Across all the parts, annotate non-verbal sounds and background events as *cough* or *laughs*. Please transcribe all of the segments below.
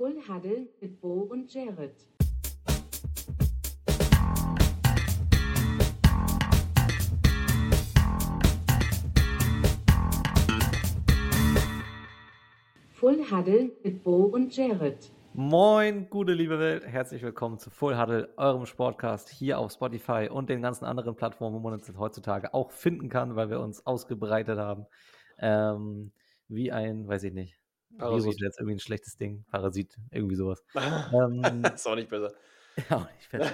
Full Huddle mit Bo und Jared. Full Huddle mit Bo und Jared. Moin, gute liebe Welt, herzlich willkommen zu Full Huddle, eurem Sportcast hier auf Spotify und den ganzen anderen Plattformen, wo man uns heutzutage auch finden kann, weil wir uns ausgebreitet haben. Ähm, wie ein, weiß ich nicht, Parasit. Virus wäre jetzt irgendwie ein schlechtes Ding, Parasit, irgendwie sowas. *laughs* ähm, *laughs* ist auch nicht besser. *laughs* ja, nicht besser.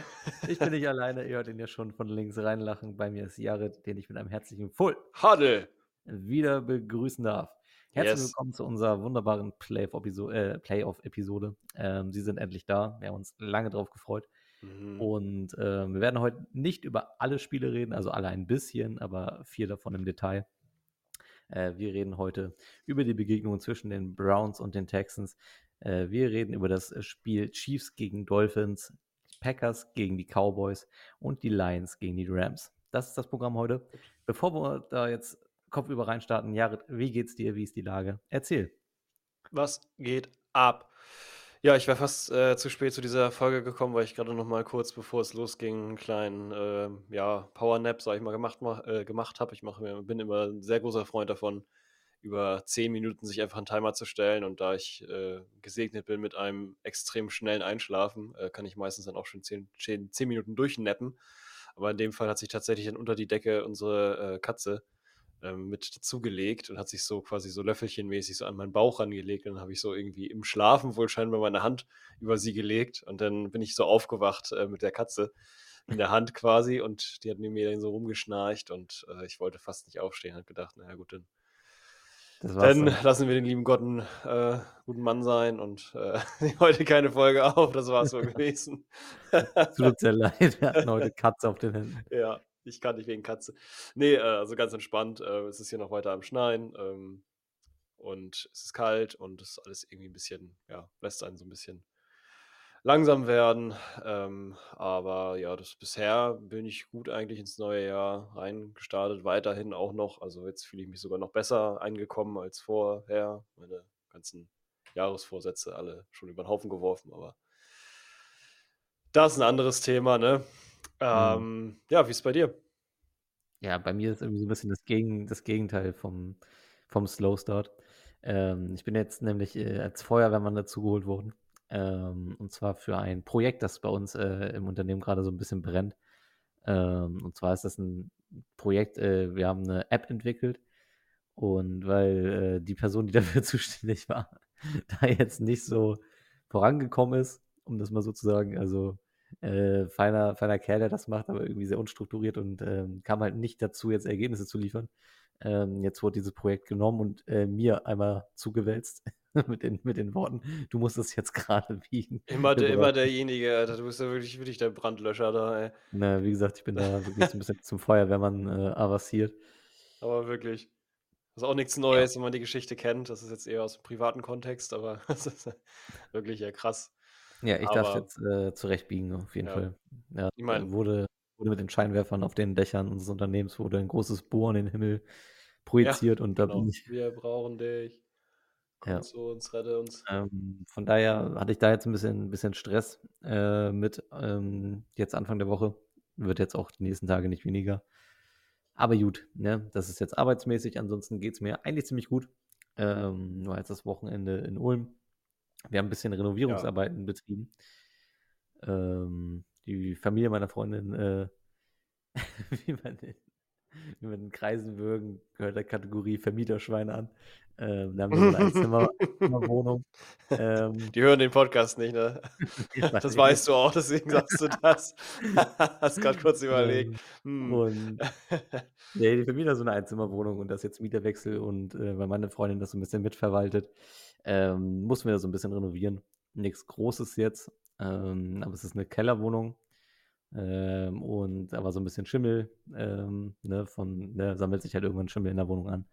Ich bin nicht alleine, ihr hört ihn ja schon von links reinlachen. Bei mir ist Jared, den ich mit einem herzlichen Full Huddle. wieder begrüßen darf. Herzlich Yes. willkommen zu unserer wunderbaren Playoff-Episode. Äh, Playoff-Episode. ähm, Sie sind endlich da. Wir haben uns lange drauf gefreut. Mhm. Und äh, wir werden heute nicht über alle Spiele reden, also alle ein bisschen, aber vier davon im Detail. Äh, wir reden heute über die Begegnungen zwischen den Browns und den Texans. Äh, wir reden über das Spiel Chiefs gegen Dolphins, Packers gegen die Cowboys und die Lions gegen die Rams. Das ist das Programm heute. Bevor wir da jetzt kopfüber reinstarten, Jared, wie geht's dir? Wie ist die Lage? Erzähl. Was geht ab? Ja, ich wäre fast äh, zu spät zu dieser Folge gekommen, weil ich gerade noch mal kurz bevor es losging einen kleinen äh, ja, Powernap, sag ich mal, gemacht, mach, äh, gemacht habe. Ich mache mir, bin immer ein sehr großer Freund davon, über zehn Minuten sich einfach einen Timer zu stellen. Und da ich äh, gesegnet bin mit einem extrem schnellen Einschlafen, äh, kann ich meistens dann auch schon zehn, zehn, zehn Minuten durchnappen. Aber in dem Fall hat sich tatsächlich dann unter die Decke unsere äh, Katze ähm, mit dazugelegt und hat sich so quasi so löffelchenmäßig so an meinen Bauch rangelegt. Und dann habe ich so irgendwie im Schlafen wohl scheinbar meine Hand über sie gelegt und dann bin ich so aufgewacht äh, mit der Katze in der Hand quasi und die hat neben mir dann so rumgeschnarcht und äh, ich wollte fast nicht aufstehen, hat gedacht, naja gut, dann, dann. lassen wir den lieben Gott einen äh, guten Mann sein und äh, *laughs* heute keine Folge auf, das war es so gewesen. Tut sehr leid, wir hatten heute Katze auf den Händen. Ja, ich kann nicht wegen Katze. Nee, äh, also ganz entspannt. Äh, es ist hier noch weiter am Schneien. Ähm, und es ist kalt und es ist alles irgendwie ein bisschen, ja, lässt einen so ein bisschen langsam werden. Ähm, aber ja, das bisher bin ich gut eigentlich ins neue Jahr reingestartet, weiterhin auch noch. Also jetzt fühle ich mich sogar noch besser eingekommen als vorher. Meine ganzen Jahresvorsätze alle schon über den Haufen geworfen, aber das ist ein anderes Thema, ne? Ähm, ja, wie ist bei dir? Ja, bei mir ist irgendwie so ein bisschen das, Gegen, das Gegenteil vom, vom Slow Start. Ähm, ich bin jetzt nämlich äh, als Feuerwehrmann dazu geholt worden. Ähm, und zwar für ein Projekt, das bei uns äh, im Unternehmen gerade so ein bisschen brennt. Ähm, und zwar ist das ein Projekt, äh, wir haben eine App entwickelt. Und weil äh, die Person, die *laughs* dafür zuständig war, *laughs* da jetzt nicht so vorangekommen ist, um das mal so zu sagen, also äh, feiner, feiner Kerl, der das macht, aber irgendwie sehr unstrukturiert und ähm, kam halt nicht dazu, jetzt Ergebnisse zu liefern. Ähm, jetzt wurde dieses Projekt genommen und äh, mir einmal zugewälzt *laughs* mit, den, mit den Worten, du musst es jetzt *laughs* gerade biegen. Immer, der, immer derjenige, Alter. Du bist ja wirklich, wirklich der Brandlöscher da, ey. Na, wie gesagt, ich bin da *laughs* wirklich so ein bisschen zum Feuerwehrmann äh, avanciert. Aber wirklich. Das ist auch nichts Neues, wenn man die Geschichte kennt. Das ist jetzt eher aus dem privaten Kontext, aber das ist wirklich ja krass. Ja, ich darf Aber- jetzt äh, zurechtbiegen, auf jeden Ja. Fall. Ja, Ich mein- äh, wurde, wurde mit den Scheinwerfern auf den Dächern unseres Unternehmens wurde ein großes Bohr in den Himmel projiziert und da Genau. bin ich Wir brauchen dich. Komm Ja. zu uns, rette uns. Ähm, von daher hatte ich da jetzt ein bisschen, ein bisschen Stress äh, mit ähm, jetzt Anfang der Woche. Wird jetzt auch die nächsten Tage nicht weniger. Aber gut, ne? das ist jetzt arbeitsmäßig. Ansonsten geht es mir eigentlich ziemlich gut. Ähm, war jetzt das Wochenende in Ulm. Wir haben ein bisschen Renovierungsarbeiten betrieben. Ähm, die Familie meiner Freundin, äh, *laughs* wie, man in, wie man in Kreisen würgen, gehört der Kategorie Vermieterschweine an. Ähm, da haben wir so eine Einzimmer- Einzimmerwohnung. Ähm, Die hören den Podcast nicht, ne? *laughs* Das weißt du auch, deswegen sagst du das. *laughs* Hast gerade kurz überlegt. Ähm, Hm. Und ja, die Vermieter so eine Einzimmerwohnung und das jetzt Mieterwechsel und äh, weil meine Freundin das so ein bisschen mitverwaltet, ähm, mussten wir das so ein bisschen renovieren. Nichts Großes jetzt, ähm, aber es ist eine Kellerwohnung ähm, und aber so ein bisschen Schimmel, ähm, ne, von, ne, sammelt sich halt irgendwann Schimmel in der Wohnung an.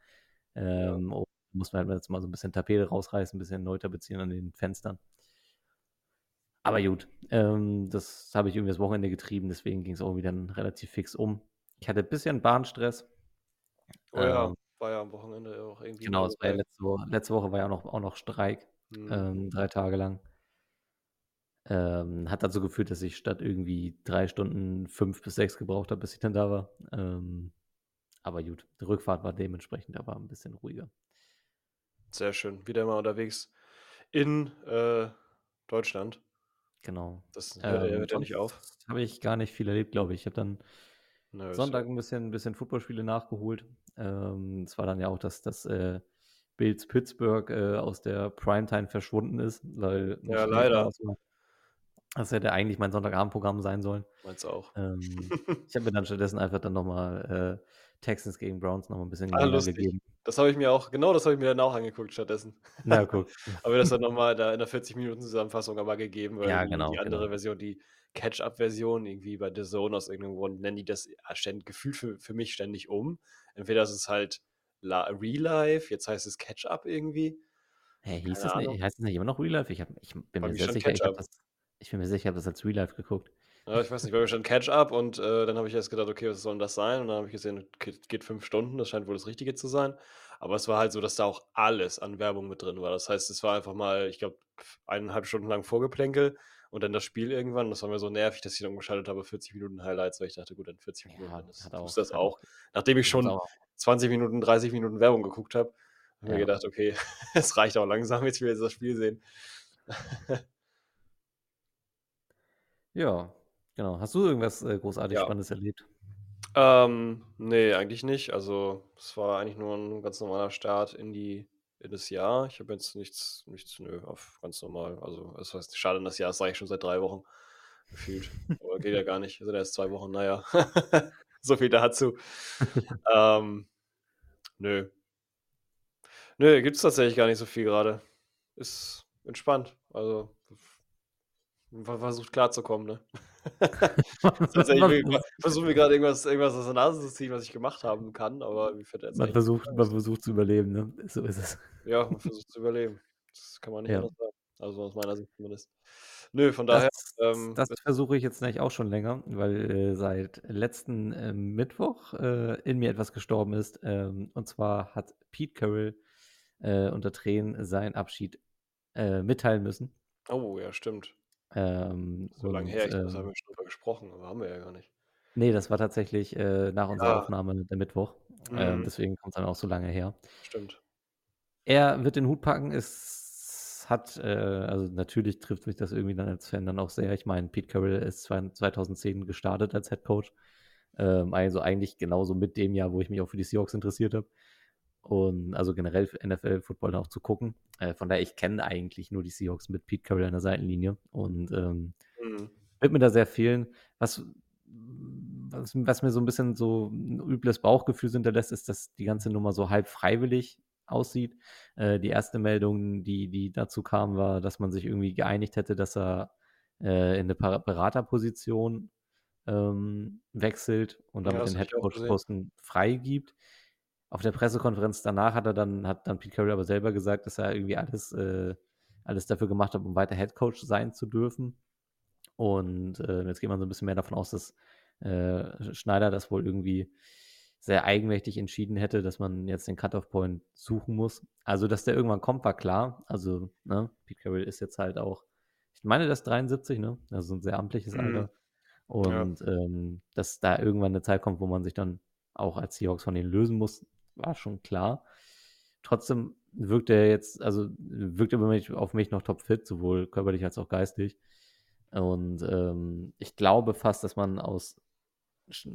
Ähm, und muss man halt jetzt mal so ein bisschen Tapete rausreißen, ein bisschen neu tapezieren an den Fenstern. Aber gut, ähm, das habe ich irgendwie das Wochenende getrieben, deswegen ging es auch wieder relativ fix um. Ich hatte ein bisschen Bahnstress. Oh ja, Ähm, war ja am Wochenende auch irgendwie. Genau, es war ja dabei. letzte Woche, letzte Woche war ja auch noch, auch noch Streik, Hm. ähm, drei Tage lang. Ähm, hat dazu geführt, dass ich statt irgendwie drei Stunden fünf bis sechs gebraucht habe, bis ich dann da war. Ähm, aber gut, die Rückfahrt war dementsprechend aber ein bisschen ruhiger. Sehr schön. Wieder mal unterwegs in äh, Deutschland. Genau. Das hört, Ähm, hört ja nicht auf. habe ich gar nicht viel erlebt, glaube ich. Ich habe dann Nö, Sonntag ein bisschen, ein bisschen Footballspiele nachgeholt. Ähm, es war dann ja auch, dass das äh, Bills Pittsburgh äh, aus der Primetime verschwunden ist, weil Ja, leider. Das hätte eigentlich mein Sonntagabendprogramm sein sollen. Meins auch. Ähm, *laughs* ich habe mir dann stattdessen einfach dann nochmal äh, Texans gegen Browns noch mal ein bisschen Ah, gegeben. Das habe ich mir auch, genau das habe ich mir dann auch angeguckt stattdessen. Na, guck. *laughs* Aber das dann nochmal da in der 40-Minuten-Zusammenfassung aber gegeben, weil Ja, genau, die andere genau. Version, die Catch-Up-Version, irgendwie bei The Zone aus irgendeinem Grund, nennen die das ja, ständ, gefühlt für, für mich ständig um. Entweder ist es halt La Real Life, jetzt heißt es Catch-Up irgendwie. Hey, hieß Keine das nicht, heißt das nicht immer noch Real Life? Ich, hab, ich bin mir sicher, ich, hab Catch-Up. das, ich bin mir sicher, ich habe das als Real Life geguckt. Ja, ich weiß nicht, bei mir stand Catch-Up und äh, dann habe ich erst gedacht, okay, was soll denn das sein? Und dann habe ich gesehen, geht fünf Stunden, das scheint wohl das Richtige zu sein. Aber es war halt so, dass da auch alles an Werbung mit drin war. Das heißt, es war einfach mal, ich glaube, eineinhalb Stunden lang Vorgeplänkel und dann das Spiel irgendwann. Das war mir so nervig, dass ich dann umgeschaltet habe, 40 Minuten Highlights, weil ich dachte, gut, dann 40 Minuten, Ja, dann ist, hat auch. das auch. Nachdem ich schon auch. 20 Minuten, 30 Minuten Werbung geguckt habe, habe ich mir Ja. gedacht, okay, *laughs* es reicht auch langsam, jetzt will ich jetzt das Spiel sehen. *laughs* Ja, genau. Hast du irgendwas äh, großartig Ja. Spannendes erlebt? Ähm, nee, eigentlich nicht. Also, es war eigentlich nur ein ganz normaler Start in die in das Jahr. Ich habe jetzt nichts nichts nö, auf ganz normal. Also, es heißt, schade, das Jahr ist eigentlich schon seit 3 Wochen gefühlt. Aber geht ja gar nicht. Es sind erst 2 Wochen, na ja. *laughs* So viel dazu. Ähm, nö. Nö, gibt's tatsächlich gar nicht so viel gerade. Ist entspannt. Also, versucht klarzukommen, ne? *laughs* *laughs* Man, versuchen wir gerade irgendwas irgendwas aus der Nase zu ziehen, was ich gemacht haben kann, aber mir fällt jetzt man, versucht, man versucht zu überleben, ne? So ist es. Ja, man *laughs* versucht zu überleben. Das kann man nicht Ja. anders sagen. Also, aus meiner Sicht zumindest. Nö, von daher, Das, ähm, das versuche ich jetzt nämlich auch schon länger, weil äh, seit letzten äh, Mittwoch äh, in mir etwas gestorben ist. Ähm, und zwar hat Pete Carroll äh, unter Tränen seinen Abschied äh, mitteilen müssen. oh, ja, stimmt. Ähm, So lange her, ich dachte, das haben ähm, wir schon drüber gesprochen, aber haben wir ja gar nicht. nee, das war tatsächlich äh, nach unserer Ja. Aufnahme der Mittwoch. Ähm, Mhm. deswegen kommt es dann auch so lange her. Stimmt. Er wird den Hut packen. Es hat, äh, also natürlich trifft mich das irgendwie dann als Fan dann auch sehr. Ich meine, Pete Carroll ist zwei- 2010 gestartet als Head Coach. Ähm, also eigentlich genauso mit dem Jahr, wo ich mich auch für die Seahawks interessiert habe. Und also generell für NFL-Football auch zu gucken. Äh, von daher, ich kenne eigentlich nur die Seahawks mit Pete Carroll an der Seitenlinie. Und ähm, Mhm. wird mir da sehr fehlen. Was, was, was mir so ein bisschen so ein übles Bauchgefühl hinterlässt, ist, dass die ganze Nummer so halb freiwillig aussieht. Äh, die erste Meldung, die, die dazu kam, war, dass man sich irgendwie geeinigt hätte, dass er äh, in eine Beraterposition ähm, wechselt und Ja, damit das den. Headcoach-Posten freigibt. Auf der Pressekonferenz danach hat er dann, hat dann Pete Carroll aber selber gesagt, dass er irgendwie alles, äh, alles dafür gemacht hat, um weiter Headcoach sein zu dürfen. Und äh, jetzt geht man so ein bisschen mehr davon aus, dass äh, Schneider das wohl irgendwie sehr eigenmächtig entschieden hätte, dass man jetzt den Cut-Off-Point suchen muss. Also, dass der irgendwann kommt, war klar. Also, ne, Pete Carroll ist jetzt halt auch, ich meine, das ist 73, ne? Also ein sehr amtliches Mhm. Alter. Ja. Und ähm, dass da irgendwann eine Zeit kommt, wo man sich dann auch als Seahawks von denen lösen muss, war schon klar. Trotzdem wirkt er jetzt, also wirkt er auf mich noch topfit, sowohl körperlich als auch geistig. Und ähm, ich glaube fast, dass man aus,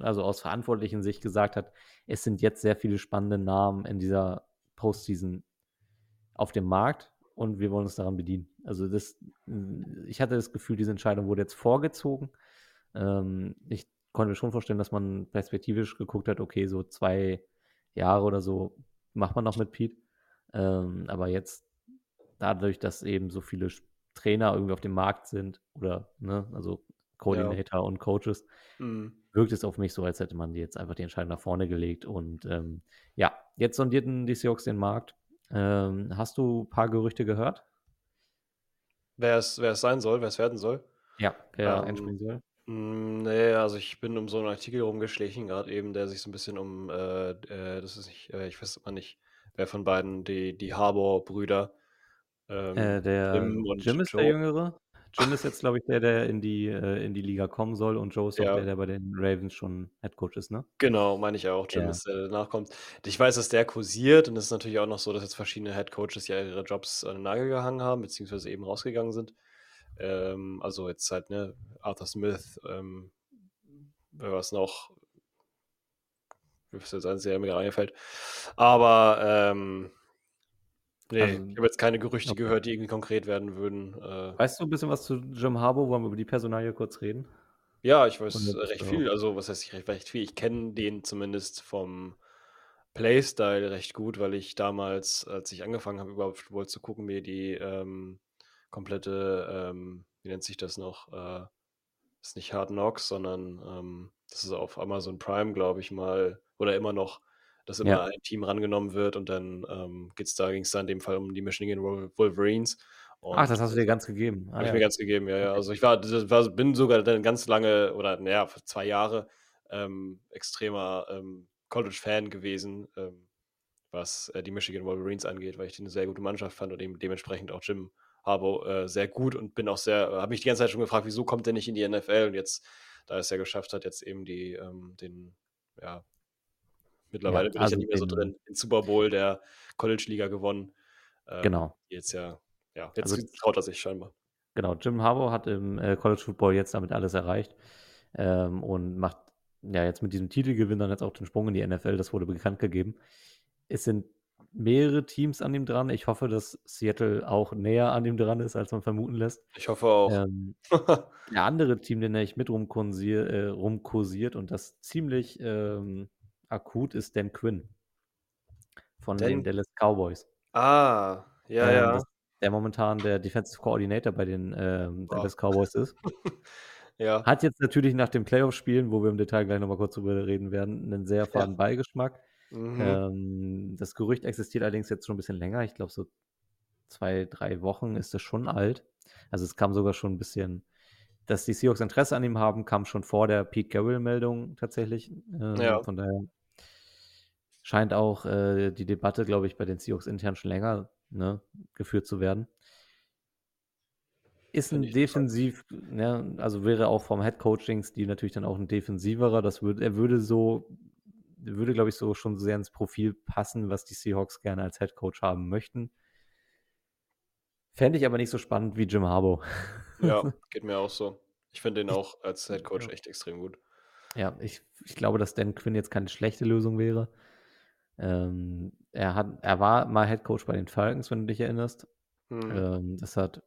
also aus verantwortlichen Sicht gesagt hat, es sind jetzt sehr viele spannende Namen in dieser Postseason auf dem Markt und wir wollen uns daran bedienen. Also das, ich hatte das Gefühl, diese Entscheidung wurde jetzt vorgezogen. Ähm, ich konnte mir schon vorstellen, dass man perspektivisch geguckt hat, okay, so zwei Jahre oder so macht man noch mit Pete. Ähm, aber jetzt, dadurch, dass eben so viele Trainer irgendwie auf dem Markt sind oder, ne, also Coordinator ja. und Coaches, Mhm. wirkt es auf mich so, als hätte man jetzt einfach die Entscheidung nach vorne gelegt. Und ähm, ja, jetzt sondierten die Seahawks den Markt. Ähm, hast du ein paar Gerüchte gehört? Wer es, wer es sein soll, wer es werden soll? Ja, wer ähm, einspringen soll. Nee, also ich bin um so einen Artikel rumgeschlichen, gerade eben, der sich so ein bisschen um, äh, äh, das ist nicht, äh, ich weiß immer nicht, wer von beiden, die, die Harbor-Brüder, ähm, äh, der Jim, Jim ist Joe. der Jüngere, Jim ist jetzt, glaube ich, der, der in die, äh, in die Liga kommen soll und Joe ist auch Ja. der, der bei den Ravens schon Headcoach ist, ne? Genau, meine ich auch. Jim Ja. ist der, der danach kommt. Ich weiß, dass der kursiert und es ist natürlich auch noch so, dass jetzt verschiedene Head Coaches ja ihre Jobs an den Nagel gehangen haben, beziehungsweise eben rausgegangen sind. Ähm, also jetzt halt, ne, Arthur Smith, ähm, wer war es noch? Ist jetzt eins, der mir gerade einfällt. Aber ähm, nee, Also, ich habe jetzt keine Gerüchte okay. gehört, die irgendwie konkret werden würden. Äh, Weißt du ein bisschen was zu Jim Harbaugh? Wollen wir über die Personalie kurz reden? Ja, ich weiß äh, recht du viel. Also, was heißt ich recht, recht viel? Ich kenne den zumindest vom Playstyle recht gut, weil ich damals, als ich angefangen habe, überhaupt Football zu gucken, mir die ähm, komplette, ähm, wie nennt sich das noch? Äh, ist nicht Hard Knocks, sondern ähm, das ist auf Amazon Prime, glaube ich mal, oder immer noch, dass immer Ja. ein Team rangenommen wird und dann ähm, geht's da, ging es da in dem Fall um die Michigan Wol- Wolverines. Ach, Und das hast du dir ganz gegeben. Ah, habe ich mir ganz gegeben, ja, ja. Also ich war, das war, bin sogar dann ganz lange oder naja, für zwei Jahre ähm, extremer ähm, College-Fan gewesen, ähm, was äh, die Michigan Wolverines angeht, weil ich die eine sehr gute Mannschaft fand und dem, dementsprechend auch Jim Harbaugh äh, sehr gut und bin auch sehr, habe mich die ganze Zeit schon gefragt, wieso kommt der nicht in die NFL und jetzt, da er es ja geschafft hat, jetzt eben die, ähm, den, ja, mittlerweile Ja, bin ich ja also nicht mehr so drin, den Super Bowl der College-Liga gewonnen. Ähm, genau. jetzt ja, ja, jetzt Also traut er sich scheinbar. Genau, Jim Harbaugh hat im äh, College Football jetzt damit alles erreicht ähm, und macht ja jetzt mit diesem Titelgewinn dann jetzt auch den Sprung in die NFL. Das wurde bekannt gegeben. Es sind mehrere Teams an ihm dran. Ich hoffe, dass Seattle auch näher an ihm dran ist, als man vermuten lässt. Ich hoffe auch. Ähm, *laughs* der andere Team, den ich mit rumkursier, äh, rumkursiert und das ziemlich ähm, akut ist Dan Quinn von den Dan Dallas Cowboys. Ah, ja, Ähm, ja. der momentan der Defensive Coordinator bei den ähm. Dallas Cowboys ist. *laughs* Ja. Hat jetzt natürlich nach dem Playoff-Spielen, wo wir im Detail gleich nochmal kurz drüber reden werden, einen sehr Ja. faden Beigeschmack. Mhm. Ähm, das Gerücht existiert allerdings jetzt schon ein bisschen länger. Ich glaube, so zwei, drei Wochen ist das schon alt. Also es kam sogar schon ein bisschen, dass die Seahawks Interesse an ihm haben, kam schon vor der Pete Carroll-Meldung tatsächlich. Ähm, Ja. Von daher scheint auch äh, die Debatte, glaube ich, bei den Seahawks intern schon länger ne, geführt zu werden. Ist ein defensiv, ne, also wäre auch vom Head Coaching-Stil natürlich dann auch ein defensiverer. Das würde, er würde so, würde, glaube ich, so schon sehr ins Profil passen, was die Seahawks gerne als Head Coach haben möchten. Fände ich aber nicht so spannend wie Jim Harbaugh. Ja, *laughs* geht mir auch so. Ich finde den auch als Head Coach echt extrem gut. ja ich, ich glaube, dass Dan Quinn jetzt keine schlechte Lösung wäre. Ähm, er, hat, er war mal Head Coach bei den Falcons, wenn du dich erinnerst. Mhm. Ähm, das hat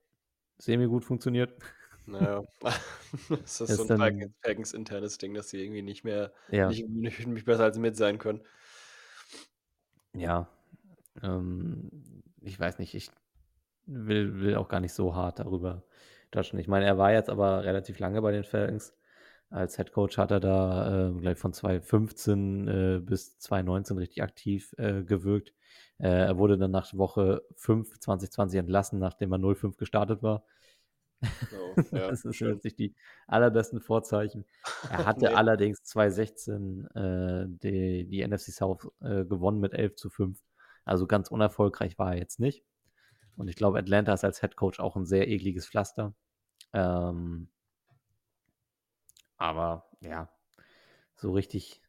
semi gut funktioniert. Naja, *laughs* das ist so Ist ein dann, Falcons, Falcons internes Ding, dass sie irgendwie nicht mehr, ja, nicht, nicht, nicht besser als mit sein können. ja, ähm, ich weiß nicht, ich will, will auch gar nicht so hart darüber judgen. Ich meine, er war jetzt aber relativ lange bei den Falcons. Als Head Coach hat er da äh, gleich von 2015 äh, bis 2019 richtig aktiv äh, gewirkt. Äh, er wurde dann nach Woche 5 2020 entlassen, nachdem er 0-5 gestartet war. Oh, *laughs* ja, Das jetzt nicht die allerbesten Vorzeichen. Er hatte Nee. allerdings 2016 äh, die, die NFC South äh, gewonnen mit 11 zu 5. Also ganz unerfolgreich war er jetzt nicht. Und ich glaube, Atlanta ist als Head Coach auch ein sehr ekliges Pflaster. Ähm, aber ja, so richtig,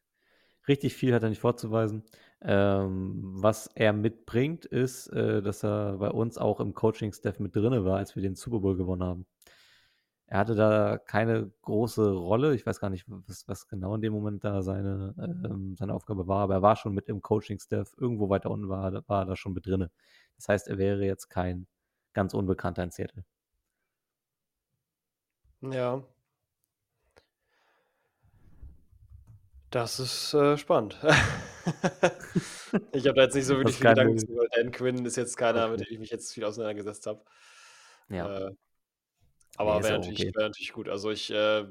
richtig viel hat er nicht vorzuweisen. Ähm, was er mitbringt, ist, äh, dass er bei uns auch im Coaching-Staff mit drinne war, als wir den Super Bowl gewonnen haben. Er hatte da keine große Rolle. Ich weiß gar nicht, was, was genau in dem Moment da seine, ähm, seine Aufgabe war, aber er war schon mit im Coaching-Staff. Irgendwo weiter unten war, war er da schon mit drinne. Das heißt, er wäre jetzt kein ganz Unbekannter in Seattle. Ja, das ist äh, spannend. *laughs* *laughs* Ich habe da jetzt nicht so wirklich kein Gedanken zu, weil Dan Quinn ist jetzt keiner, mit Okay. dem ich mich jetzt viel auseinandergesetzt habe. Ja. Äh, Nee, aber ist wäre natürlich, okay. wär natürlich gut. Also ich äh,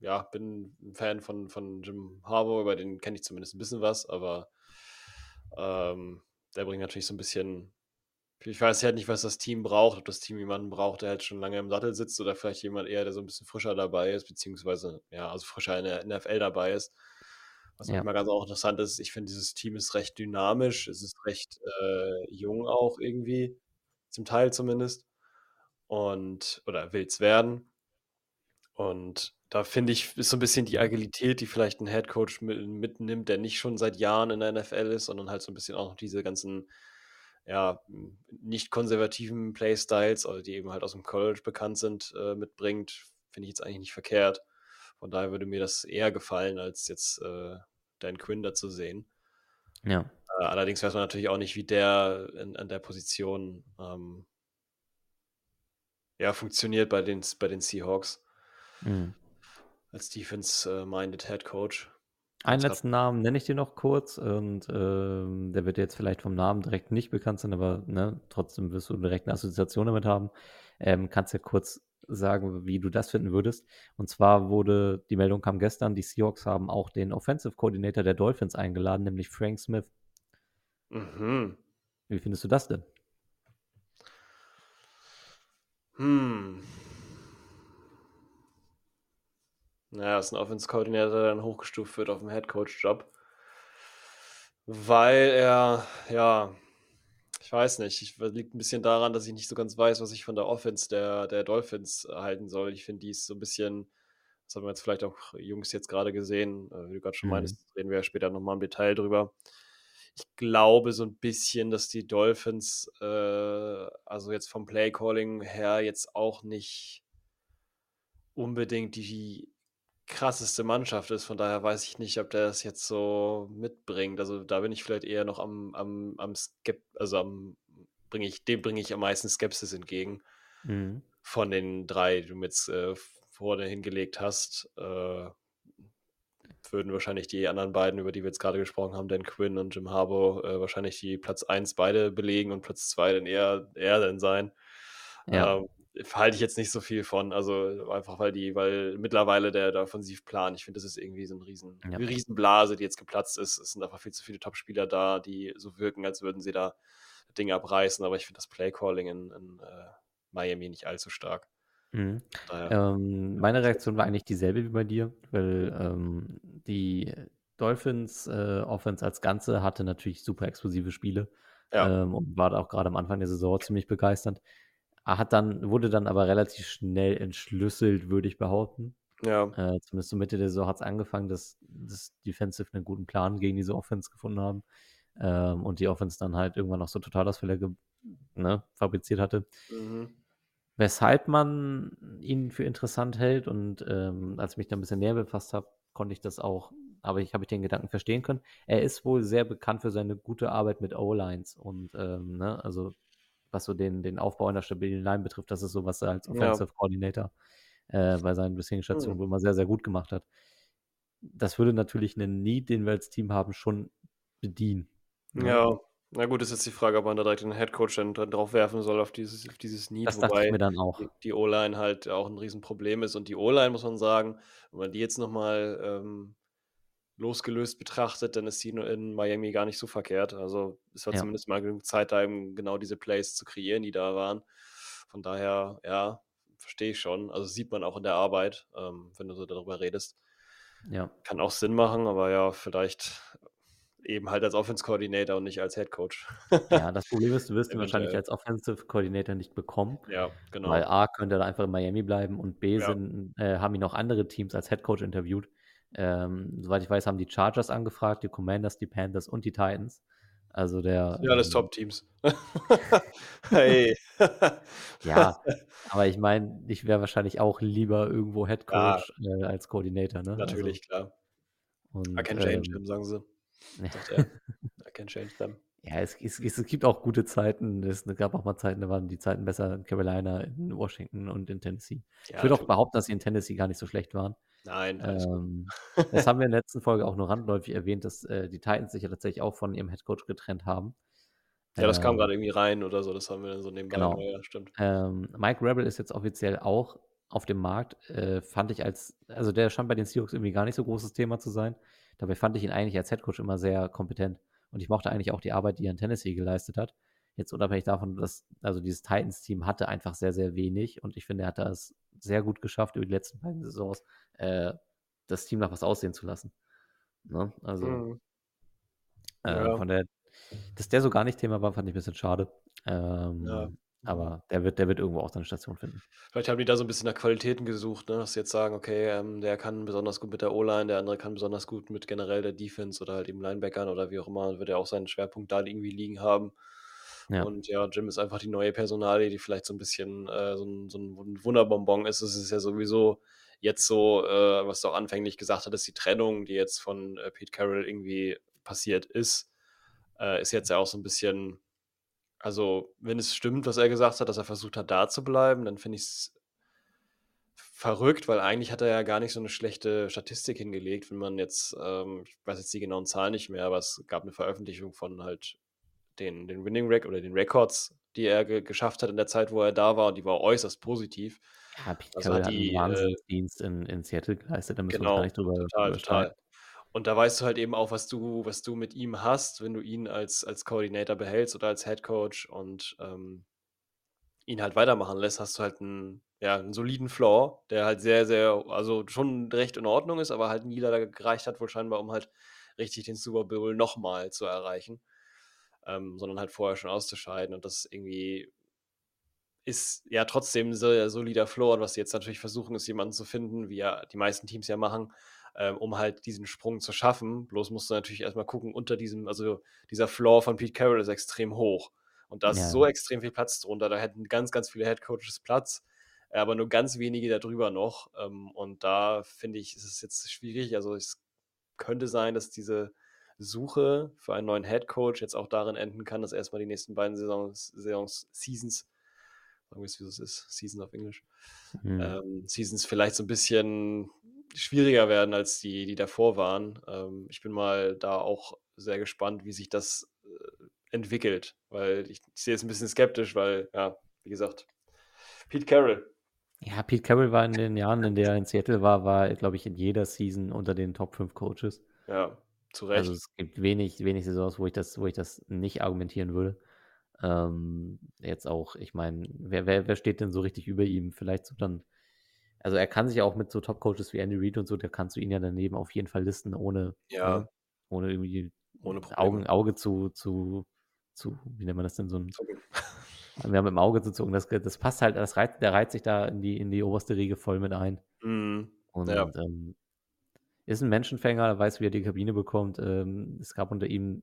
ja, bin ein Fan von, von Jim Harbaugh, über den kenne ich zumindest ein bisschen was, aber ähm, der bringt natürlich so ein bisschen. Ich weiß halt nicht, was das Team braucht, ob das Team jemanden braucht, der halt schon lange im Sattel sitzt oder vielleicht jemand eher, der so ein bisschen frischer dabei ist, beziehungsweise ja, also frischer in der NFL dabei ist. Was Ja. manchmal ganz auch interessant ist, ich finde, dieses Team ist recht dynamisch, es ist recht äh, jung auch irgendwie, zum Teil zumindest. und oder will es werden. Und da finde ich, ist so ein bisschen die Agilität, die vielleicht ein Headcoach mit, mitnimmt, der nicht schon seit Jahren in der NFL ist, sondern halt so ein bisschen auch noch diese ganzen ja, nicht konservativen Playstyles, also die eben halt aus dem College bekannt sind, äh, mitbringt, finde ich jetzt eigentlich nicht verkehrt. Von daher würde mir das eher gefallen, als jetzt äh, Dan Quinn da zu sehen. Ja. Äh, allerdings weiß man natürlich auch nicht, wie der in, an der Position ähm, ja, funktioniert bei den, bei den Seahawks. Mhm. Als Defense-minded Head Coach. Einen letzten Namen nenne ich dir noch kurz und ähm, der wird jetzt vielleicht vom Namen direkt nicht bekannt sein, aber ne, trotzdem wirst du direkt eine Assoziation damit haben. Ähm, kannst ja kurz sagen, wie du das finden würdest. Und zwar wurde, die Meldung kam gestern, die Seahawks haben auch den Offensive Coordinator der Dolphins eingeladen, nämlich Frank Smith. Mhm. Wie findest du das denn? Hm. Naja, ist ein Offense-Koordinator, der dann hochgestuft wird auf dem Head-Coach-Job. Weil er, ja, ich weiß nicht, ich, liegt ein bisschen daran, dass ich nicht so ganz weiß, was ich von der Offense der, der Dolphins halten soll. Ich finde, die ist so ein bisschen, das haben wir jetzt vielleicht auch Jungs jetzt gerade gesehen, äh, wie du gerade schon Mhm. meinst, reden wir ja später nochmal im Detail drüber. Ich glaube so ein bisschen, dass die Dolphins, äh, also jetzt vom Play-Calling her, jetzt auch nicht unbedingt die krasseste Mannschaft ist. Von daher weiß ich nicht, ob der das jetzt so mitbringt. Also da bin ich vielleicht eher noch am, am, am Skep also am bringe ich, dem bringe ich am meisten Skepsis entgegen. Mhm. Von den drei, die du mir jetzt äh, vorne hingelegt hast, äh, würden wahrscheinlich die anderen beiden, über die wir jetzt gerade gesprochen haben, Dan Quinn und Jim Harbour, äh, wahrscheinlich die Platz 1 beide belegen und Platz 2 dann eher er dann sein. Ja. Ähm, halte ich jetzt nicht so viel von. Also einfach weil die, weil mittlerweile der, der Offensivplan, ich finde, das ist irgendwie so ein riesen, Ja. eine Riesenblase, die jetzt geplatzt ist. Es sind einfach viel zu viele Topspieler da, die so wirken, als würden sie da Dinge abreißen. Aber ich finde das Playcalling in, in äh, Miami nicht allzu stark. Mhm. Ähm, meine Reaktion war eigentlich dieselbe wie bei dir, weil ähm, die Dolphins äh, Offense als Ganze hatte natürlich super explosive Spiele ja. ähm, und war auch gerade am Anfang der Saison ziemlich begeisternd. Hat dann, wurde dann aber relativ schnell entschlüsselt, würde ich behaupten. ja. Äh, zumindest so Mitte der Saison hat es angefangen, dass das Defensive einen guten Plan gegen diese Offense gefunden haben. Ähm, und die Offense dann halt irgendwann noch so Totalausfälle ne, fabriziert hatte. Mhm. Weshalb man ihn für interessant hält und ähm, als ich mich da ein bisschen näher befasst habe, konnte ich das auch, aber ich habe den Gedanken verstehen können. Er ist wohl sehr bekannt für seine gute Arbeit mit O-Lines und ähm, ne, also was so den, den Aufbau einer stabilen Line betrifft, das ist so, was er als Ja. Offensive Coordinator äh, bei seinen bisherigen Stationen Hm. wohl mal sehr, sehr gut gemacht hat. Das würde natürlich einen Need, den wir als Team haben, schon bedienen. ne? Ja, na gut, ist jetzt die Frage, ob man da direkt den Headcoach dann drauf werfen soll auf dieses, auf dieses Need, Das dachte ich wobei mir dann auch. die, die O-Line halt auch ein Riesenproblem ist. Und die O-Line, muss man sagen, wenn man die jetzt nochmal ähm, losgelöst betrachtet, dann ist die in Miami gar nicht so verkehrt. Also es war Ja. zumindest mal genug Zeit, da eben genau diese Plays zu kreieren, die da waren. Von daher, ja, verstehe ich schon. Also sieht man auch in der Arbeit, ähm, wenn du so darüber redest. Ja. Kann auch Sinn machen, aber ja, vielleicht eben halt als Offense Coordinator und nicht als Head Coach. Ja, das Problem ist, du wirst ihn wahrscheinlich als Offensive Coordinator nicht bekommen. Ja, genau. Weil A könnte er einfach in Miami bleiben und B Ja. sind, äh, haben ihn auch andere Teams als Head Coach interviewt. Ähm, soweit ich weiß, haben die Chargers angefragt, die Commanders, die Panthers und die Titans. Also der. Ja, alles ähm, Top-Teams. *laughs* hey. Ja, aber ich meine, ich wäre wahrscheinlich auch lieber irgendwo Head Ja. Coach äh, als Koordinator, ne? Natürlich, klar. Also, I und, can change ähm, them, sagen sie. ja. I can change them. *laughs* Ja, es, es, es gibt auch gute Zeiten. Es gab auch mal Zeiten, da waren die Zeiten besser in Carolina, in Washington und in Tennessee. Ja, ich würde auch natürlich. behaupten, dass sie in Tennessee gar nicht so schlecht waren. Nein. Ähm, *laughs* das haben wir in der letzten Folge auch nur randläufig erwähnt, dass äh, die Titans sich ja tatsächlich auch von ihrem Headcoach getrennt haben. Ja, das kam Ähm, gerade irgendwie rein oder so, das haben wir dann so nebenbei. Genau. Ja, stimmt. Ähm, Mike Rebel ist jetzt offiziell auch auf dem Markt. Äh, fand ich als, also der scheint bei den Seahawks irgendwie gar nicht so großes Thema zu sein. Dabei fand ich ihn eigentlich als Headcoach immer sehr kompetent. Und ich mochte eigentlich auch die Arbeit, die er in Tennessee geleistet hat. Jetzt unabhängig davon, dass, also dieses Titans-Team hatte einfach sehr, sehr wenig. Und ich finde, er hat das sehr gut geschafft, über die letzten beiden Saisons äh, das Team nach was aussehen zu lassen. Ne? Also, Mhm. äh, Ja. von der, dass der so gar nicht Thema war, fand ich ein bisschen schade. Ähm, Ja. Aber der wird, der wird irgendwo auch seine Station finden. Vielleicht haben die da so ein bisschen nach Qualitäten gesucht, ne? dass sie jetzt sagen, okay, ähm, der kann besonders gut mit der O-Line, der andere kann besonders gut mit generell der Defense oder halt eben Linebackern oder wie auch immer, wird er auch seinen Schwerpunkt da irgendwie liegen haben. Ja. Und ja, Jim ist einfach die neue Personalie, die vielleicht so ein bisschen äh, so, ein, so ein Wunderbonbon ist. Es ist ja sowieso jetzt so, äh, was du auch anfänglich gesagt hattest, die Trennung, die jetzt von äh, Pete Carroll irgendwie passiert ist, äh, ist jetzt ja auch so ein bisschen, also wenn es stimmt, was er gesagt hat, dass er versucht hat, da zu bleiben, dann finde ich es verrückt, weil eigentlich hat er ja gar nicht so eine schlechte Statistik hingelegt, wenn man jetzt, ähm, ich weiß jetzt die genauen Zahlen nicht mehr, aber es gab eine Veröffentlichung von halt den, den Winning Record oder den Records, die er ge geschafft hat in der Zeit, wo er da war, und die war äußerst positiv. Ja, Pete Also hat hat einen die, äh, Wahnsinnsdienst in, in Seattle geleistet, da müssen wir uns gar genau, nicht drüber, total, total. Und da weißt du halt eben auch, was du, was du mit ihm hast, wenn du ihn als, als Coordinator behältst oder als Head Coach und ähm, ihn halt weitermachen lässt, hast du halt einen, ja, einen soliden Floor, der halt sehr, sehr, also schon recht in Ordnung ist, aber halt nie leider gereicht hat, wohl scheinbar, um halt richtig den Super Bowl nochmal zu erreichen, ähm, sondern halt vorher schon auszuscheiden. Und das irgendwie ist ja trotzdem ein sehr solider Floor. Und was sie jetzt natürlich versuchen, ist jemanden zu finden, wie ja die meisten Teams ja machen, ähm, um halt diesen Sprung zu schaffen. Bloß musst du natürlich erstmal gucken, unter diesem, also dieser Floor von Pete Carroll ist extrem hoch. Und da ist Ja, so extrem viel Platz drunter. Da hätten ganz, ganz viele Head Coaches Platz, äh, aber nur ganz wenige darüber noch. Ähm, und da finde ich, ist es jetzt schwierig. Also es könnte sein, dass diese Suche für einen neuen Head Coach jetzt auch darin enden kann, dass erstmal die nächsten beiden Saisons, Saisons Seasons, sagen wir es, wie es ist, Season auf Englisch, Mhm. ähm, Seasons vielleicht so ein bisschen schwieriger werden als die, die davor waren. Ähm, ich bin mal da auch sehr gespannt, wie sich das äh, entwickelt, weil ich, ich sehe es ein bisschen skeptisch, weil, ja, wie gesagt, Pete Carroll. Ja, Pete Carroll war in den Jahren, in der er in Seattle war, war, glaube ich, in jeder Season unter den Top 5 Coaches. Ja, zu Also Recht. es gibt wenig, wenig Saisons, wo ich das, wo ich das nicht argumentieren würde. Ähm, jetzt auch, ich meine, wer, wer, wer steht denn so richtig über ihm? Vielleicht so dann, also er kann sich auch mit so Top-Coaches wie Andy Reid und so, da kannst du ihn ja daneben auf jeden Fall listen, ohne, Ja, ne, ohne irgendwie ohne Augen. Auge zu, zu, zu, wie nennt man das denn, so ein, Zucken. wir haben im Auge zu zucken, das, das passt halt, das reizt, der reizt sich da in die, in die oberste Riege voll mit ein. Mhm. Und Ja. ähm, ist ein Menschenfänger, weiß, wie er die Kabine bekommt. Ähm, es gab unter ihm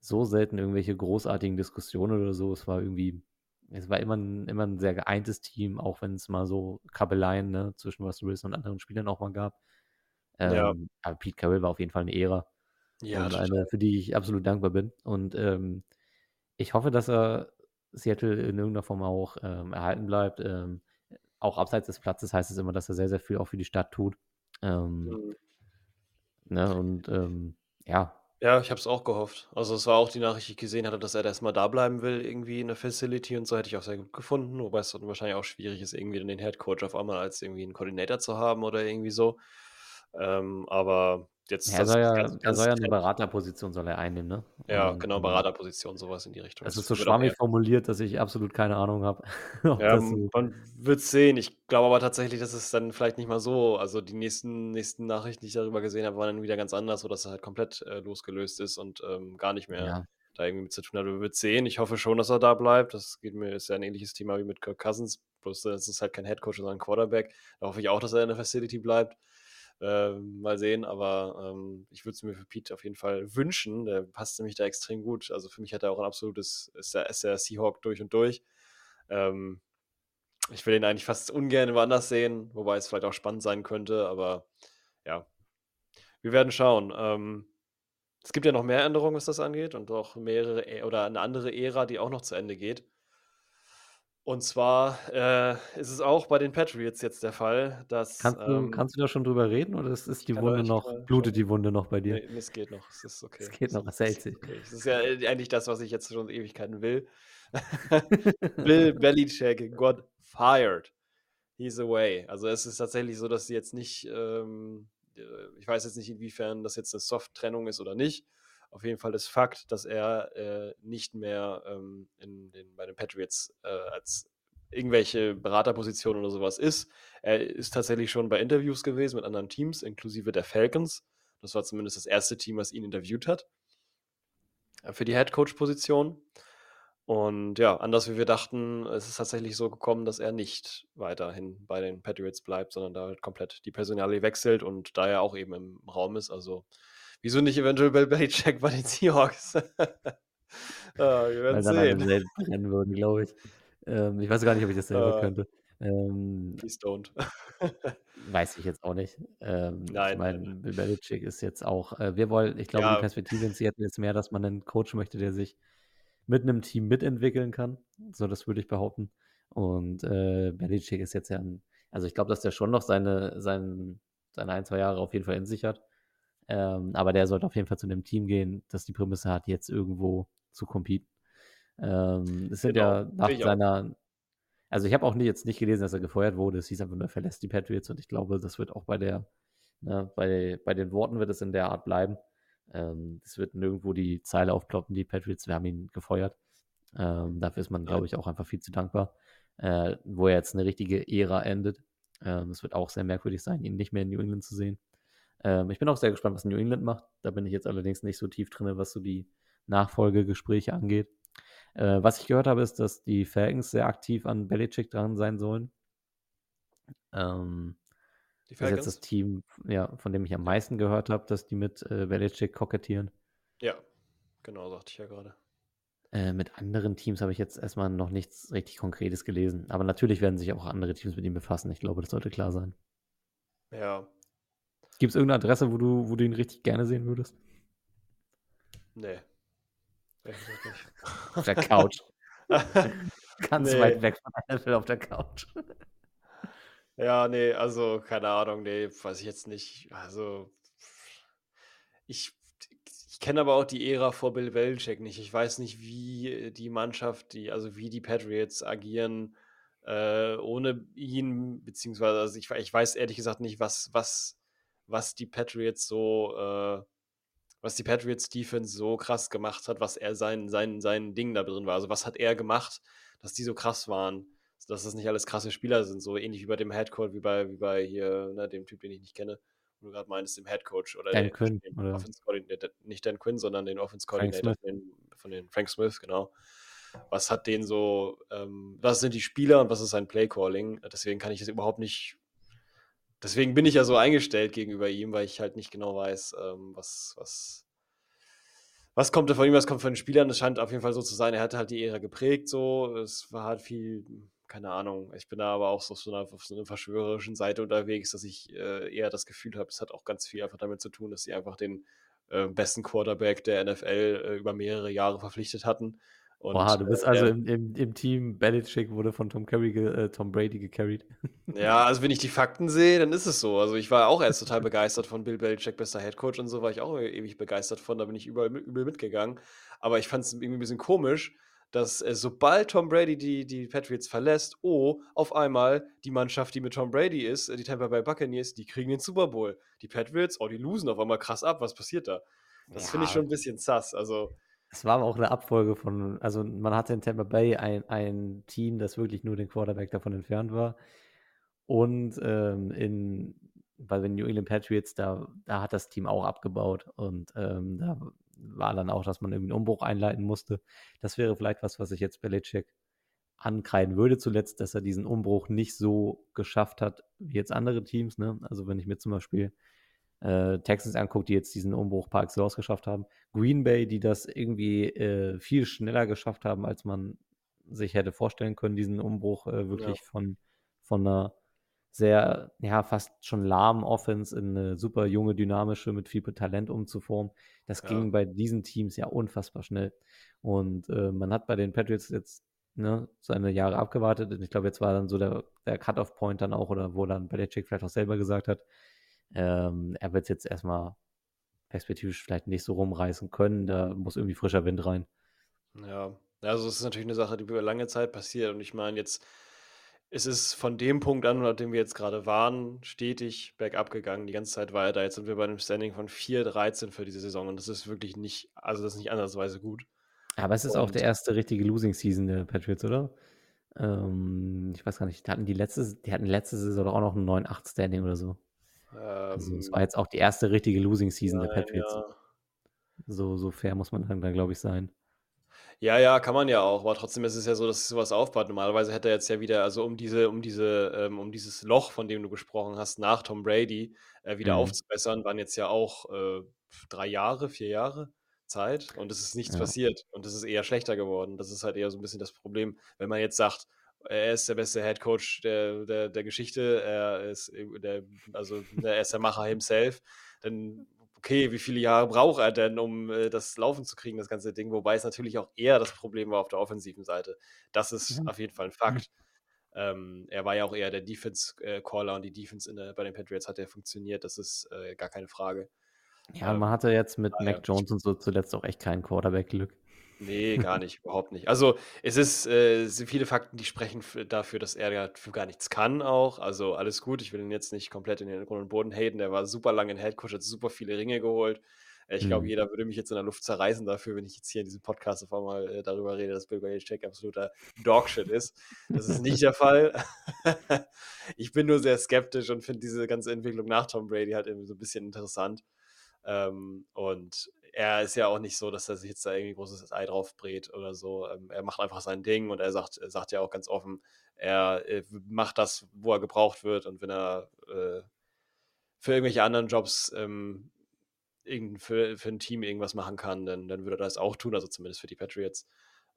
so selten irgendwelche großartigen Diskussionen oder so. Es war irgendwie, es war immer ein, immer ein sehr geeintes Team, auch wenn es mal so Kabeleien ne, zwischen Russell Wilson und anderen Spielern auch mal gab. Ja. Ähm, aber Pete Carroll war auf jeden Fall eine Ära Ja, und eine, für die ich absolut dankbar bin. Und ähm, ich hoffe, dass er Seattle in irgendeiner Form auch ähm, erhalten bleibt. Ähm, auch abseits des Platzes heißt es immer, dass er sehr, sehr viel auch für die Stadt tut. Ähm, Mhm. ne, und ähm, ja, Ja, ich habe es auch gehofft. Also es war auch die Nachricht, die ich gesehen hatte, dass er erstmal da bleiben will, irgendwie in der Facility und so, hätte ich auch sehr gut gefunden. Wobei es dann wahrscheinlich auch schwierig ist, irgendwie dann den Head Coach auf einmal als irgendwie einen Koordinator zu haben oder irgendwie so. Ähm, aber jetzt er das soll ja, ganz, er soll ja eine. Beraterposition soll er einnehmen, ne? Ja, Und genau, ähm, Beraterposition, sowas in die Richtung. es Das ist so schwammig formuliert, dass ich absolut keine Ahnung habe, *laughs* Ja, das so. man wird sehen. Ich glaube aber tatsächlich, dass es dann vielleicht nicht mal so, also die nächsten, nächsten Nachrichten, die ich darüber gesehen habe, waren dann wieder ganz anders, so dass er halt komplett äh, losgelöst ist und ähm, gar nicht mehr Ja, da irgendwie mit zu tun hat. Wir wird sehen. Ich hoffe schon, dass er da bleibt. Das geht mir, ist ja ein ähnliches Thema wie mit Kirk Cousins. Bloß es ist halt kein Headcoach, sondern ein Quarterback. Da hoffe ich auch, dass er in der Facility bleibt. Ähm, mal sehen, aber ähm, ich würde es mir für Pete auf jeden Fall wünschen. Der passt nämlich da extrem gut. Also für mich hat er auch ein absolutes, ist der, ist der Seahawk durch und durch. Ähm, ich will ihn eigentlich fast ungern woanders sehen, wobei es vielleicht auch spannend sein könnte, aber ja, wir werden schauen. Ähm, es gibt ja noch mehr Änderungen, was das angeht, und auch mehrere Ä- oder eine andere Ära, die auch noch zu Ende geht. Und zwar äh, ist es auch bei den Patriots jetzt der Fall, dass kannst du, ähm, kannst du da schon drüber reden oder ist, ist die Wunde noch, da blutet die Wunde noch bei dir? Nee, nee, es geht noch. Es ist okay. Es geht noch, es hält ist sich. okay. Es ist ja eigentlich das, was ich jetzt schon Ewigkeiten will. *laughs* Bill Belichick got fired. He's away. Also es ist tatsächlich so, dass sie jetzt nicht, ähm, äh, ich weiß jetzt nicht, inwiefern das jetzt eine Soft-Trennung ist oder nicht. Auf jeden Fall ist Fakt, dass er äh, nicht mehr ähm, in den, bei den Patriots äh, als irgendwelche Beraterpositionen oder sowas ist. Er ist tatsächlich schon bei Interviews gewesen mit anderen Teams, inklusive der Falcons. Das war zumindest das erste Team, was ihn interviewt hat äh, für die Head Coach Position. Und ja, anders wie wir dachten, es ist tatsächlich so gekommen, dass er nicht weiterhin bei den Patriots bleibt, sondern da halt komplett die Personalie wechselt und da er auch eben im Raum ist. Also, wieso nicht eventuell Bill Belichick bei den Seahawks? *laughs* ah, wir werden Weil dann sehen. Alle brennen würden, glaube ich. Ähm, ich weiß gar nicht, ob ich das selber uh, könnte. Ähm, please don't. *laughs* weiß ich jetzt auch nicht. Ähm, nein, ich meine, Bill Belichick ist jetzt auch, äh, wir wollen, ich glaube, ja. die Perspektive in Seattle ist mehr, dass man einen Coach möchte, der sich mit einem Team mitentwickeln kann. So, das würde ich behaupten. Und äh, Belichick ist jetzt ja ein, also ich glaube, dass der schon noch seine, sein, seine ein, zwei Jahre auf jeden Fall in sich hat. Ähm, aber der sollte auf jeden Fall zu einem Team gehen, das die Prämisse hat, jetzt irgendwo zu competen. Ähm, es sind genau, ja nach seiner, also ich habe auch nie, jetzt nicht gelesen, dass er gefeuert wurde. Es hieß einfach nur, er verlässt die Patriots und ich glaube, das wird auch bei der, ne, bei, bei den Worten wird es in der Art bleiben. Ähm, es wird nirgendwo die Zeile aufploppen, die Patriots, wir haben ihn gefeuert. Ähm, dafür ist man, glaube ich, auch einfach viel zu dankbar. Äh, wo er jetzt eine richtige Ära endet. Ähm, es wird auch sehr merkwürdig sein, ihn nicht mehr in New England zu sehen. Ähm, ich bin auch sehr gespannt, was New England macht. Da bin ich jetzt allerdings nicht so tief drin, was so die Nachfolgegespräche angeht. Äh, was ich gehört habe, ist, dass die Falcons sehr aktiv an Belichick dran sein sollen. Ähm, die das ist jetzt das Team, ja, von dem ich am meisten gehört habe, dass die mit äh, Belichick kokettieren. Ja, genau, sagte ich ja gerade. Äh, mit anderen Teams habe ich jetzt erstmal noch nichts richtig Konkretes gelesen. Aber natürlich werden sich auch andere Teams mit ihm befassen. Ich glaube, das sollte klar sein. Ja. Gibt es irgendeine Adresse, wo du, wo du ihn richtig gerne sehen würdest? Nee. Auf der Couch. *laughs* Ganz nee. weit weg von NFL auf der Couch. Ja, nee, also keine Ahnung, nee, weiß ich jetzt nicht. Also ich, ich kenne aber auch die Ära vor Bill Belichick nicht. Ich weiß nicht, wie die Mannschaft, die, also wie die Patriots agieren äh, ohne ihn, beziehungsweise also ich, ich weiß ehrlich gesagt nicht, was, was, was die Patriots so, äh, was die Patriots Defense so krass gemacht hat, was er sein, sein, sein Ding da drin war. Also was hat er gemacht, dass die so krass waren dass das nicht alles krasse Spieler sind, so ähnlich wie bei dem Headcoach, wie bei, wie bei hier, ne, dem Typ, den ich nicht kenne, wo du gerade meinst, dem Headcoach oder Dan den, Quinn, den oder? Offense Coordinator, nicht Dan Quinn, sondern den Offense Coordinator von den, von den Frank Smith, genau. Was hat den so, ähm, was sind die Spieler und was ist sein Playcalling? Deswegen kann ich das überhaupt nicht deswegen bin ich ja so eingestellt gegenüber ihm, weil ich halt nicht genau weiß, ähm, was, was, was kommt da von ihm, was kommt von den Spielern. Es scheint auf jeden Fall so zu sein, er hatte halt die Ära geprägt, so. Es war halt viel keine Ahnung. Ich bin da aber auch so auf so einer, auf so einer verschwörerischen Seite unterwegs, dass ich äh, eher das Gefühl habe, es hat auch ganz viel einfach damit zu tun, dass sie einfach den äh, besten Quarterback der NFL äh, über mehrere Jahre verpflichtet hatten. Und, Boah, du bist äh, also im, im, im, Team Belichick wurde von Tom, Curry äh, Tom Brady gecarried. *laughs* Ja, also wenn ich die Fakten sehe, dann ist es so. Also ich war auch erst total begeistert von Bill Belichick, bester Headcoach und so, war ich auch ewig begeistert von, da bin ich überall übel mitgegangen. Aber ich fand es irgendwie ein bisschen komisch, dass äh, sobald Tom Brady die, die Patriots verlässt, oh, auf einmal die Mannschaft, die mit Tom Brady ist, äh, die Tampa Bay Buccaneers, die kriegen den Super Bowl. Die Patriots, oh, die losen auf einmal krass ab. Was passiert da? Das ja. finde ich schon ein bisschen sass. Also. Es war aber auch eine Abfolge von, also man hatte in Tampa Bay ein, ein Team, das wirklich nur den Quarterback davon entfernt war. Und ähm, in, bei den New England Patriots, da, da hat das Team auch abgebaut. Und ähm, da war dann auch, dass man irgendwie einen Umbruch einleiten musste. Das wäre vielleicht was, was ich jetzt Belichick ankreiden würde zuletzt, dass er diesen Umbruch nicht so geschafft hat wie jetzt andere Teams. Ne? Also wenn ich mir zum Beispiel äh, Texans angucke, die jetzt diesen Umbruch par excellence geschafft haben, Green Bay, die das irgendwie äh, viel schneller geschafft haben, als man sich hätte vorstellen können, diesen Umbruch äh, wirklich ja. von, von einer sehr, ja, fast schon lahmen Offense in eine super junge, dynamische, mit viel Talent umzuformen. Das ja. ging bei diesen Teams ja unfassbar schnell. Und äh, man hat bei den Patriots jetzt ne, seine Jahre abgewartet. Und ich glaube, jetzt war dann so der, der Cut-Off-Point dann auch, oder wo dann Belichick vielleicht auch selber gesagt hat, ähm, er wird es jetzt erstmal perspektivisch vielleicht nicht so rumreißen können. Da muss irgendwie frischer Wind rein. Ja, also es ist natürlich eine Sache, die über lange Zeit passiert. Und ich meine, jetzt es ist von dem Punkt an, an dem wir jetzt gerade waren, stetig bergab gegangen. Die ganze Zeit weiter. Jetzt sind wir bei einem Standing von 4-13 für diese Saison und das ist wirklich nicht, also das ist nicht andersweise gut. Aber es ist und auch der erste richtige Losing Season der Patriots, oder? Ähm, ich weiß gar nicht, die hatten die letzte, die hatten letzte Saison auch noch ein 9-8 Standing oder so. Ähm, also es war jetzt auch die erste richtige Losing Season nein, der Patriots. Ja. So, so fair muss man dann, glaube ich, sein. Ja, ja, kann man ja auch, aber trotzdem ist es ja so, dass sich sowas aufbaut. Normalerweise hätte er jetzt ja wieder, also um diese, um diese, ähm, um dieses Loch, von dem du gesprochen hast, nach Tom Brady äh, wieder Mhm. aufzubessern, waren jetzt ja auch äh, drei Jahre, vier Jahre Zeit und es ist nichts Ja. passiert und es ist eher schlechter geworden. Das ist halt eher so ein bisschen das Problem, wenn man jetzt sagt, er ist der beste Head Coach der, der, der Geschichte, er ist der, also er ist der Macher himself, dann okay, wie viele Jahre braucht er denn, um äh, das laufen zu kriegen, das ganze Ding? Wobei es natürlich auch eher das Problem war auf der offensiven Seite. Das ist Mhm. auf jeden Fall ein Fakt. Ähm, er war ja auch eher der Defense-Caller und die Defense der, bei den Patriots hat ja funktioniert. Das ist äh, gar keine Frage. Ja, Ähm, man hatte jetzt mit daher- Mac Jones und so zuletzt auch echt kein Quarterback-Glück. Nee, gar nicht, überhaupt nicht. Also es ist, äh, es sind viele Fakten, die sprechen für, dafür, dass er ja für gar nichts kann auch. Also alles gut, ich will ihn jetzt nicht komplett in den Grund und Boden haten. Der war super lange in Headcoach, hat super viele Ringe geholt. Äh, Ich glaube, Mhm. jeder würde mich jetzt in der Luft zerreißen dafür, wenn ich jetzt hier in diesem Podcast auf einmal äh, darüber rede, dass Bill Belichick absoluter Dogshit ist. Das ist nicht der Fall. *laughs* ich bin nur sehr skeptisch und finde diese ganze Entwicklung nach Tom Brady halt irgendwie so ein bisschen interessant. Ähm, und er ist ja auch nicht so, dass er sich jetzt da irgendwie großes Ei drauf brät oder so. Ähm, er macht einfach sein Ding und er sagt, sagt ja auch ganz offen, er äh, macht das, wo er gebraucht wird und wenn er äh, für irgendwelche anderen Jobs ähm, für, für ein Team irgendwas machen kann, dann, dann würde er das auch tun, also zumindest für die Patriots.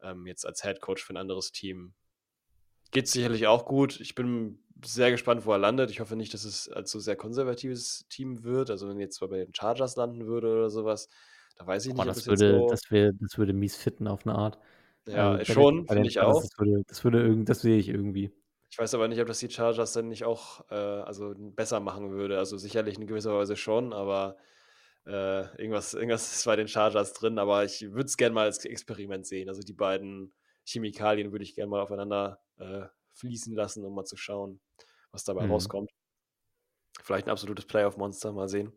Ähm, jetzt als Head Coach für ein anderes Team geht sicherlich auch gut. Ich bin sehr gespannt, wo er landet. Ich hoffe nicht, dass es als so sehr konservatives Team wird. Also wenn jetzt mal bei den Chargers landen würde oder sowas, da weiß ich nicht, Boah, ob das, das würde, so. das, wär, das würde mies fitten auf eine Art. ja, Also, schon, bei den finde ich auch. Das, würde, das, würde irgend, das sehe ich irgendwie. Ich weiß aber nicht, ob das die Chargers dann nicht auch äh, also besser machen würde. Also sicherlich in gewisser Weise schon, aber äh, irgendwas, irgendwas ist bei den Chargers drin. Aber ich würde es gerne mal als Experiment sehen. Also die beiden Chemikalien würde ich gerne mal aufeinander äh, fließen lassen, um mal zu schauen, was dabei Mhm. rauskommt. Vielleicht ein absolutes Playoff-Monster, mal sehen.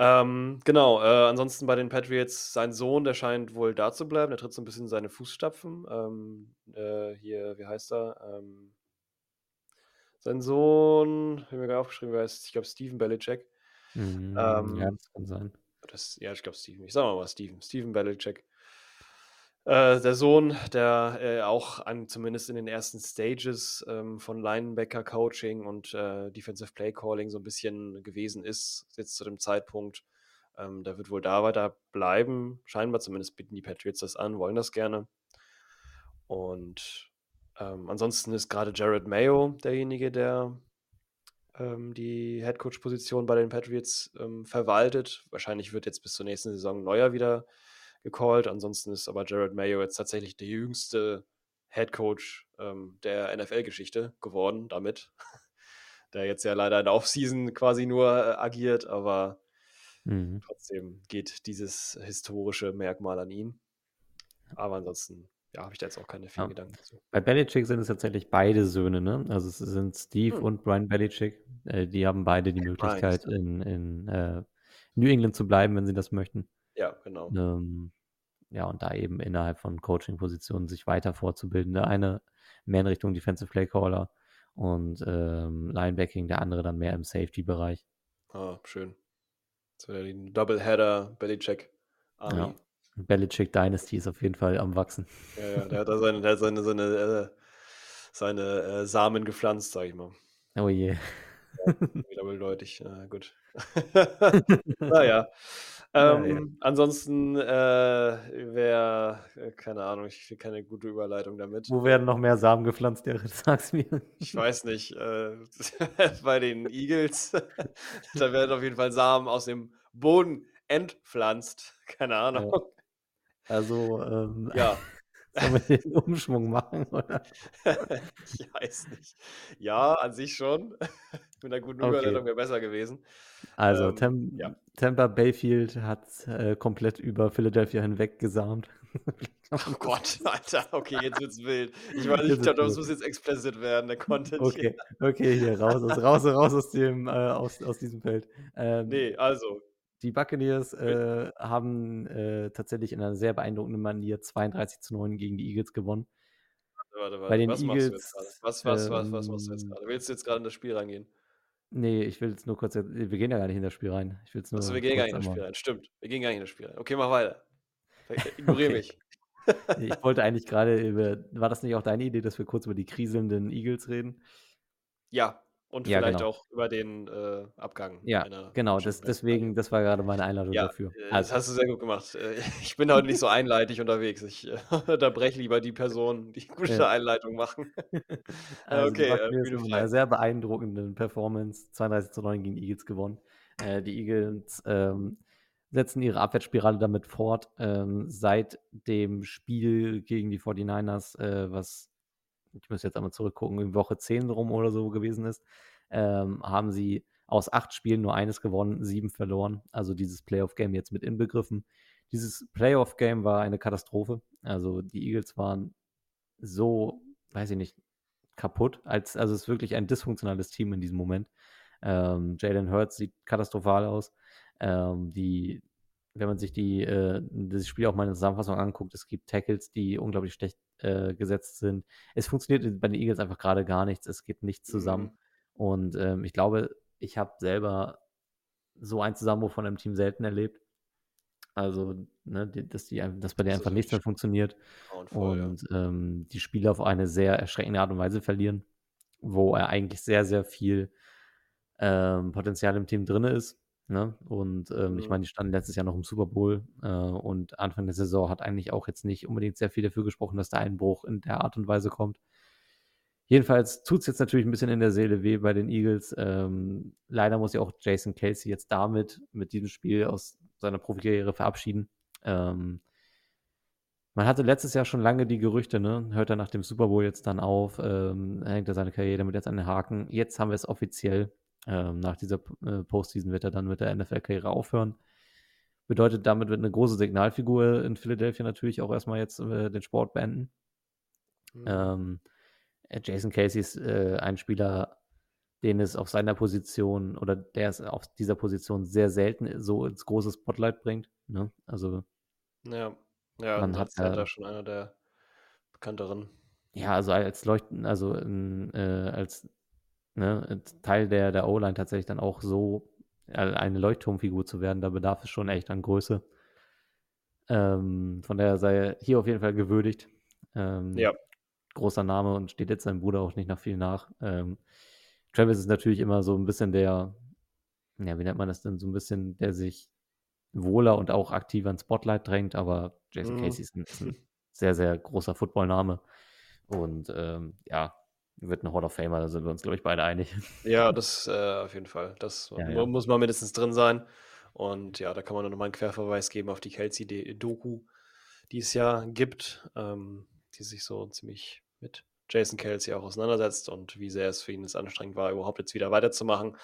Ähm, genau, äh, ansonsten bei den Patriots, sein Sohn, der scheint wohl da zu bleiben. Der tritt so ein bisschen in seine Fußstapfen. Ähm, äh, hier, wie heißt er? Ähm, sein Sohn, habe mir gerade aufgeschrieben, wer heißt, ich glaube, Steven Belichick. Mhm, ja, Ähm, das kann sein. das, ja, ich glaube, Steven. Ich sage mal mal Steven. Steven Belichick. Äh, der Sohn, der äh, auch an, zumindest in den ersten Stages ähm, von Linebacker-Coaching und äh, Defensive Play Calling so ein bisschen gewesen ist, jetzt zu dem Zeitpunkt. Ähm, der wird wohl da weiter bleiben. Scheinbar zumindest bieten die Patriots das an, wollen das gerne. Und ähm, ansonsten ist gerade Jared Mayo derjenige, der ähm, die Headcoach-Position bei den Patriots ähm, verwaltet. Wahrscheinlich wird jetzt bis zur nächsten Saison neuer wieder gecallt. Ansonsten ist aber Jared Mayo jetzt tatsächlich der jüngste Headcoach ähm, der NFL-Geschichte geworden damit. *laughs* der jetzt ja leider in der Offseason quasi nur äh, agiert, aber Mhm. trotzdem geht dieses historische Merkmal an ihn. Aber ansonsten, ja, habe ich da jetzt auch keine vielen Ja. Gedanken zu. Bei Belichick sind es tatsächlich beide Söhne, ne? Also es sind Steve Hm. und Brian Belichick. Äh, die haben beide die Möglichkeit, in, in äh, New England zu bleiben, wenn sie das möchten. Ja, genau. Ähm, ja, und da eben innerhalb von Coaching-Positionen sich weiter fortzubilden. Der eine mehr in Richtung Defensive Play Caller und ähm, Linebacking, der andere dann mehr im Safety-Bereich. Ah, schön. Das wäre die Doubleheader Belichick Army. Ja. Belichick Dynasty ist auf jeden Fall am Wachsen. Ja, ja, der hat da seine, der hat seine, seine, äh, seine äh, Samen gepflanzt, sag ich mal. Oh je. Doppeldeutig, ja, *laughs* gut. *laughs* naja. Ja, Ähm, Ansonsten äh, wäre, äh, keine Ahnung, ich finde keine gute Überleitung damit. Wo werden noch mehr Samen gepflanzt, Jared? *laughs* Sag's mir. Ich weiß nicht, äh, *laughs* bei den Eagles, da werden auf jeden Fall Samen aus dem Boden entpflanzt. Keine Ahnung. Also, ähm, Ja, *laughs* sollen wir den Umschwung machen? Oder? *laughs* ich weiß nicht. Ja, an sich schon. *laughs* Mit einer guten Okay. Überleitung wäre besser gewesen. Also, Ähm, Tem ja. Tampa Bayfield hat äh, komplett über Philadelphia hinweg gesamt. *laughs* Oh Gott, Alter, okay, jetzt wird's wild. Ich weiß nicht, das muss jetzt explicit werden, der Content Okay, okay, hier raus, aus, raus, raus aus dem, äh, aus, aus diesem Feld. Ähm, hier. Nee, also, Die Buccaneers äh, haben äh, tatsächlich in einer sehr beeindruckenden Manier 32 zu 9 gegen die Eagles gewonnen. warte, warte, Bei den was machst du jetzt gerade? Eagles, Was, was, was, was machst du jetzt ähm, gerade? Willst du jetzt gerade in das Spiel reingehen? Nee, ich will jetzt nur kurz, wir gehen ja gar nicht in das Spiel rein. Ich will jetzt nur Achso, wir gehen gar nicht in das Spiel rein. Stimmt, wir gehen gar nicht in das Spiel rein. Okay, mach weiter. Ignoriere Okay. mich. Ich *laughs* wollte eigentlich gerade über, war das nicht auch deine Idee, dass wir kurz über die kriselnden Eagles reden? Ja, und Ja, vielleicht genau. auch über den äh, Abgang Ja, genau, das, deswegen, das war gerade meine Einladung Ja, dafür. äh, das Also, hast du sehr gut gemacht. Äh, *laughs* Ich bin heute nicht so einleitig unterwegs. Ich äh, *laughs* unterbreche lieber die Personen, die gute Ja. Einleitung machen. *laughs* Also okay, äh, mit einer sehr beeindruckenden Performance 32 zu 9 gegen die Eagles gewonnen. Äh, die Eagles ähm, setzen ihre Abwärtsspirale damit fort. Ähm, seit dem Spiel gegen die 49ers, äh, was ich muss jetzt einmal zurückgucken, in Woche 10 rum oder so gewesen ist, ähm, haben sie aus acht Spielen nur eines gewonnen, sieben verloren. Also dieses Playoff-Game jetzt mit inbegriffen. Dieses Playoff-Game war eine Katastrophe. Also die Eagles waren so, weiß ich nicht, kaputt. Als, also es ist wirklich ein dysfunktionales Team in diesem Moment. Ähm, Jalen Hurts sieht katastrophal aus. Ähm, die, wenn man sich die, äh, das Spiel auch mal in der Zusammenfassung anguckt, es gibt Tackles, die unglaublich schlecht äh, gesetzt sind. Es funktioniert bei den Eagles einfach gerade gar nichts. Es geht nichts zusammen. Mhm. Und ähm, ich glaube, ich habe selber so ein Zusammenbruch von einem Team selten erlebt. Also, ne, dass, die, dass bei denen Das einfach nichts mehr funktioniert ja. und ähm, die Spieler auf eine sehr erschreckende Art und Weise verlieren, wo er eigentlich sehr, sehr viel ähm, Potenzial im Team drin ist. Ne? Und ähm, ich Mhm. meine, die standen letztes Jahr noch im Super Bowl äh, und Anfang der Saison hat eigentlich auch jetzt nicht unbedingt sehr viel dafür gesprochen, dass der Einbruch in der Art und Weise kommt. Jedenfalls tut es jetzt natürlich ein bisschen in der Seele weh bei den Eagles. Ähm, leider muss ja auch Jason Kelsey jetzt damit, mit diesem Spiel aus seiner Profikarriere verabschieden. Ähm, man hatte letztes Jahr schon lange die Gerüchte, ne? Hört er nach dem Super Bowl jetzt dann auf, ähm, hängt er seine Karriere damit jetzt an den Haken. Jetzt haben wir es offiziell. Ähm, nach dieser äh, Postseason wird er dann mit der NFL-Karriere aufhören. Bedeutet, damit wird eine große Signalfigur in Philadelphia natürlich auch erstmal jetzt äh, den Sport beenden. Mhm. Ähm, äh, Jason Casey ist äh, ein Spieler, den es auf seiner Position oder der es auf dieser Position sehr selten so ins große Spotlight bringt. Ne? Also Ja, ja, man hat als Center ja, schon einer der bekannteren. ja, also als Leuchten, also in, äh, als ne, Teil der, der O-Line tatsächlich dann auch so äh, eine Leuchtturmfigur zu werden, da bedarf es schon echt an Größe. Ähm, von daher sei er hier auf jeden Fall gewürdigt. Ähm, Ja, großer Name und steht jetzt seinem Bruder auch nicht nach viel nach. Ähm, Travis ist natürlich immer so ein bisschen der, ja, wie nennt man das denn, so ein bisschen, der sich wohler und auch aktiver ins Spotlight drängt, aber Jason mhm. Casey ist ein, ist ein sehr, sehr großer Footballname und ähm, ja, wird ein Hall of Famer, da sind wir uns, glaube ich, beide einig. Ja, *laughs* das äh, auf jeden Fall. Das Ja, ja. muss mal mindestens drin sein. Und ja, da kann man nochmal einen Querverweis geben auf die Kelsey-Doku, die es ja gibt, ähm, die sich so ziemlich mit Jason Kelsey auch auseinandersetzt und wie sehr es für ihn jetzt anstrengend war, überhaupt jetzt wieder weiterzumachen.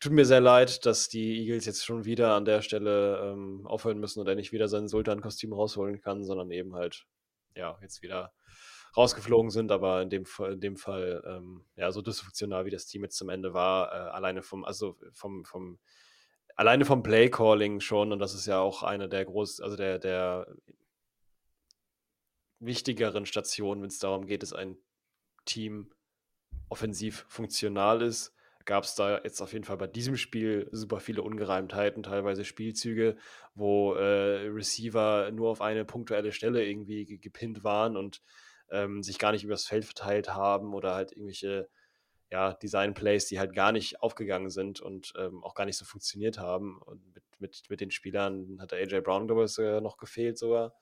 Tut mir sehr leid, dass die Eagles jetzt schon wieder an der Stelle ähm, aufhören müssen und er nicht wieder sein Sultan-Kostüm rausholen kann, sondern eben halt, ja, jetzt wieder rausgeflogen sind, aber in dem in dem Fall ähm, ja, so dysfunktional wie das Team jetzt zum Ende war, äh, alleine vom, also vom, vom, alleine vom Play-Calling schon, und das ist ja auch eine der groß, also der, der wichtigeren Stationen, wenn es darum geht, dass ein Team offensiv funktional ist, gab es da jetzt auf jeden Fall bei diesem Spiel super viele Ungereimtheiten, teilweise Spielzüge, wo äh, Receiver nur auf eine punktuelle Stelle irgendwie ge- gepinnt waren und ähm, sich gar nicht übers Feld verteilt haben oder halt irgendwelche ja, Design-Plays, die halt gar nicht aufgegangen sind und ähm, auch gar nicht so funktioniert haben. Und mit, mit, mit den Spielern hat der AJ Brown, glaube ich, sogar noch gefehlt sogar.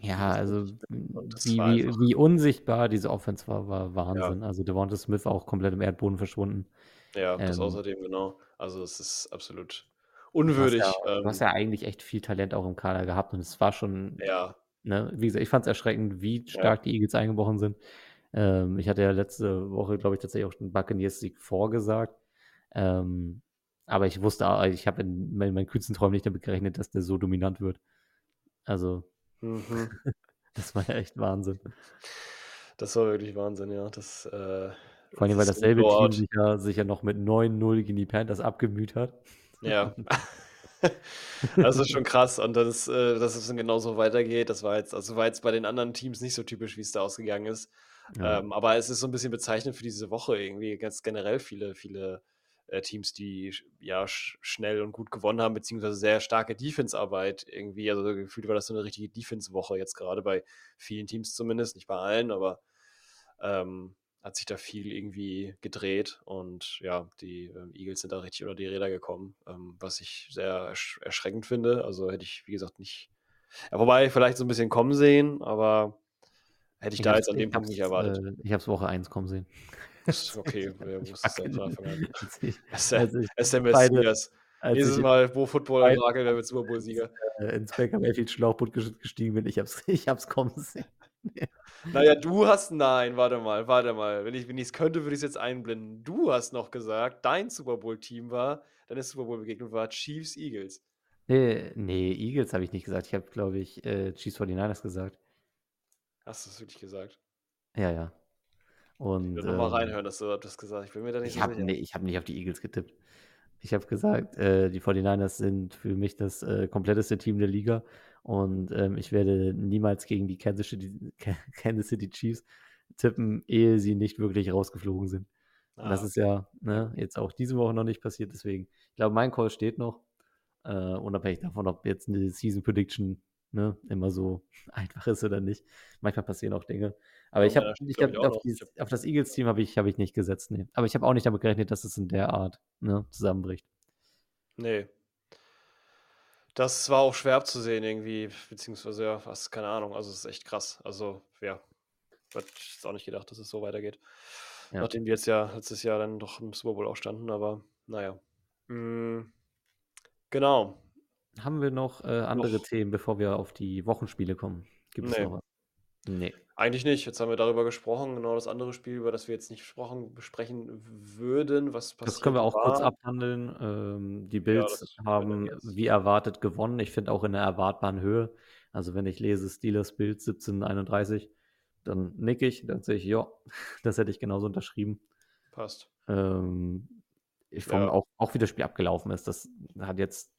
Ja, Also, wie, wie, wie unsichtbar diese Offense war, war ja, Wahnsinn. Also Devonta Smith auch komplett im Erdboden verschwunden. ja, das Ähm, außerdem, genau. Also es ist absolut du hast unwürdig. ja, du hast Ähm, ja eigentlich echt viel Talent auch im Kader gehabt und es war schon, ja, ne, wie gesagt, ich fand es erschreckend, wie ja, stark die Eagles eingebrochen sind. Ähm, ich hatte ja letzte Woche, glaube ich, tatsächlich auch den Buccaneers-Sieg vorgesagt. Ähm, aber ich wusste, auch- ich habe in, in meinen kühnsten Träumen nicht damit gerechnet, dass der so dominant wird. Also, mhm. *laughs* das war ja echt Wahnsinn. Das war wirklich Wahnsinn, ja. Das, äh, Vor allem, weil dasselbe Team sich ja, sich ja noch mit 9-0 gegen die Panthers abgemüht hat. Ja. *laughs* Das *laughs* ist schon krass und das, äh, dass es dann genauso weitergeht, das war jetzt, also war jetzt bei den anderen Teams nicht so typisch, wie es da ausgegangen ist. Ja. Ähm, aber es ist so ein bisschen bezeichnend für diese Woche irgendwie, ganz generell viele, viele äh, Teams, die ja sch schnell und gut gewonnen haben, beziehungsweise sehr starke Defense-Arbeit irgendwie. Also gefühlt war das so eine richtige Defense-Woche jetzt gerade bei vielen Teams zumindest, nicht bei allen, aber ähm, hat sich da viel irgendwie gedreht und ja, die ähm, Eagles sind da richtig unter die Räder gekommen, ähm, was ich sehr ersch erschreckend finde. Also hätte ich, wie gesagt, nicht. Ja, wobei vielleicht so ein bisschen kommen sehen, aber hätte ich, ich da jetzt an dem Punkt nicht erwartet. Äh, ich habe es Woche 1 kommen sehen. Ist okay, *laughs* wer wusste es von Anfang an. SMS Diaz. Dieses Mal, wo Football ein Nagel, wer wird Super Bowl-Sieger. Äh, *laughs* ins Becker Mayfield Schlauchboot gestiegen bin, ich hab's, *laughs* ich hab's kommen sehen. Naja, du hast, nein, warte mal, warte mal. Wenn ich es könnte, würde ich es jetzt einblenden. Du hast noch gesagt, dein Super Bowl-Team war, deine Super Bowl-Begegnung war Chiefs Eagles. Nee, nee Eagles habe ich nicht gesagt. Ich habe, glaube ich, äh, Chiefs 49ers gesagt. Hast du es wirklich gesagt? Ja, ja. Und, ich will ähm, mal reinhören, dass du das gesagt hast. Ich bin mir da nicht ich so hab, Nee, ich habe nicht auf die Eagles getippt. Ich habe gesagt, äh, die 49ers sind für mich das äh, kompletteste Team der Liga und ähm, ich werde niemals gegen die Kansas City, *laughs* Kansas City Chiefs tippen, ehe sie nicht wirklich rausgeflogen sind. Ah, das ist ja ne, jetzt auch diese Woche noch nicht passiert. Deswegen, ich glaube, mein Call steht noch. Äh, unabhängig davon, ob jetzt eine Season Prediction ne, immer so *laughs* einfach ist oder nicht. Manchmal passieren auch Dinge. Aber ich habe ich hab, auf, auf, das Eagles-Team habe ich, hab ich nicht gesetzt. Nee. Aber ich habe auch nicht damit gerechnet, dass es in der Art ne, zusammenbricht. Nee, das war auch schwer abzusehen irgendwie, beziehungsweise ja, was, keine Ahnung, also es ist echt krass. Also, ja, hätte ich auch nicht gedacht, dass es so weitergeht. Ja. Nachdem wir jetzt ja letztes Jahr dann doch im Super Bowl auch standen, aber naja. Mhm. Genau. Haben wir noch äh, andere noch. Themen, bevor wir auf die Wochenspiele kommen? Gibt es nee. noch was? Nee. Eigentlich nicht. Jetzt haben wir darüber gesprochen, genau das andere Spiel, über das wir jetzt nicht besprochen, besprechen würden, was passiert Das können wir auch war. kurz abhandeln. Ähm, die Bills ja, haben wie erwartet gewonnen. Ich finde auch in der erwartbaren Höhe. Also wenn ich lese Steelers Bild 1731, dann nicke ich, dann sehe ich, ja, *laughs* das hätte ich genauso unterschrieben. Passt. Ähm, ich ja. auch, auch wie das Spiel abgelaufen ist. Das hat jetzt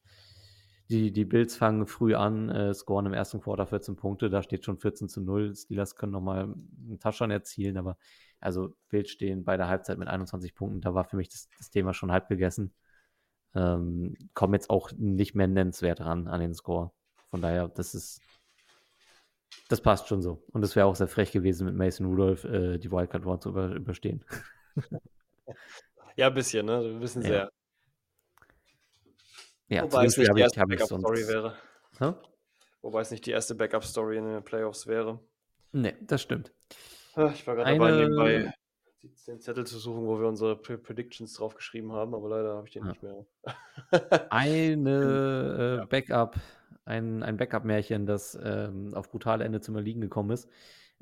die, die Bills fangen früh an, äh, scoren im ersten Quarter 14 Punkte, da steht schon 14 zu 0. Steelers können nochmal einen Touchdown erzielen, aber also Bills stehen bei der Halbzeit mit 21 Punkten, da war für mich das, das Thema schon halb gegessen. Ähm, kommen jetzt auch nicht mehr nennenswert ran an den Score. Von daher, das ist, das passt schon so. Und es wäre auch sehr frech gewesen, mit Mason Rudolph äh, die Wildcard Round zu über, überstehen. *laughs* ja, ein bisschen, ne? Ein bisschen ja. sehr. Ja, Wobei es nicht die erste Backup-Story wäre. Huh? Wobei es nicht die erste Backup-Story in den Playoffs wäre. Nee, das stimmt. Ich war gerade Eine... dabei, nebenbei den Zettel zu suchen, wo wir unsere Predictions draufgeschrieben haben, aber leider habe ich den ja. nicht mehr. Eine *laughs* äh, Backup, ein, ein Backup-Märchen, das ähm, auf brutale Ende zum Erliegen gekommen ist,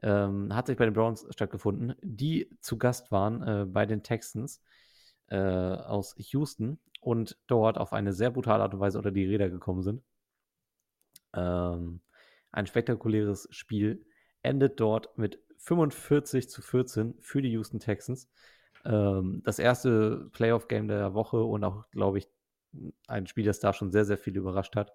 ähm, hat sich bei den Browns stattgefunden, die zu Gast waren äh, bei den Texans äh, aus Houston und dort auf eine sehr brutale Art und Weise unter die Räder gekommen sind. Ähm, ein spektakuläres Spiel endet dort mit 45 zu 14 für die Houston Texans. Ähm, das erste Playoff-Game der Woche und auch, glaube ich, ein Spiel, das da schon sehr, sehr viel überrascht hat.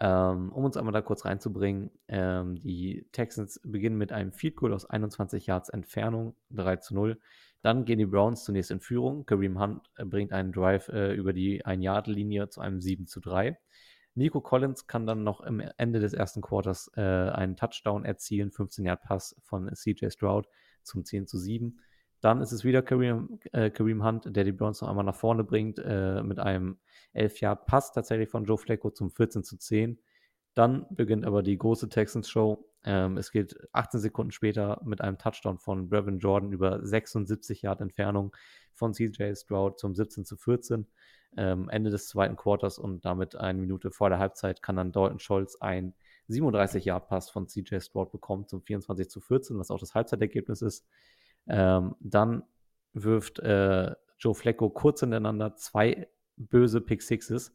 Ähm, um uns einmal da kurz reinzubringen, ähm, die Texans beginnen mit einem Field Goal aus 21 Yards Entfernung, 3 zu 0. Dann gehen die Browns zunächst in Führung. Kareem Hunt äh, bringt einen Drive äh, über die 1-Yard-Linie zu einem 7 zu 3. Nico Collins kann dann noch am Ende des ersten Quarters äh, einen Touchdown erzielen, 15-Yard-Pass von CJ Stroud zum 10 zu 7. Dann ist es wieder Kareem, äh, Kareem Hunt, der die Browns noch einmal nach vorne bringt, äh, mit einem 11-Yard-Pass tatsächlich von Joe Flacco zum 14 zu 10. Dann beginnt aber die große Texans-Show. Ähm, es geht 18 Sekunden später mit einem Touchdown von Brevin Jordan über 76 Yard Entfernung von CJ Stroud zum 17 zu 14. Ähm, Ende des zweiten Quarters und damit eine Minute vor der Halbzeit kann dann Dalton Scholz ein 37 Yard Pass von CJ Stroud bekommen zum 24 zu 14, was auch das Halbzeitergebnis ist. Ähm, dann wirft äh, Joe Flecko kurz hintereinander zwei böse Pick Sixes.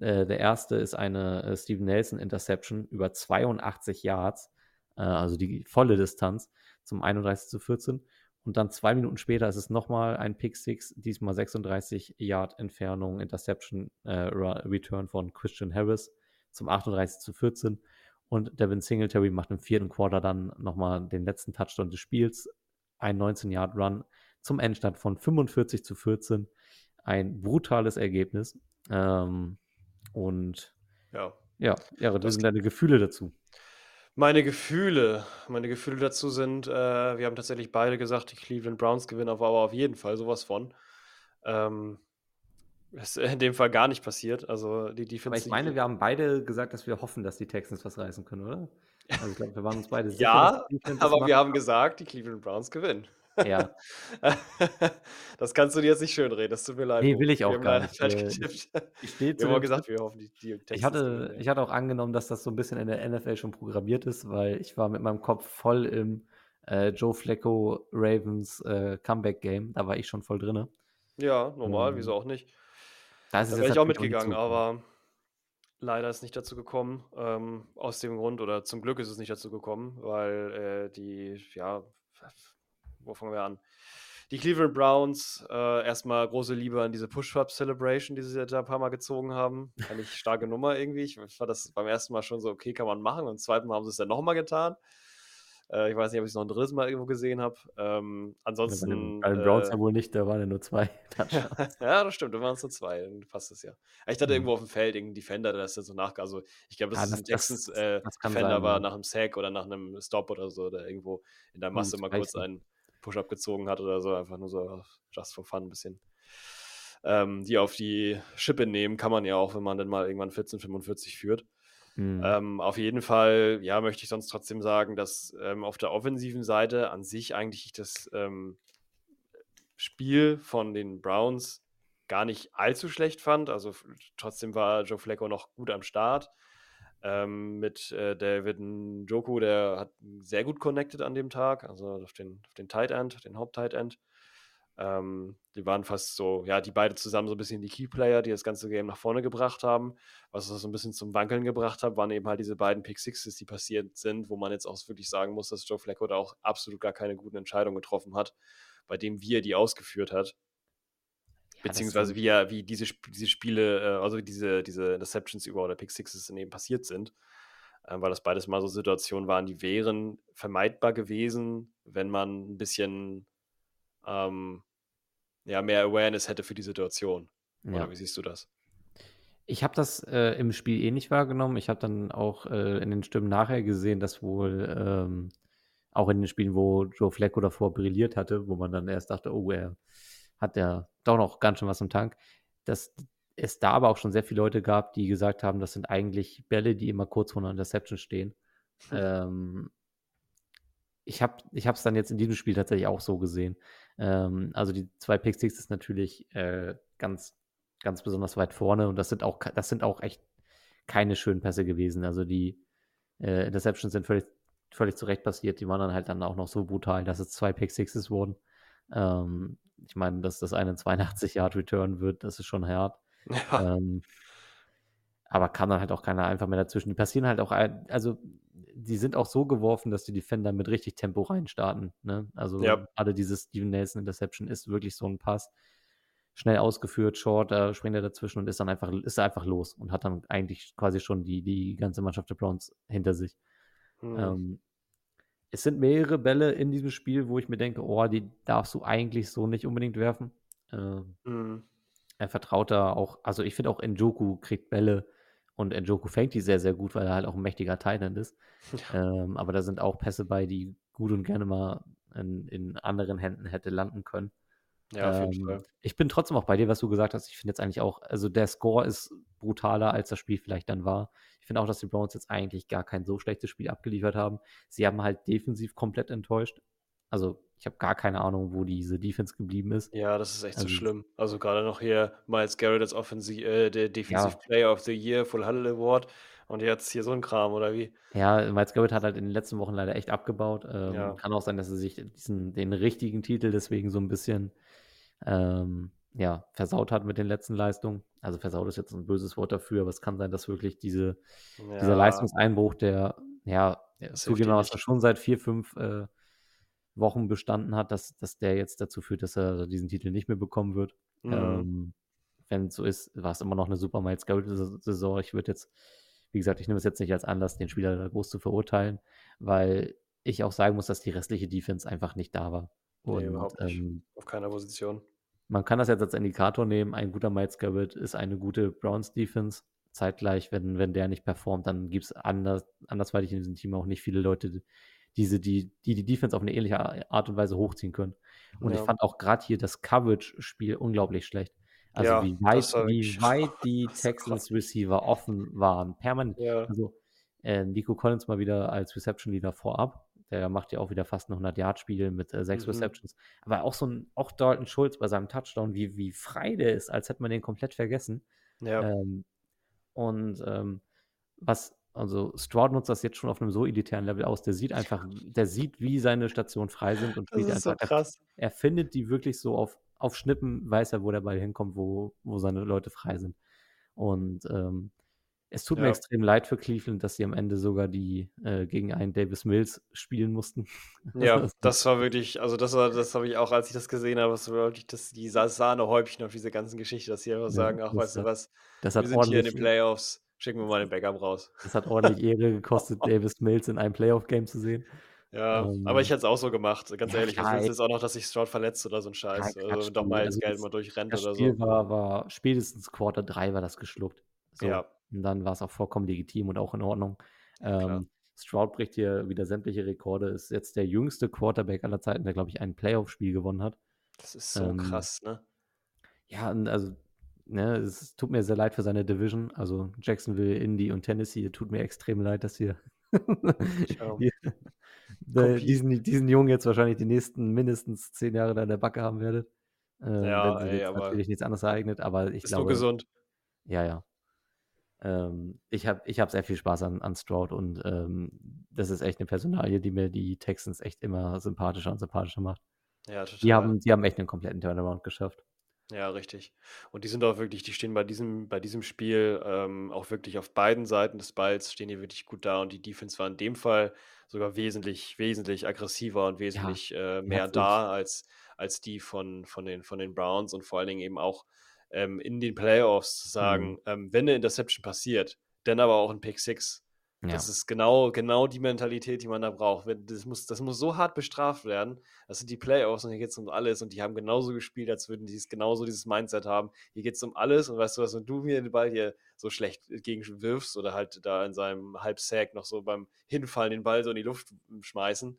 Äh, der erste ist eine äh, Steven Nelson Interception über 82 Yards äh, also die volle Distanz zum 31 zu 14. Und dann zwei Minuten später ist es nochmal ein Pick Six, diesmal 36 Yard Entfernung, Interception, äh, Return von Christian Harris zum 38 zu 14. Und Devin Singletary macht im vierten Quarter dann nochmal den letzten Touchdown des Spiels, ein 19 Yard Run zum Endstand von 45 zu 14. ein brutales Ergebnis. Ähm, und Ja. ja, Jared, wie Das sind deine Gefühle dazu? Meine Gefühle, meine Gefühle dazu sind, äh, wir haben tatsächlich beide gesagt, die Cleveland Browns gewinnen aber auf jeden Fall sowas von. Ähm, ist in dem Fall gar nicht passiert. Also die Aber Defense. ich meine, wir haben beide gesagt, dass wir hoffen, dass die Texans was reißen können, oder? Also ich glaube, wir waren uns beide *laughs* sicher, ja, aber wir haben gesagt, die Cleveland Browns gewinnen. Ja. *laughs* das kannst du dir jetzt nicht schönreden, das tut mir leid. Nee, will ich Wir auch haben gar nicht. Äh, *laughs* getippt. Ich stehe Wir zu haben auch dem gesagt, wir hoffen, die, die Ich Texans hatte, ich hatte auch angenommen, dass das so ein bisschen in der NFL schon programmiert ist, weil ich war mit meinem Kopf voll im äh, Joe Flacco Ravens äh, Comeback Game. Da war ich schon voll drinne. Ja, normal, Ähm, wieso auch nicht. Da ist Da wäre ich auch mitgegangen, aber leider ist nicht dazu gekommen. Ähm, aus dem Grund, oder zum Glück ist es nicht dazu gekommen, weil äh, die, ja, wo fangen wir an? Die Cleveland Browns, äh, erstmal große Liebe an diese Push-Up-Celebration, die sie da ein paar Mal gezogen haben. Ich starke Nummer irgendwie. Ich fand das beim ersten Mal schon so, okay, kann man machen. Und beim zweiten Mal haben sie es dann nochmal getan. Äh, ich weiß nicht, ob ich es noch ein drittes Mal irgendwo gesehen habe. Ähm, Bei den, ansonsten. bei den Browns äh, ja wohl nicht, da waren ja nur zwei *laughs* ja, das stimmt, da waren es nur zwei, dann passt es ja. Ich dachte Mhm. irgendwo auf dem Feld irgendein Defender, der ist dann so nach, also ich glaube, das Ja, ist das, ein das, Texans äh, das Defender sein, war ja. nach einem Sack oder nach einem Stop oder so, der irgendwo in der Masse das mal kurz einen Push-Up gezogen hat oder so, einfach nur so just for fun ein bisschen. Ähm, die auf die Schippe nehmen kann man ja auch, wenn man dann mal irgendwann 14:45 führt. Mhm. Ähm, auf jeden Fall, ja, möchte ich sonst trotzdem sagen, dass ähm, auf der offensiven Seite an sich eigentlich ich das ähm, Spiel von den Browns gar nicht allzu schlecht fand. Also trotzdem war Joe Flacco noch gut am Start. Ähm, mit äh, David Njoku, der hat sehr gut connected an dem Tag, also auf den, auf den Tight End, den Haupt-Tight End. Ähm, die waren fast so, ja, die beide zusammen so ein bisschen die Key-Player, die das ganze Game nach vorne gebracht haben. Was es so ein bisschen zum Wankeln gebracht hat, waren eben halt diese beiden Pick Sixes, die passiert sind, wo man jetzt auch wirklich sagen muss, dass Joe Flacco da auch absolut gar keine guten Entscheidungen getroffen hat, bei dem, wie er die ausgeführt hat. Beziehungsweise wie wie diese, diese Spiele, äh, also diese, diese Interceptions über oder Pick Sixes eben passiert sind. Ähm, weil das beides mal so Situationen waren, die wären vermeidbar gewesen, wenn man ein bisschen ähm, ja, mehr Awareness hätte für die Situation. Oder ja. wie siehst du das? Ich habe das äh, im Spiel eh nicht wahrgenommen. Ich habe dann auch äh, in den Stimmen nachher gesehen, dass wohl ähm, auch in den Spielen, wo Joe Flacco davor brilliert hatte, wo man dann erst dachte, oh, er hat ja doch noch ganz schön was im Tank, dass es da aber auch schon sehr viele Leute gab, die gesagt haben, das sind eigentlich Bälle, die immer kurz vor einer Interception stehen. *laughs* ähm, ich habe es dann jetzt in diesem Spiel tatsächlich auch so gesehen. Ähm, also die zwei Pick Six ist natürlich äh, ganz, ganz besonders weit vorne und das sind auch, das sind auch echt keine schönen Pässe gewesen. Also die äh, Interceptions sind völlig, völlig zurecht passiert. Die waren dann halt dann auch noch so brutal, dass es zwei Pick Sixes wurden. Ähm, ich meine, dass das eine *laughs* 82 Yard Return wird, das ist schon hart. Ja, Ähm, aber kam dann halt auch keiner einfach mehr dazwischen. Die passieren halt auch, also die sind auch so geworfen, dass die Defender mit richtig Tempo reinstarten. Ne? Also ja, gerade dieses Steven Nelson Interception ist wirklich so ein Pass. Schnell ausgeführt, short, da springt er dazwischen und ist dann einfach, ist einfach los und hat dann eigentlich quasi schon die, die ganze Mannschaft der Browns hinter sich. hm, Ähm, es sind mehrere Bälle in diesem Spiel, wo ich mir denke, oh, die darfst du eigentlich so nicht unbedingt werfen. Ähm, hm, er vertraut da auch, also ich finde auch Njoku kriegt Bälle und Njoku fängt die sehr, sehr gut, weil er halt auch ein mächtiger Thailand ist. ja, *laughs* Ähm, aber da sind auch Pässe bei, die gut und gerne mal in, in anderen Händen hätte landen können. Ja, auf jeden Ähm, Fall. ich bin trotzdem auch bei dir, was du gesagt hast. Ich finde jetzt eigentlich auch, also der Score ist brutaler, als das Spiel vielleicht dann war. Ich finde auch, dass die Browns jetzt eigentlich gar kein so schlechtes Spiel abgeliefert haben. Sie haben halt defensiv komplett enttäuscht. Also ich habe gar keine Ahnung, wo diese Defense geblieben ist. Ja, das ist echt so Also schlimm. Also gerade noch hier Miles Garrett als Offensiv, äh, der Defensive ja, Player of the Year, Full Huddle Award und jetzt hier so ein Kram, oder wie? ja, Miles Garrett hat halt in den letzten Wochen leider echt abgebaut. Ähm, Ja, kann auch sein, dass er sich diesen, den richtigen Titel deswegen so ein bisschen ähm, ja, versaut hat mit den letzten Leistungen. Also versaut ist jetzt ein böses Wort dafür, aber es kann sein, dass wirklich diese, dieser ja, Leistungseinbruch, der ja das hilft zugegeben ihm was nicht. schon seit vier, fünf äh, Wochen bestanden hat, dass, dass der jetzt dazu führt, dass er diesen Titel nicht mehr bekommen wird. Mhm. Ähm, wenn es so ist, war es immer noch eine super Miles Garrett-Saison. Ich würde jetzt, wie gesagt, ich nehme es jetzt nicht als Anlass, den Spieler da groß zu verurteilen, weil ich auch sagen muss, dass die restliche Defense einfach nicht da war. Nee, Und überhaupt nicht. ähm, Auf keiner Position. man kann das jetzt als Indikator nehmen. Ein guter Miles Garrett ist eine gute Browns Defense. Zeitgleich, wenn, wenn der nicht performt, dann gibt es anders, andersweitig in diesem Team auch nicht viele Leute, diese, die, die die Defense auf eine ähnliche Art und Weise hochziehen können. Und ja. ich fand auch gerade hier das Coverage-Spiel unglaublich schlecht. Also ja, wie weit, wie weit *laughs* die Texans Receiver offen waren. Permanent. Ja. Also äh, Nico Collins mal wieder als Reception Leader vorab. Der macht ja auch wieder fast ein 100-Yard-Spiel mit äh, sechs mhm. Receptions. Aber auch so ein, auch Dalton Schulz bei seinem Touchdown, wie, wie frei der ist, als hätte man den komplett vergessen. Ja. Ähm, und ähm, was, also Stroud nutzt das jetzt schon auf einem so elitären Level aus. Der sieht einfach, der sieht, wie seine Stationen frei sind und spielt das ist einfach. So krass. Er, er, findet die wirklich so auf, auf Schnippen, weiß er, wo der Ball hinkommt, wo, wo seine Leute frei sind. Und ähm, es tut ja. mir extrem leid für Cleveland, dass sie am Ende sogar die äh, gegen einen Davis Mills spielen mussten. *laughs* Ja, das war wirklich, also das war, das habe ich auch, als ich das gesehen habe, das war wirklich das, die Sahnehäubchen auf diese ganzen Geschichte, dass sie einfach ja, sagen, ach, weißt du was, das wir sind hier in den Playoffs, Schicken wir mal den Backup raus. Das hat ordentlich Ehre *laughs* gekostet, Davis Mills in einem Playoff-Game zu sehen. Ja, um, aber ich ähm, hätte es auch so gemacht, ganz ja, ehrlich. Ich will jetzt auch noch, dass sich Stroud verletzt oder so ein Scheiß. Ja, also doch mal das Geld mal durchrennt das oder Spiel so. War, war spätestens Quarter 3 war das geschluckt. So. Ja. Und dann war es auch vollkommen legitim und auch in Ordnung. Ähm, Stroud bricht hier wieder sämtliche Rekorde, ist jetzt der jüngste Quarterback aller Zeiten, der, glaube ich, ein Playoff-Spiel gewonnen hat. Das ist so ähm, krass, ne? Ja, also ne, es tut mir sehr leid für seine Division. Also Jacksonville, Indy und Tennessee, tut mir extrem leid, dass ihr *laughs* diesen, diesen Jungen jetzt wahrscheinlich die nächsten mindestens zehn Jahre da in der Backe haben werdet. Äh, ja, wenn ey, natürlich nichts anderes ereignet, aber ich ist glaube. Ist gesund. Ja, ja. Ähm, ich habe ich hab sehr viel Spaß an, an Stroud und ähm, das ist echt eine Personalie, die mir die Texans echt immer sympathischer und sympathischer macht. Ja, total. Die haben, die haben echt einen kompletten Turnaround geschafft. Ja, richtig. Und die sind auch wirklich, die stehen bei diesem, bei diesem Spiel ähm, auch wirklich auf beiden Seiten des Balls, stehen die wirklich gut da und die Defense war in dem Fall sogar wesentlich, wesentlich aggressiver und wesentlich äh, mehr da als, als die von, von, den, von den Browns und vor allen Dingen eben auch ähm, in den Playoffs zu sagen, mhm. ähm, wenn eine Interception passiert, dann aber auch ein Pick Six, ja. Das ist genau, genau die Mentalität, die man da braucht. Das muss, das muss so hart bestraft werden. Das sind die Playoffs und hier geht es um alles. Und die haben genauso gespielt, als würden die genauso dieses Mindset haben. Hier geht es um alles. Und weißt du was, wenn du mir den Ball hier so schlecht gegenwirfst oder halt da in seinem Halbsack noch so beim Hinfallen den Ball so in die Luft schmeißen,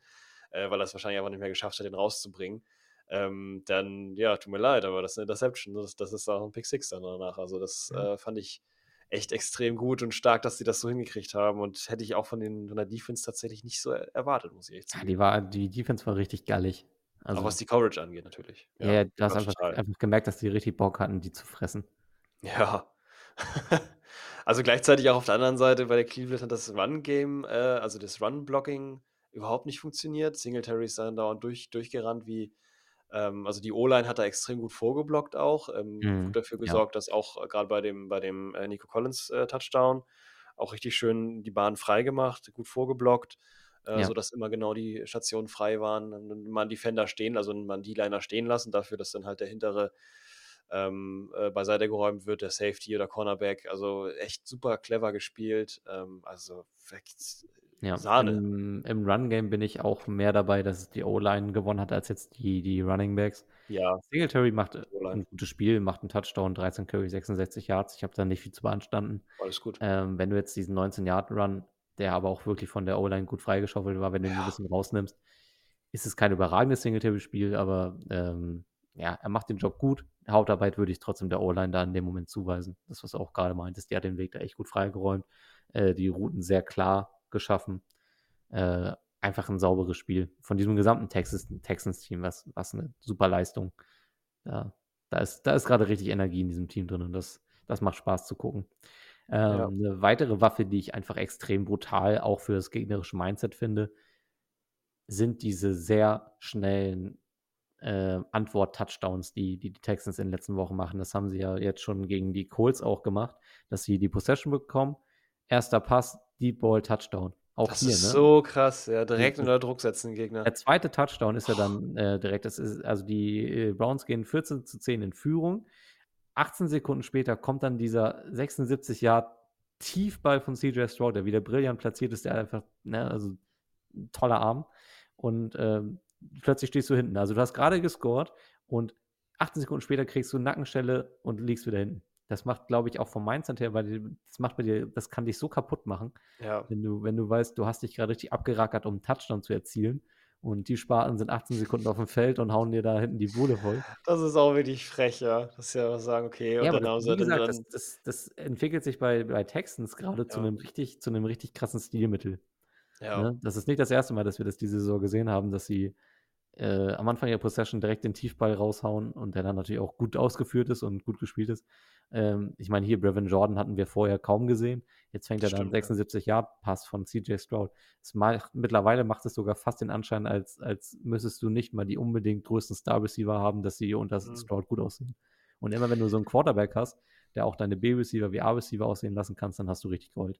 äh, weil er es wahrscheinlich einfach nicht mehr geschafft hat, den rauszubringen, ähm, dann ja, tut mir leid, aber das ist eine Interception. Das, das ist auch ein Pick Six dann danach. Also das ja. äh, fand ich echt extrem gut und stark, dass sie das so hingekriegt haben. Und hätte ich auch von, den, von der Defense tatsächlich nicht so erwartet, muss ich echt sagen. Ja, die, war, die Defense war richtig gallig. Also, auch was die Coverage angeht, natürlich. Ja, ja du hast einfach, einfach, gemerkt, dass die richtig Bock hatten, die zu fressen. Ja. *laughs* also gleichzeitig auch auf der anderen Seite bei der Cleveland hat das Run-Game, äh, also das Run-Blocking überhaupt nicht funktioniert. Singletary ist dann dauernd durch, durchgerannt wie, also die O-Line hat da extrem gut vorgeblockt auch, ähm, mhm. gut dafür gesorgt, ja. dass auch äh, gerade bei dem, bei dem äh, Nico Collins äh, Touchdown auch richtig schön die Bahn frei gemacht, gut vorgeblockt, äh, ja. sodass immer genau die Stationen frei waren. Und man Defender stehen, also man die Liner stehen lassen, dafür, dass dann halt der hintere ähm, äh, beiseite geräumt wird, der Safety oder Cornerback. Also echt super clever gespielt. Ähm, also ja, Sahne. Im, im Run-Game bin ich auch mehr dabei, dass die O-Line gewonnen hat, als jetzt die, die Running Backs. Ja. Singletary macht ein gutes Spiel, macht einen Touchdown, 13 Curry, 66 Yards. Ich habe da nicht viel zu beanstanden. Alles gut. Ähm, wenn du jetzt diesen 19-Yard-Run, der aber auch wirklich von der O-Line gut freigeschaufelt war, wenn du ihn ein bisschen rausnimmst, ist es kein überragendes Singletary-Spiel, aber ähm, ja, er macht den Job gut. Hauptarbeit würde ich trotzdem der O-Line da in dem Moment zuweisen. Das, was du auch gerade meintest, die hat den Weg da echt gut freigeräumt. Äh, die Routen sehr klar geschaffen. Äh, einfach ein sauberes Spiel von diesem gesamten Texans-Team, was, was eine super Leistung. Ja, da ist, da ist gerade richtig Energie in diesem Team drin und das, das macht Spaß zu gucken. Ähm, ja. Eine weitere Waffe, die ich einfach extrem brutal auch für das gegnerische Mindset finde, sind diese sehr schnellen äh, Antwort-Touchdowns, die, die die Texans in den letzten Wochen machen. Das haben sie ja jetzt schon gegen die Colts auch gemacht, dass sie die Possession bekommen. Erster Pass, Deep Ball, Touchdown. Auch das hier, ist ne? so krass, ja, direkt unter Druck setzen den Gegner. Der zweite Touchdown ist ja dann äh, direkt, das ist, also die äh, Browns gehen 14 zu 10 in Führung. 18 Sekunden später kommt dann dieser 76 Yard Tiefball von CJ Stroud, der wieder brillant platziert ist, der einfach, ne, also toller Arm. Und ähm, plötzlich stehst du hinten. Also du hast gerade gescored und 18 Sekunden später kriegst du Nackenstelle und liegst wieder hinten. Das macht, glaube ich, auch vom Mindset her, weil das macht bei dir, das kann dich so kaputt machen, Ja. wenn du, wenn du weißt, du hast dich gerade richtig abgerackert, um einen Touchdown zu erzielen. Und die Sparten sind 18 Sekunden auf dem Feld und hauen dir da hinten die Bude voll. Das ist auch wirklich frech, ja. Dass sie einfach sagen, okay, und Ja, dann das, haben sie dann, gesagt, das, dann das, das entwickelt sich bei, bei Texans gerade zu Ja. einem richtig, zu einem richtig krassen Stilmittel. ja. Ne? Das ist nicht das erste Mal, dass wir das diese Saison gesehen haben, dass sie äh, am Anfang ihrer Possession direkt den Tiefball raushauen und der dann natürlich auch gut ausgeführt ist und gut gespielt ist. Ähm, ich meine, hier Brevin Jordan hatten wir vorher kaum gesehen. Jetzt fängt er dann Stimmt, ja. 76 Yard Pass von CJ Stroud. Es macht, mittlerweile macht es sogar fast den Anschein, als, als müsstest du nicht mal die unbedingt größten Star Receiver haben, dass sie unter Mhm. Stroud gut aussehen. Und immer wenn du so einen Quarterback hast, der auch deine B-Receiver wie A-Receiver aussehen lassen kannst, dann hast du richtig Gold.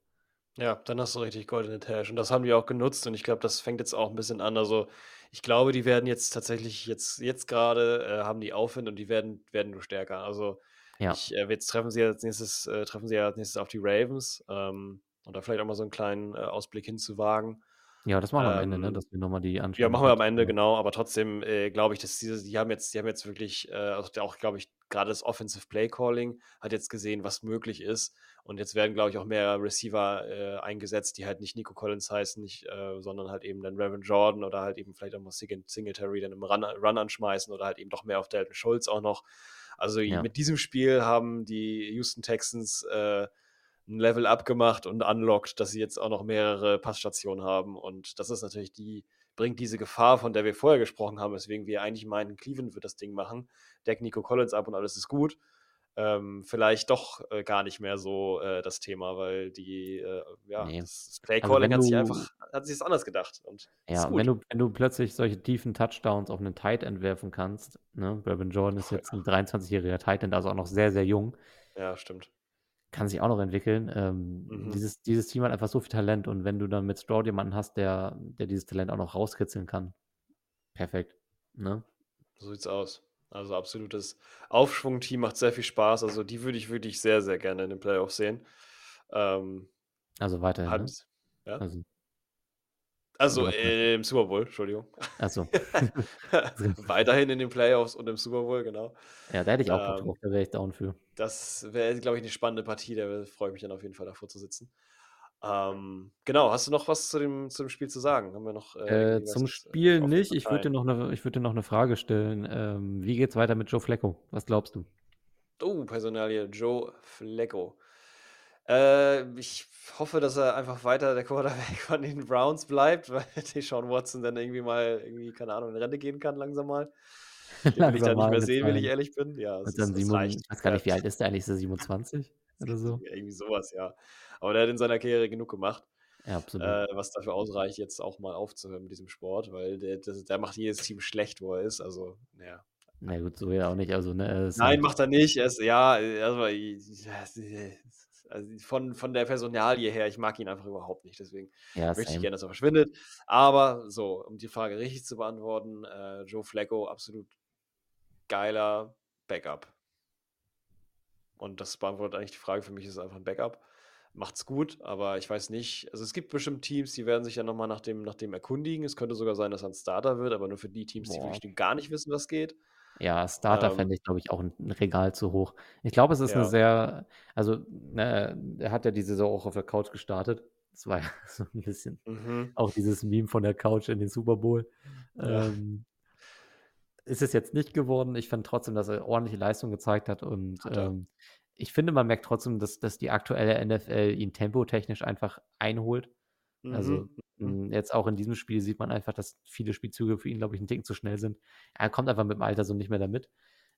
Ja, dann hast du richtig goldene Tasche. Und das haben die auch genutzt. Und ich glaube, das fängt jetzt auch ein bisschen an. Also, ich glaube, die werden jetzt tatsächlich, jetzt, jetzt gerade äh, haben die Aufwind und die werden, werden nur stärker. Also, Ja. ich, äh, jetzt treffen sie als nächstes, äh, treffen sie ja als nächstes auf die Ravens. Ähm, und da vielleicht auch mal so einen kleinen äh, Ausblick hinzuwagen. Ja, das machen wir am Ende, ne? Ähm, dass wir nochmal die anschauen. Ja, machen wir am Ende, genau, aber trotzdem äh, glaube ich, dass diese, die haben jetzt, die haben jetzt wirklich, äh, also auch, glaube ich, gerade das Offensive Play Calling hat jetzt gesehen, was möglich ist. Und jetzt werden, glaube ich, auch mehr Receiver äh, eingesetzt, die halt nicht Nico Collins heißen, nicht, äh, sondern halt eben dann Reverend Jordan oder halt eben vielleicht auch mal Sing- Singletary dann im Run, Run anschmeißen oder halt eben doch mehr auf Dalton Schultz auch noch. Also Ja. mit diesem Spiel haben die Houston Texans äh, ein Level up gemacht und unlocked, dass sie jetzt auch noch mehrere Passstationen haben. Und das ist natürlich die, bringt diese Gefahr, von der wir vorher gesprochen haben, weswegen wir eigentlich meinen, Cleveland wird das Ding machen. Deck Nico Collins ab und alles ist gut. Ähm, vielleicht doch äh, gar nicht mehr so äh, das Thema, weil die, äh, ja, Nee. das, Play Also Calling wenn hat sich einfach, hat sich das anders gedacht. Und Ja, ist gut. wenn du, wenn du plötzlich solche tiefen Touchdowns auf einen Tight End werfen kannst, ne? Brevin Jordan ist Oh, jetzt ein 23-jähriger Tight End, also auch noch sehr, sehr jung, ja, stimmt. Kann sich auch noch entwickeln. Ähm, Mhm. dieses, dieses Team hat einfach so viel Talent und wenn du dann mit Stroud jemanden hast, der, der dieses Talent auch noch rauskitzeln kann, perfekt. Ne? So sieht's aus. Also absolutes Aufschwungteam, macht sehr viel Spaß. Also die würde ich wirklich sehr, sehr gerne in den Playoffs sehen. Ähm, Also weiterhin, ne? halbes- ja? Also, Also äh, im Super Bowl, Entschuldigung. achso. *laughs* Weiterhin in den Playoffs und im Super Bowl, genau. Ja, da hätte ich auch Bock Ähm, drauf, da wäre ich down für. Das wäre, glaube ich, eine spannende Partie. Da freue ich mich dann auf jeden Fall davor zu sitzen. Ähm, genau, hast du noch was zu dem, zu dem Spiel zu sagen? Haben wir noch äh, Äh, zum was, äh, Spiel nicht. Ich würde dir, noch eine, ich würd dir noch eine Frage stellen. Ähm, wie geht's weiter mit Joe Flacco? Was glaubst du? Oh, Personalie Joe Flacco. Äh, ich hoffe, dass er einfach weiter der Quarterback *laughs* von den Browns bleibt, weil *laughs* Deshaun Watson dann irgendwie mal, irgendwie, keine Ahnung, in Rente gehen kann, langsam mal. Den *laughs* will ich da nicht mehr sehen, wenn ich ehrlich bin. Ja, es, mit ist, es reicht. ich weiß gar nicht, wie alt ist der eigentlich? Ist er 27 oder so? Ja, irgendwie sowas, ja. Aber der hat in seiner Karriere genug gemacht, Ja, absolut. äh, was dafür ausreicht, jetzt auch mal aufzuhören mit diesem Sport, weil der, das, der macht jedes Team schlecht, wo er ist. Also, ja. Na gut, so ja auch nicht. Also, ne, Nein, halt- macht er nicht. Ist, ja, also, also von, von der Personalie her, ich mag ihn einfach überhaupt nicht. Deswegen ja, möchte ich gerne, dass er verschwindet. Aber so, um die Frage richtig zu beantworten, äh, Joe Flacco, absolut geiler Backup. Und das beantwortet eigentlich die Frage. Für mich ist es einfach ein Backup. Macht's gut, aber ich weiß nicht. Also es gibt bestimmt Teams, die werden sich ja nochmal nach dem, nach dem erkundigen. Es könnte sogar sein, dass er ein Starter wird, aber nur für die Teams, die Boah. wirklich gar nicht wissen, was geht. Ja, Starter Ähm, fände ich, glaube ich, auch ein Regal zu hoch. Ich glaube, es ist eine Ja. sehr, also, ne, er hat ja die Saison auch auf der Couch gestartet. Das war *laughs* ja so ein bisschen Mhm. auch dieses Meme von der Couch in den Super Bowl. Ja. Ähm, ist es jetzt nicht geworden. Ich fand trotzdem, dass er ordentliche Leistung gezeigt hat und Hat ähm, ich finde, man merkt trotzdem, dass, dass die aktuelle NFL ihn tempotechnisch einfach einholt. Also Mhm. M, jetzt auch in diesem Spiel sieht man einfach, dass viele Spielzüge für ihn, glaube ich, ein Ticken zu schnell sind. Er kommt einfach mit dem Alter so nicht mehr damit.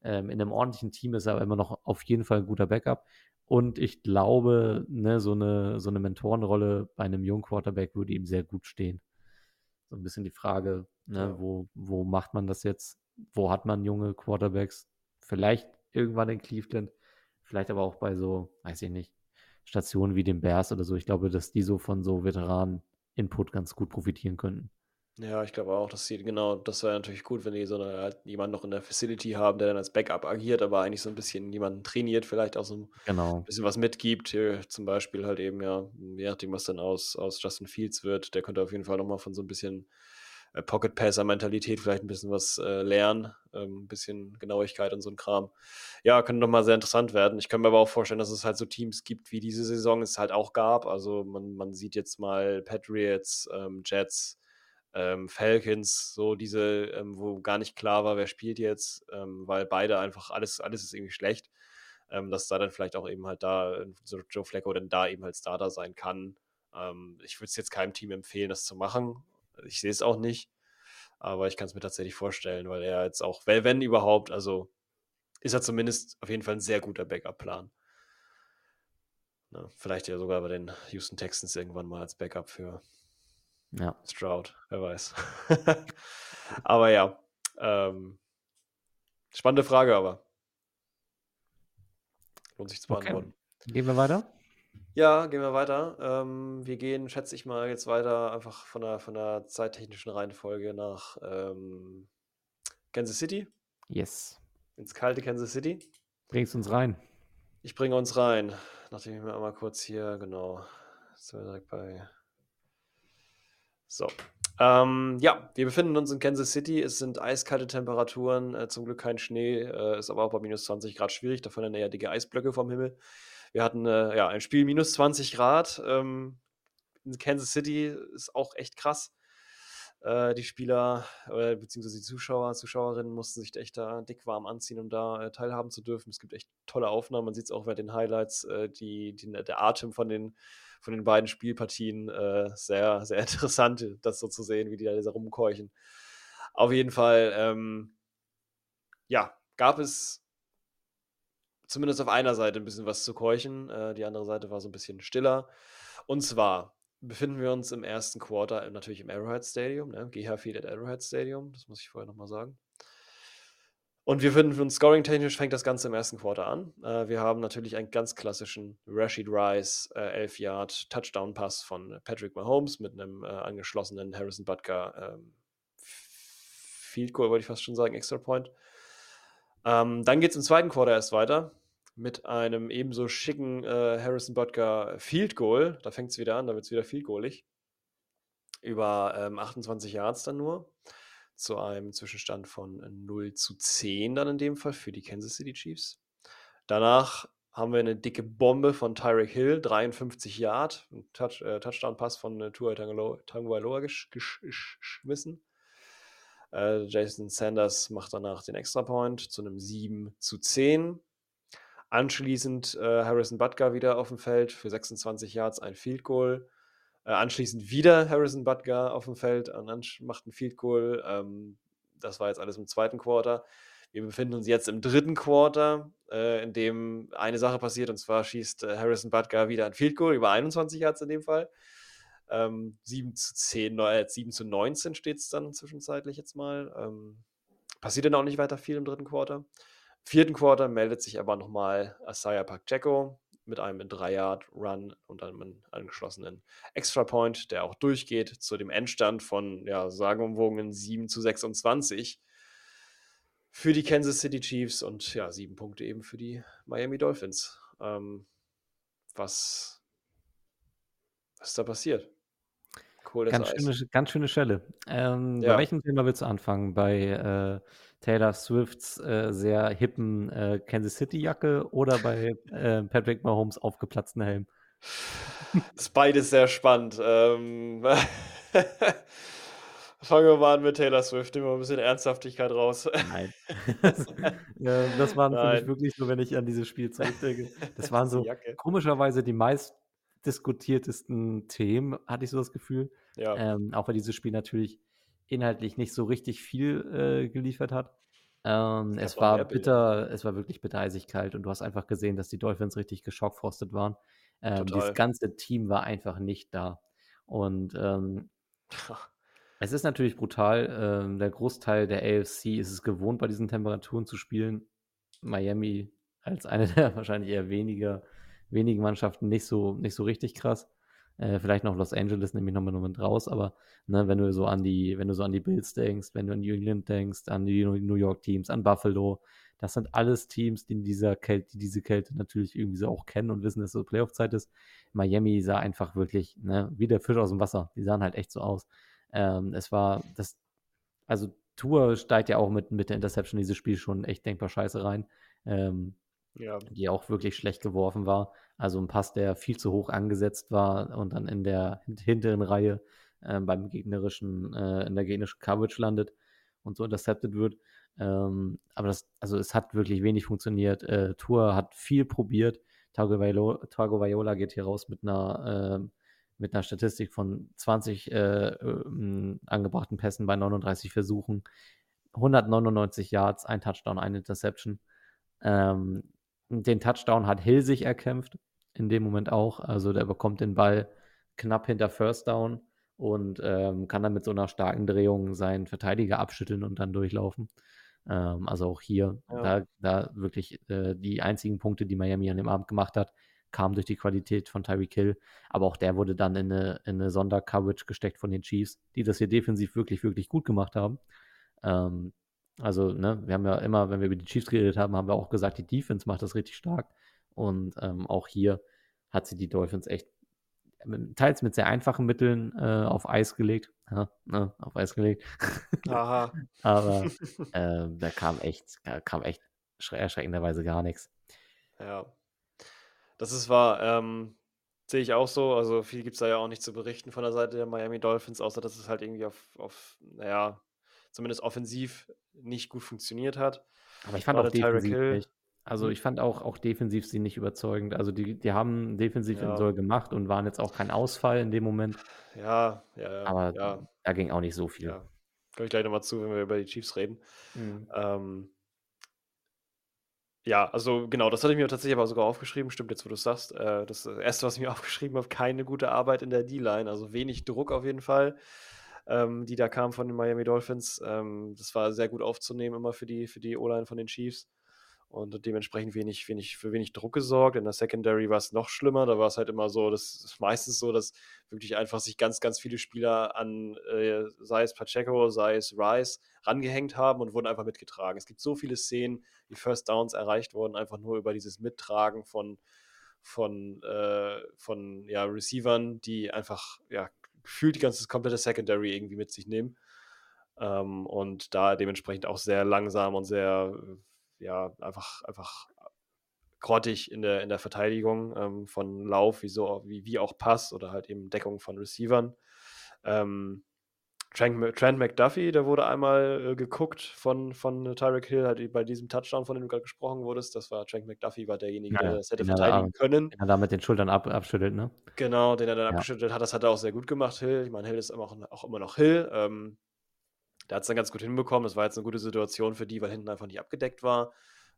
Ähm, in einem ordentlichen Team ist er aber immer noch auf jeden Fall ein guter Backup. Und ich glaube, ne, so eine, so eine Mentorenrolle bei einem jungen Quarterback würde ihm sehr gut stehen. So ein bisschen die Frage, ne, Ja. wo, wo macht man das jetzt? Wo hat man junge Quarterbacks? Vielleicht irgendwann in Cleveland, vielleicht aber auch bei so, weiß ich nicht, Stationen wie den Bears oder so. Ich glaube, dass die so von so Veteranen-Input ganz gut profitieren könnten. Ja, ich glaube auch, dass sie, genau, das wäre natürlich gut, wenn die so eine, halt jemanden noch in der Facility haben, der dann als Backup agiert, aber eigentlich so ein bisschen jemanden trainiert, vielleicht auch so ein Genau. bisschen was mitgibt. Hier zum Beispiel halt eben, ja, je nachdem, was dann aus, aus Justin Fields wird, der könnte auf jeden Fall nochmal von so ein bisschen äh, Pocket-Passer-Mentalität vielleicht ein bisschen was äh, lernen, ähm, bisschen Genauigkeit und so ein Kram. Ja, könnte nochmal sehr interessant werden. Ich kann mir aber auch vorstellen, dass es halt so Teams gibt, wie diese Saison es halt auch gab. Also man, man sieht jetzt mal Patriots, ähm, Jets, ähm, Falcons, so diese, ähm, wo gar nicht klar war, wer spielt jetzt, ähm, weil beide einfach, alles, alles ist irgendwie schlecht. Ähm, dass da dann vielleicht auch eben halt da so Joe Flacco dann da eben halt Starter sein kann. Ähm, ich würde es jetzt keinem Team empfehlen, das zu machen. Ich sehe es auch nicht. Aber ich kann es mir tatsächlich vorstellen, weil er jetzt auch, wenn, wenn überhaupt, also ist er zumindest auf jeden Fall ein sehr guter Backup-Plan. vielleicht ja sogar bei den Houston Texans irgendwann mal als Backup für ja. Stroud, wer weiß. *laughs* aber ja, ähm, spannende Frage aber. Lohnt sich zu beantworten. Okay. Gehen wir weiter? Ja, gehen wir weiter. Ähm, wir gehen, schätze ich mal, jetzt weiter einfach von der, von der zeittechnischen Reihenfolge nach ähm, Kansas City. Yes. Ins kalte Kansas City. Bringst uns rein. Ich bringe uns rein. Nachdem ich mir einmal kurz hier, genau. Jetzt sind wir direkt bei. So. Ähm, ja, wir befinden uns in Kansas City. Es sind eiskalte Temperaturen, äh, zum Glück kein Schnee, äh, ist aber auch bei minus 20 Grad schwierig. Da fallen eher dicke Eisblöcke vom Himmel. Wir hatten äh, ja ein Spiel minus 20 Grad. Ähm, in Kansas City ist auch echt krass. Äh, die Spieler äh, beziehungsweise die Zuschauer, Zuschauerinnen mussten sich echt da dick warm anziehen, um da äh, teilhaben zu dürfen. Es gibt echt tolle Aufnahmen. Man sieht es auch bei den Highlights, äh, die, die, der Atem von den, von den beiden Spielpartien. Äh, sehr, sehr *laughs* interessant, das so zu sehen, wie die da rumkeuchen. Auf jeden Fall, ähm, ja, gab es zumindest auf einer Seite ein bisschen was zu keuchen. Äh, die andere Seite war so ein bisschen stiller. Und zwar befinden wir uns im ersten Quarter äh, natürlich im Arrowhead Stadium, ne? GH Field at Arrowhead Stadium, das muss ich vorher nochmal sagen. Und wir finden uns scoring-technisch fängt das Ganze im ersten Quarter an. Äh, wir haben natürlich einen ganz klassischen Rashid Rice, äh, 11 Yard Touchdown-Pass von Patrick Mahomes mit einem äh, angeschlossenen Harrison Butker ähm, Field Goal, wollte ich fast schon sagen, Extra Point. Ähm, dann geht es im zweiten Quarter erst weiter mit einem ebenso schicken äh, Harrison Butker Field Goal. Da fängt es wieder an, da wird es wieder Field Goalig. Über ähm, 28 Yards dann nur. Zu einem Zwischenstand von 0 zu 10 dann in dem Fall für die Kansas City Chiefs. Danach haben wir eine dicke Bombe von Tyreek Hill, 53 Yard, Touch, äh, Touchdown-Pass von äh, Tua Tagovailoa gesch gesch geschmissen. Äh, Jason Sanders macht danach den Extrapoint zu einem 7 zu 10. Anschließend äh, Harrison Butker wieder auf dem Feld für 26 Yards ein Field Goal. Äh, anschließend wieder Harrison Butker auf dem Feld und macht ein Field Goal. Ähm, das war jetzt alles im zweiten Quarter. Wir befinden uns jetzt im dritten Quarter, äh, in dem eine Sache passiert und zwar schießt äh, Harrison Butker wieder ein Field Goal über 21 Yards in dem Fall. Ähm, 7 zu 10, äh, 7 zu 19 steht es dann zwischenzeitlich jetzt mal. Ähm, passiert dann auch nicht weiter viel im dritten Quarter. Vierten Quarter meldet sich aber nochmal Asaya Pacheco mit einem 3-Yard-Run und einem angeschlossenen Extra-Point, der auch durchgeht zu dem Endstand von ja, sagenumwogenen 7 zu 26 für die Kansas City Chiefs und ja, sieben Punkte eben für die Miami Dolphins. Ähm, was, was ist da passiert? Cool, ganz, schöne, ganz schöne Stelle. Ähm, ja. Bei welchem Thema willst du anfangen? Bei äh, Taylor Swifts äh, sehr hippen äh, Kansas City-Jacke oder bei äh, Patrick Mahomes aufgeplatzten Helm? Das ist beides sehr spannend. Ähm, *laughs* fangen wir mal an mit Taylor Swift, nehmen wir ein bisschen Ernsthaftigkeit raus. Nein. das, das waren Nein. für mich wirklich so, wenn ich an dieses Spiel zurückdenke. Das *laughs* waren so komischerweise die meist diskutiertesten Themen, hatte ich so das Gefühl. Ja. Ähm, auch weil dieses Spiel natürlich inhaltlich nicht so richtig viel äh, geliefert hat. Ähm, es war bitter, es war wirklich bitter eisig kalt und du hast einfach gesehen, dass die Dolphins richtig geschockfrostet waren. Ähm, das ganze Team war einfach nicht da. Und ähm, *laughs* es ist natürlich brutal. Ähm, der Großteil der AFC ist es gewohnt, bei diesen Temperaturen zu spielen. Miami als eine *laughs* der wahrscheinlich eher weniger wenigen Mannschaften nicht so, nicht so richtig krass. Äh, vielleicht noch Los Angeles nehme ich nochmal nur mit raus, aber ne, wenn du so an die, wenn du so an die Bills denkst, wenn du an New England denkst, an die New York Teams, an Buffalo, das sind alles Teams, die in dieser Kälte, die diese Kälte natürlich irgendwie so auch kennen und wissen, dass es so Playoff-Zeit ist. Miami sah einfach wirklich, ne, wie der Fisch aus dem Wasser. Die sahen halt echt so aus. Ähm, es war das, also Tour steigt ja auch mit, mit der Interception in dieses Spiel schon echt denkbar scheiße rein. Ähm, Ja. die auch wirklich schlecht geworfen war. Also ein Pass, der viel zu hoch angesetzt war und dann in der hint- hinteren Reihe äh, beim gegnerischen, äh, in der gegnerischen Coverage landet und so intercepted wird. Ähm, aber das, also es hat wirklich wenig funktioniert. Äh, Tour hat viel probiert. Tagovailoa Tagovailoa geht hier raus mit einer, ähm, mit einer Statistik von 20 äh, ähm, angebrachten Pässen bei 39 Versuchen, 199 Yards, ein Touchdown, eine Interception. Ähm, den Touchdown hat Hill sich erkämpft, in dem Moment auch. Also der bekommt den Ball knapp hinter First Down und ähm, kann dann mit so einer starken Drehung seinen Verteidiger abschütteln und dann durchlaufen. Ähm, also auch hier, Ja. da, da wirklich äh, die einzigen Punkte, die Miami an dem Abend gemacht hat, kamen durch die Qualität von Tyreek Hill. Aber auch der wurde dann in eine, in eine Sondercoverage gesteckt von den Chiefs, die das hier defensiv wirklich, wirklich gut gemacht haben. Ähm, also, ne, wir haben ja immer, wenn wir über die Chiefs geredet haben, haben wir auch gesagt, die Defense macht das richtig stark. Und ähm, auch hier hat sie die Dolphins echt teils mit sehr einfachen Mitteln äh, auf Eis gelegt. Ja, ne, auf Eis gelegt. *laughs* Aha. Aber *laughs* äh, da kam echt, da kam echt schre- erschreckenderweise gar nichts. Ja. Das ist wahr. Ähm, sehe ich auch so. Also viel gibt es da ja auch nicht zu berichten von der Seite der Miami Dolphins, außer dass es halt irgendwie auf, auf naja, zumindest offensiv nicht gut funktioniert hat. Aber ich fand auch Gerade defensiv Hill. nicht. Also Hm. ich fand auch, auch defensiv sie nicht überzeugend. Also die, die haben defensiv Ja. Soll gemacht und waren jetzt auch kein Ausfall in dem Moment. Ja, ja, ja. Aber ja, da ging auch nicht so viel. ja. Komme ich gleich nochmal zu, wenn wir über die Chiefs reden. Mhm. Ähm, ja, also genau, das hatte ich mir tatsächlich aber sogar aufgeschrieben. Stimmt jetzt, wo du es sagst. Äh, das erste, was ich mir *laughs* aufgeschrieben habe, keine gute Arbeit in der D-Line. Also wenig Druck auf jeden Fall, ähm, die da kam von den Miami Dolphins. Ähm, das war sehr gut aufzunehmen immer für die, für die O-Line von den Chiefs. Und dementsprechend wenig, wenig, für wenig Druck gesorgt. In der Secondary war es noch schlimmer. Da war es halt immer so, das ist meistens so, dass wirklich einfach sich ganz, ganz viele Spieler an, äh, sei es Pacheco, sei es Rice, rangehängt haben und wurden einfach mitgetragen. Es gibt so viele Szenen, die First Downs erreicht wurden, einfach nur über dieses Mittragen von, von, äh, von ja, Receivern, die einfach ja, gefühlt die ganze komplette Secondary irgendwie mit sich nehmen. Ähm, und da dementsprechend auch sehr langsam und sehr, äh, ja, einfach, einfach grottig in der, in der Verteidigung ähm, von Lauf, wie, so, wie, wie auch Pass oder halt eben Deckung von Receivern. Ähm, Trent, Trent McDuffie, der wurde einmal äh, geguckt von, von Tyreek Hill, halt bei diesem Touchdown, von dem du gerade gesprochen wurdest. Das war Trent McDuffie, war derjenige, Ja, der das hätte den er da- verteidigen können. Wenn er da mit den Schultern ab, abschüttelt, ne? Genau, den er dann Ja. abgeschüttelt hat. Das hat er auch sehr gut gemacht, Hill. Ich meine, Hill ist immer auch, auch immer noch Hill. Ähm, der hat es dann ganz gut hinbekommen. Das war jetzt eine gute Situation für die, weil hinten einfach nicht abgedeckt war.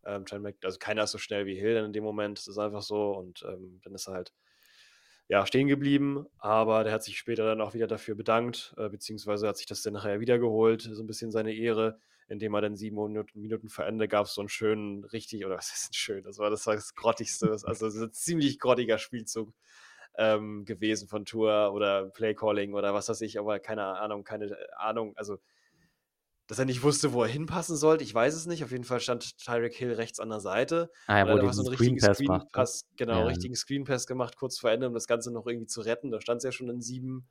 Ähm, Trent Mc- also keiner ist so schnell wie Hill dann in dem Moment. Das ist einfach so. Und ähm, dann ist er halt ja, stehen geblieben. Aber der hat sich später dann auch wieder dafür bedankt, äh, beziehungsweise hat sich das dann nachher wiedergeholt, so ein bisschen seine Ehre, indem er dann sieben Minuten, Minuten vor Ende gab so einen schönen, richtig, oder was ist denn schön? Das war das, war das Grottigste, also so ein ziemlich grottiger Spielzug ähm, gewesen von Tour oder Playcalling oder was weiß ich, aber keine Ahnung, keine Ahnung, also dass er nicht wusste, wo er hinpassen sollte, ich weiß es nicht. Auf jeden Fall stand Tyreek Hill rechts an der Seite. Ah, ja, wo die einfach so einen richtigen Screen macht. ne? Pass, genau, Ja. richtigen Screen Pass gemacht, kurz vor Ende, um das Ganze noch irgendwie zu retten. Da stand es ja schon in 7,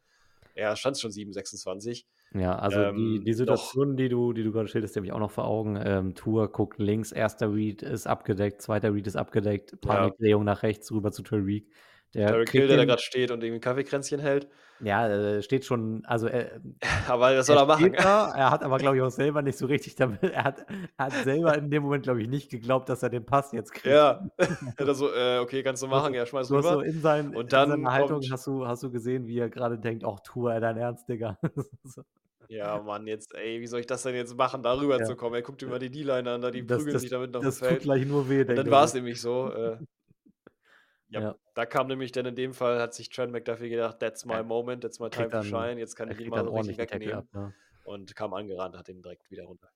ja, stand es schon 7, 26. Ja, also die, Ähm, die noch- Situation, die du, die du gerade schilderst, die habe ich auch noch vor Augen. Ähm, Tour guckt links, erster Read ist abgedeckt, zweiter Read ist abgedeckt, Panikdrehung nach rechts rüber zu Tyreek. Der Tyreek Hill, der da gerade steht und irgendwie Kaffeekränzchen hält. ja, äh, steht schon, also er, *laughs* Aber das soll er machen. steht da, er hat aber, glaube ich, auch selber nicht so richtig damit, *laughs* er hat, er hat selber in dem Moment, glaube ich, nicht geglaubt, dass er den Pass jetzt kriegt. Ja, *laughs* hat er so, äh, okay, kannst du machen, ja, schmeiß Du hast so rüber. in, sein, Und in dann seiner Haltung hast du, hast du gesehen, wie er gerade denkt, ach, Tour, dein Ernst, Digga. So. Ja, Mann, jetzt, ey, wie soll ich das denn jetzt machen, da rüber Ja. zu kommen? Er guckt immer die D-Line an, da die Das- prügeln das- sich damit dem Das tut Feld. gleich nur weh, Und denkt dann er war es nämlich so. Äh, ja, Ja. Da kam nämlich dann in dem Fall, hat sich Trent McDuffie gedacht, that's my moment, that's my time to shine, jetzt kann ich ihn mal so richtig wegnehmen. ab. Ne? Und kam angerannt, hat ihn direkt wieder runter.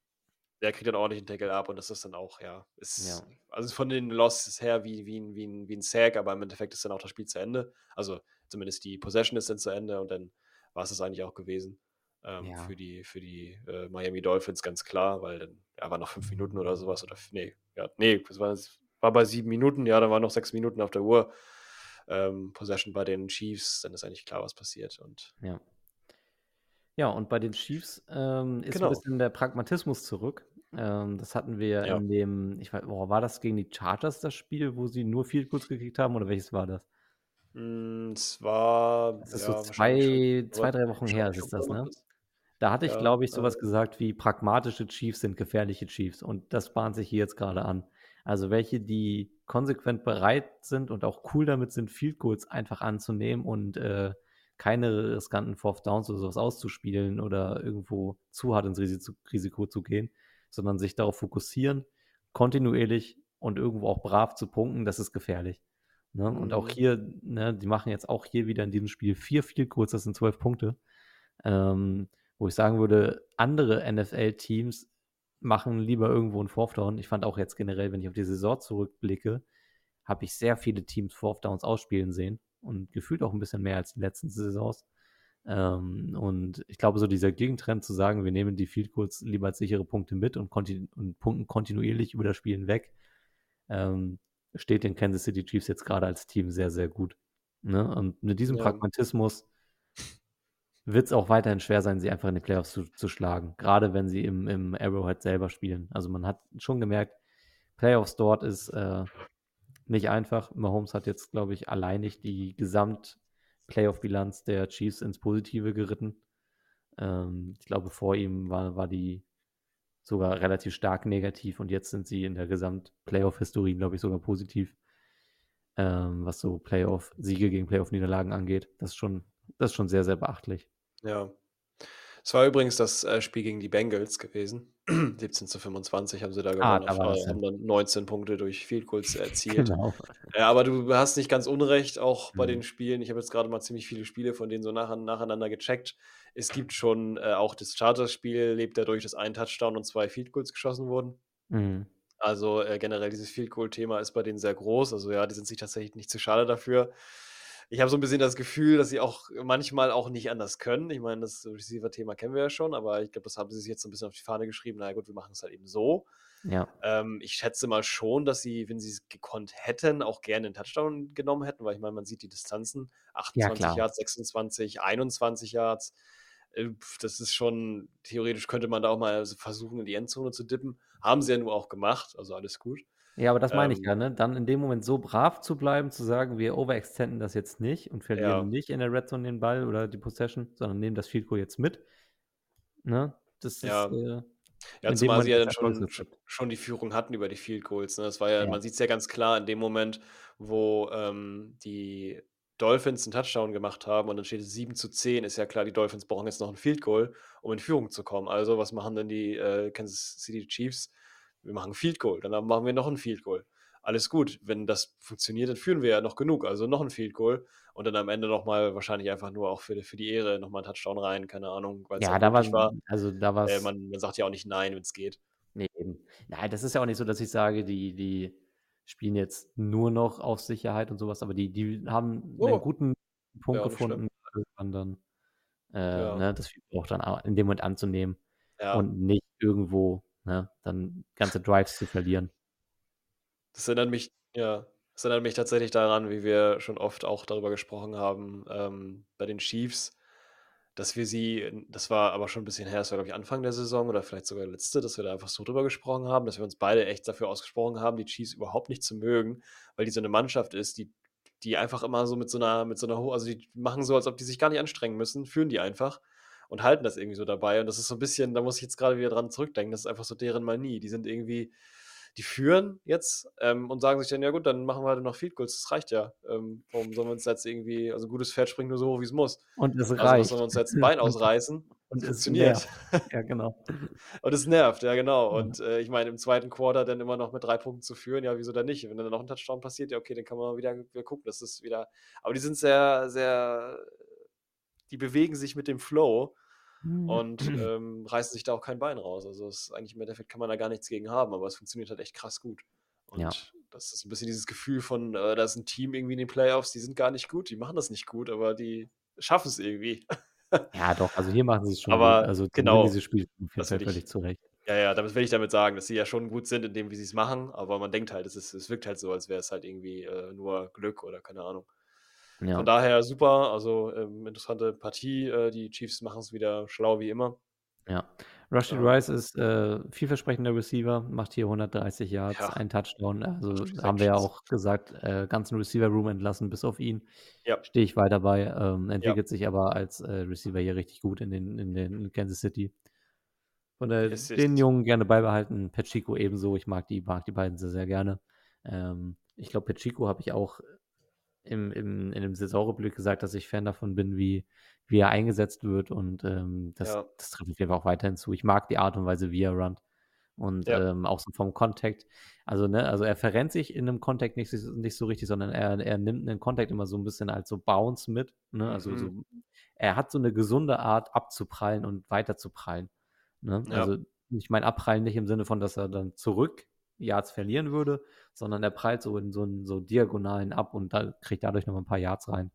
Der kriegt dann ordentlich einen Tackle ab und das ist dann auch, ja, ist, Ja. also von den Losses her wie, wie, ein- wie, ein, wie ein Sack, aber im Endeffekt ist dann auch das Spiel zu Ende. Also zumindest die Possession ist dann zu Ende und dann war es das eigentlich auch gewesen. Ähm, Ja. Für die, für die äh, Miami Dolphins ganz klar, weil dann ja, waren noch fünf Minuten oder sowas. Oder nee, ja, nee, es war, es war bei sieben Minuten, ja, da waren noch sechs Minuten auf der Uhr. Ähm, Possession bei den Chiefs, dann ist eigentlich klar, was passiert. Und Ja. Ja, und bei den Chiefs ähm, ist Genau. ein bisschen der Pragmatismus zurück. Ähm, das hatten wir Ja. in dem, ich weiß, oh, war das gegen die Chargers das Spiel, wo sie nur Field Goals gekriegt haben oder welches war das? Hm, es war, Das ist ja, so zwei, zwei, drei Wochen her ist das, ne? Da hatte ich, Ja, glaube ich, äh, sowas gesagt wie pragmatische Chiefs sind gefährliche Chiefs und das bahnt sich hier jetzt gerade an. Also welche, die konsequent bereit sind und auch cool damit sind, Field Goals einfach anzunehmen und äh, keine riskanten Fourth Downs oder sowas auszuspielen oder irgendwo zu hart ins Risiko, zu gehen, sondern sich darauf fokussieren, kontinuierlich und irgendwo auch brav zu punkten, das ist gefährlich. Ne? Und auch Mhm. hier, ne, die machen jetzt auch hier wieder in diesem Spiel vier Field Goals, das sind zwölf Punkte. Ähm, wo ich sagen würde, andere NFL-Teams machen lieber irgendwo einen Fourth Down. Ich fand auch jetzt generell, wenn ich auf die Saison zurückblicke, habe ich sehr viele Teams Fourth Downs ausspielen sehen und gefühlt auch ein bisschen mehr als die letzten Saisons. Ähm, und ich glaube, so dieser Gegentrend zu sagen, wir nehmen die Field Goals lieber als sichere Punkte mit und, und punkten kontinuierlich über das Spiel hinweg, ähm, steht den Kansas City Chiefs jetzt gerade als Team sehr, sehr gut. Ne? Und mit diesem Ja. Pragmatismus wird es auch weiterhin schwer sein, sie einfach in die Playoffs zu, zu schlagen. Gerade wenn sie im, im Arrowhead selber spielen. Also man hat schon gemerkt, Playoffs dort ist äh, nicht einfach. Mahomes hat jetzt, glaube ich, alleinig die Gesamt-Playoff-Bilanz der Chiefs ins Positive geritten. Ähm, ich glaube, vor ihm war, war die sogar relativ stark negativ und jetzt sind sie in der Gesamt-Playoff-Historie, glaube ich, sogar positiv. Ähm, was so Playoff-Siege gegen Playoff-Niederlagen angeht. Das ist schon, das ist schon sehr, sehr beachtlich. Ja. Es war übrigens das äh, Spiel gegen die Bengals gewesen. *clears throat* 17 zu 25 haben sie da Ah, gewonnen. da äh, haben dann 19 Punkte durch Field Goals erzielt. Genau. Ja, aber du hast nicht ganz unrecht, auch bei Mhm. den Spielen. Ich habe jetzt gerade mal ziemlich viele Spiele von denen so nach, nacheinander gecheckt. Es gibt schon äh, auch das Chargers-Spiel, lebt dadurch, dass ein Touchdown und zwei Field Goals geschossen wurden. Mhm. Also äh, generell dieses Field Goal-Thema ist bei denen sehr groß. Also ja, die sind sich tatsächlich nicht zu schade dafür. Ich habe so ein bisschen das Gefühl, dass sie auch manchmal auch nicht anders können. Ich meine, das Receiver-Thema kennen wir ja schon, aber ich glaube, das haben sie sich jetzt so ein bisschen auf die Fahne geschrieben. Na ja, gut, wir machen es halt eben so. Ja. Ähm, ich schätze mal schon, dass sie, wenn sie es gekonnt hätten, auch gerne einen Touchdown genommen hätten, weil ich meine, man sieht die Distanzen. 28 klar. Yards, 26, 21 Yards. Äh, Das ist schon, theoretisch könnte man da auch mal versuchen, in die Endzone zu dippen. Haben sie ja nur auch gemacht, also alles gut. Ja, aber das meine ich Ähm, ja, ne? Dann in dem Moment so brav zu bleiben, zu sagen, wir overextenden das jetzt nicht und verlieren Ja. nicht in der Red Zone den Ball oder die Possession, sondern nehmen das Field Goal jetzt mit. Ne? Das ist Ja. äh, Ja, in dem zumal Moment sie ja das dann schon, Erfolgsrezept. schon die Führung hatten über die Field Goals. Ne? Das war ja, Ja. man sieht es ja ganz klar in dem Moment, wo ähm, die Dolphins einen Touchdown gemacht haben und dann steht es 7 zu 10, ist ja klar, die Dolphins brauchen jetzt noch ein Field Goal, um in Führung zu kommen. Also, was machen denn die äh, Kansas City Chiefs? Wir machen Field Goal, dann machen wir noch ein Field Goal. Alles gut, wenn das funktioniert, dann führen wir ja noch genug, also noch ein Field Goal und dann am Ende nochmal wahrscheinlich einfach nur auch für, die- für die Ehre nochmal ein Touchdown rein, keine Ahnung, weil es Ja, da war, war. also da war Äh, es, man, man sagt ja auch nicht nein, wenn es geht. nee, eben. Nein, das ist ja auch nicht so, dass ich sage, die, die spielen jetzt nur noch auf Sicherheit und sowas, aber die, die haben einen Oh. guten Punkt Ja, gefunden, dann, äh, Ja. ne, das auch dann in dem Moment anzunehmen Ja. und nicht irgendwo, ne, dann ganze Drives zu verlieren. Das erinnert mich, ja, das erinnert mich tatsächlich daran, wie wir schon oft auch darüber gesprochen haben, ähm, bei den Chiefs, dass wir sie, das war aber schon ein bisschen her, das war, glaube ich, Anfang der Saison oder vielleicht sogar letzte, dass wir da einfach so drüber gesprochen haben, dass wir uns beide echt dafür ausgesprochen haben, die Chiefs überhaupt nicht zu mögen, weil die so eine Mannschaft ist, die, die einfach immer so mit so einer, mit so einer, also die machen so, als ob die sich gar nicht anstrengen müssen, führen die einfach und halten das irgendwie so dabei. Und das ist so ein bisschen, da muss ich jetzt gerade wieder dran zurückdenken, das ist einfach so deren Manie. Die sind irgendwie, die führen jetzt ähm, und sagen sich dann, ja gut, dann machen wir halt noch Field Goals, das reicht ja. Ähm, warum sollen wir uns jetzt irgendwie, also ein gutes Pferd springt nur so hoch, wie es muss. Und es Also reicht. sollen wir uns jetzt ein Bein *laughs* ausreißen? Und es funktioniert. nervt. Ja, genau. *laughs* Und es nervt, ja genau. Ja. Und äh, ich meine, im zweiten Quarter dann immer noch mit drei Punkten zu führen, ja, wieso dann nicht? Wenn dann noch ein Touchdown passiert, ja, okay, dann kann man wieder, wieder gucken, das ist wieder. Aber die sind sehr, sehr, die bewegen sich mit dem Flow und ähm, reißen sich da auch kein Bein raus. Also es ist eigentlich im Endeffekt kann man da gar nichts gegen haben, aber es funktioniert halt echt krass gut. Und Ja. das ist ein bisschen dieses Gefühl von, äh, da ist ein Team irgendwie in den Playoffs, die sind gar nicht gut, die machen das nicht gut, aber die schaffen es irgendwie. Ja, doch, also hier machen sie es *laughs* schon Aber gut. Also genau, dieses Spiel das ich- völlig zurecht. Ja, ja, damit will ich damit sagen, dass sie ja schon gut sind in dem, wie sie es machen, aber man denkt halt, es, ist, es wirkt halt so, als wäre es halt irgendwie äh, nur Glück oder keine Ahnung. Ja. Von daher super, also ähm, interessante Partie. Äh, die Chiefs machen es wieder schlau wie immer. Ja. Rashid ja. Rice ist äh, vielversprechender Receiver, macht hier 130 Yards, ja. ein Touchdown. Also haben wir ja auch gesagt, äh, ganzen Receiver-Room entlassen, bis auf ihn. Ja. Stehe ich weiter bei. Ähm, entwickelt sich aber als äh, Receiver hier richtig gut in, den, in, den, Kansas City. Von der, den Jungen gerne beibehalten. Pachico ebenso. Ich mag die, mag die beiden sehr, sehr gerne. Ähm, ich glaube, Pachico habe ich auch im, im, in dem Saisonrückblick gesagt, dass ich Fan davon bin, wie, wie er eingesetzt wird. Und ähm, das, ja. das trifft auf jeden Fall auch weiterhin zu. Ich mag die Art und Weise, wie er runnt. Und ja. ähm, auch so vom Kontakt. Also, ne, also er verrennt sich in einem Kontakt nicht, nicht so richtig, sondern er, er nimmt einen Kontakt immer so ein bisschen als so Bounce mit. Ne? Also mhm. so, er hat so eine gesunde Art abzuprallen und weiter zu prallen. Ne? Ja. Also ich meine abprallen nicht im Sinne von, dass er dann zurück Yards verlieren würde, sondern er prallt so in so einen so Diagonalen ab und da kriegt dadurch noch ein paar Yards rein.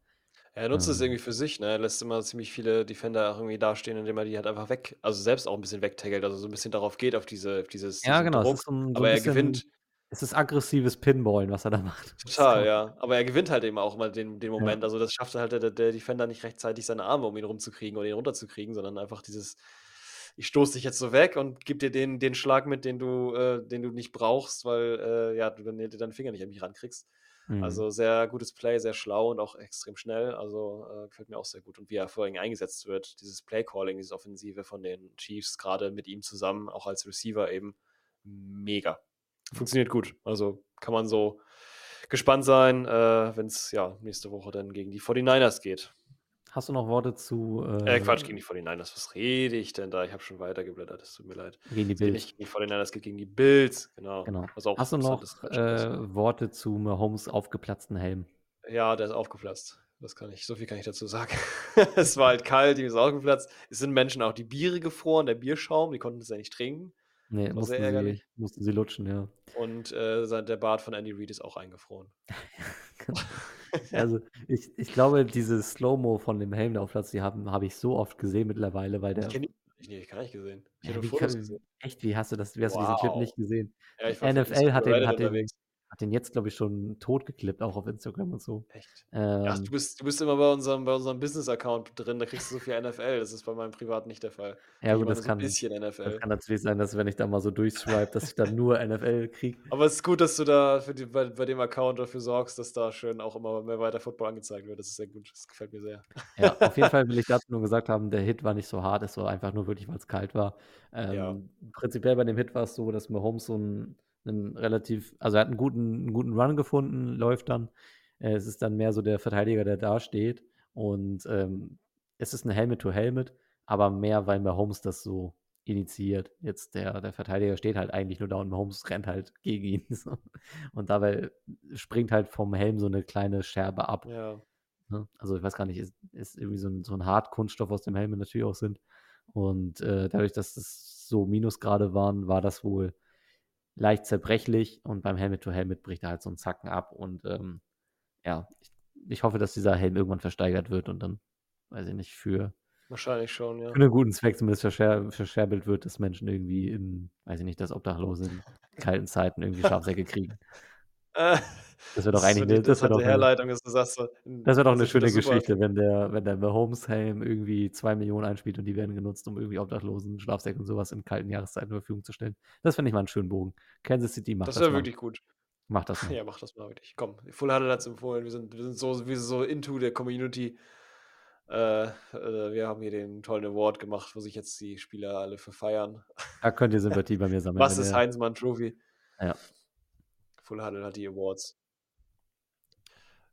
Er nutzt es ähm. irgendwie für sich, ne? Er lässt immer ziemlich viele Defender irgendwie dastehen, indem er die halt einfach weg, also selbst auch ein bisschen wegtaggelt, also so ein bisschen darauf geht, auf diese, auf dieses, ja, genau, Druck, so ein, so aber er gewinnt. Es ist aggressives Pinballen, was er da macht. *laughs* Total, ja. Aber er gewinnt halt eben auch mal den, den Moment. Ja. Also das schafft halt der, der Defender nicht rechtzeitig seine Arme, um ihn rumzukriegen oder ihn runterzukriegen, sondern einfach dieses, ich stoße dich jetzt so weg und gebe dir den, den Schlag mit, den du, äh, den du nicht brauchst, weil äh, ja, du dann deinen Finger nicht an mich rankriegst. Mhm. Also sehr gutes Play, sehr schlau und auch extrem schnell. Also äh, gefällt mir auch sehr gut. Und wie er vorhin eingesetzt wird, dieses Play-Calling, dieses Offensive von den Chiefs, gerade mit ihm zusammen, auch als Receiver eben, mega. Funktioniert gut. Also kann man so gespannt sein, äh, wenn es ja nächste Woche dann gegen die 49ers geht. Hast du noch Worte zu. Äh, äh, Quatsch, gegen die 49ers. Was rede ich denn da? Ich habe schon weitergeblättert, es tut mir leid. Gegen die Bills. Nicht gegen die 49ers, es geht gegen die Bills, genau. genau. Hast du noch äh, Worte zu Mahomes aufgeplatzten Helm? Ja, der ist aufgeplatzt. Das kann ich, so viel kann ich dazu sagen. *laughs* es war halt kalt, die ist aufgeplatzt. Es sind Menschen auch die Biere gefroren, der Bierschaum, die konnten es ja nicht trinken. Nee, mussten. Sie, mussten sie lutschen, ja. Und äh, der Bart von Andy Reid ist auch eingefroren. *laughs* Genau. also ich, ich glaube, diese Slow-Mo von dem Helm auf Platz, die habe hab ich so oft gesehen mittlerweile, weil der. Ich kenne die nicht, gar nicht gesehen. Ich ja, habe Fotos kann, gesehen. Echt, wie hast du das, wie hast wow. du diesen Clip nicht gesehen? Ja, NFL hat den, hat den, hat den jetzt, glaube ich, schon tot geklippt, auch auf Instagram und so. Echt? Ähm, Ach, du bist, du bist immer bei unserem, bei unserem Business-Account drin, da kriegst du so viel NFL. Das ist bei meinem Privat nicht der Fall. Ja, gut, das kann, so das kann natürlich sein, dass wenn ich da mal so durchswipe, dass ich dann nur NFL kriege. *laughs* Aber es ist gut, dass du da die, bei, bei, dem Account dafür sorgst, dass da schön auch immer mehr weiter Football angezeigt wird. Das ist sehr gut. Das gefällt mir sehr. Ja, auf jeden Fall *laughs* will ich dazu nur gesagt haben, der Hit war nicht so hart, es war einfach nur wirklich, weil es kalt war. Ähm, ja. Prinzipiell bei dem Hit war es so, dass Mahomes so ein einen relativ, also er hat einen guten, einen guten Run gefunden, läuft dann. Äh, es ist dann mehr so der Verteidiger, der da steht. Und ähm, es ist ein Helmet-to-Helmet, aber mehr, weil Mahomes das so initiiert. Jetzt der, der Verteidiger steht halt eigentlich nur da und Mahomes rennt halt *laughs* gegen ihn. So. Und dabei springt halt vom Helm so eine kleine Scherbe ab. Ja. Ne? Also ich weiß gar nicht, ist, ist irgendwie so ein, so ein Hartkunststoff aus dem Helm natürlich auch sind. Und äh, dadurch, dass das so Minusgrade waren, war das wohl leicht zerbrechlich und beim Helmet-to-Helmet bricht er halt so einen Zacken ab und ähm, ja, ich, ich, hoffe, dass dieser Helm irgendwann versteigert wird und dann, weiß ich nicht, für Wahrscheinlich schon, ja. Für einen guten Zweck zumindest verscher verscherbelt wird, dass Menschen irgendwie in, weiß ich nicht, dass Obdachlose in kalten Zeiten irgendwie Schlafsäcke kriegen. *laughs* Äh, das wäre doch eigentlich eine, das wäre doch Herleitung, dass du sagst, so, das wäre doch eine schöne Geschichte, wenn der, wenn der Mahomes-Helm irgendwie zwei Millionen einspielt und die werden genutzt, um irgendwie Obdachlosen Schlafsäcke und sowas in kalten Jahreszeiten zur Verfügung zu stellen. Das finde ich mal einen schönen Bogen. Kansas City macht das. Das wäre wirklich gut. Mach das mal. Ja, mach das mal wirklich. Komm, Full hat es empfohlen. Wir sind, wir sind so, wir sind so into der Community. Äh, äh, wir haben hier den tollen Award gemacht, wo sich jetzt die Spieler alle für feiern. Da könnt ihr *laughs* Sympathie bei mir sammeln. Was ist Heinzmann Trophy? Ja. Full Huddle hat die Awards.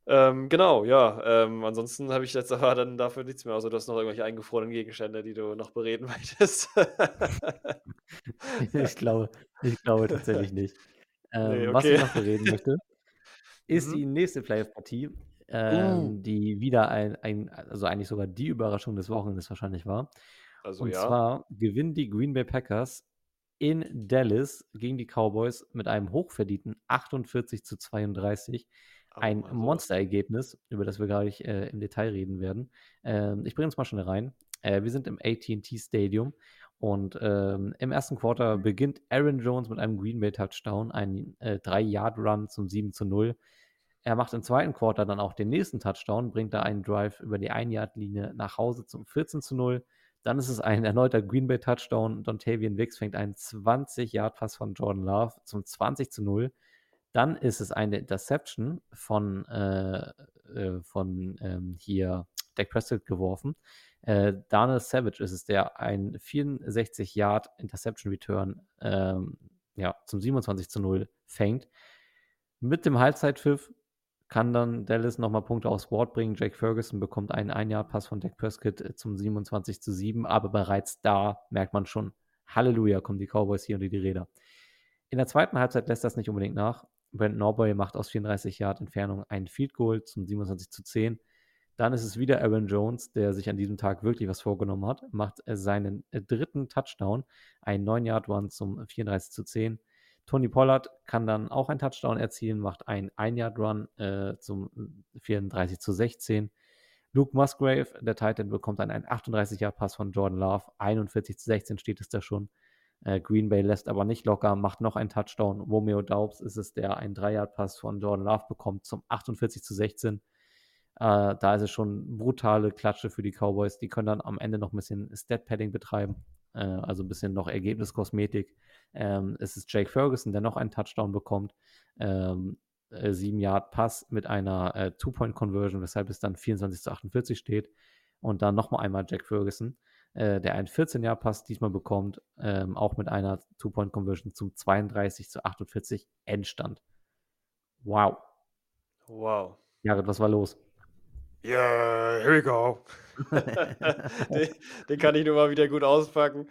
Ähm, genau, ja. Ähm, ansonsten habe ich jetzt aber dann dafür nichts mehr, außer du hast noch irgendwelche eingefrorenen Gegenstände, die du noch bereden *laughs* möchtest. *laughs* ich, glaube, ich glaube tatsächlich nicht. *laughs* Ähm, nee, okay. Was ich noch bereden möchte, ist mhm. die nächste Playoff-Partie, uh. die wieder ein, ein, also eigentlich sogar die Überraschung des Wochenendes wahrscheinlich war. Also, Und ja. zwar gewinnen die Green Bay Packers in Dallas gegen die Cowboys mit einem hochverdienten 48 zu 32. Ein oh, Monsterergebnis, über das wir gar nicht äh, im Detail reden werden. Ähm, ich bringe uns mal schnell rein. Äh, wir sind im ATT Stadium und ähm, im ersten Quarter beginnt Aaron Jones mit einem Green Bay Touchdown, ein äh, 3-Yard-Run zum 7 zu 0. er macht im zweiten Quarter dann auch den nächsten Touchdown, bringt da einen Drive über die 1-Yard-Linie nach Hause zum 14 zu 0. Dann ist es ein erneuter Green Bay Touchdown. Dontavian Wicks fängt einen 20-Yard-Pass von Jordan Love zum 20 zu 0. Dann ist es eine Interception von, äh, äh, von ähm, hier Dak Prescott geworfen. Äh, Daniel Savage ist es, der ein 64 Yard Interception Return ähm, ja, zum 27 zu 0 fängt. Mit dem Halbzeitpfiff kann dann Dallas nochmal Punkte aufs Board bringen. Jake Ferguson bekommt einen Ein-Jahr-Pass von Dak Prescott äh, zum 27 zu 7, aber bereits da merkt man schon, Halleluja, kommen die Cowboys hier unter die Räder. In der zweiten Halbzeit lässt das nicht unbedingt nach. Brent Norboy macht aus 34 Yard Entfernung einen Field Goal zum 27 zu 10. Dann ist es wieder Aaron Jones, der sich an diesem Tag wirklich was vorgenommen hat, macht äh, seinen äh, dritten Touchdown, einen 9-Yard-Run zum 34 zu 10. Tony Pollard kann dann auch einen Touchdown erzielen, macht einen 1-Yard-Run äh, zum 34 zu 16. Luke Musgrave, der Titan, bekommt dann einen 38-Yard-Pass von Jordan Love. 41 zu 16 steht es da schon. Äh, Green Bay lässt aber nicht locker, macht noch einen Touchdown. Romeo Daubs ist es, der einen 3-Yard-Pass von Jordan Love bekommt zum 48 zu 16. Äh, da ist es schon brutale Klatsche für die Cowboys. Die können dann am Ende noch ein bisschen Stat-Padding betreiben, äh, also ein bisschen noch Ergebniskosmetik. Ähm, es ist Jake Ferguson, der noch einen Touchdown bekommt. Ähm, äh, 7 Yard Pass mit einer äh, Two-Point-Conversion, weshalb es dann 24 zu 48 steht. Und dann nochmal einmal Jack Ferguson, äh, der einen 14 Yard Pass diesmal bekommt, ähm, auch mit einer Two-Point-Conversion zum 32 zu 48 Endstand. Wow. Wow. Jared, was war los? Yeah, here we go. *laughs* *laughs* den, den, kann ich nur mal wieder gut auspacken.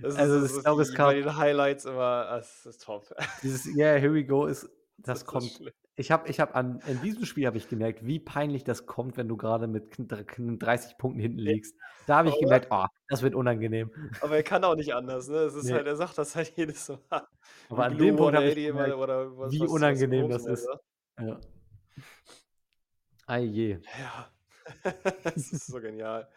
Das also, ist, das, das ist bei den Highlights immer, das ist top. Dieses Yeah, here we go ist, *laughs* das, das kommt. Ich habe ich hab an, in diesem Spiel habe ich gemerkt, wie peinlich das kommt, wenn du gerade mit 30 Punkten hinten liegst. Da habe ich gemerkt, oh, das wird unangenehm. Aber er kann auch nicht nicht Ne? Es ist nee. halt, er sagt das halt *laughs* jedes Mal. Aber an dem Punkt habe ich gemerkt, oder was, wie was, unangenehm was das ist. Ja. Ei je. Ja. *laughs* das ist so genial.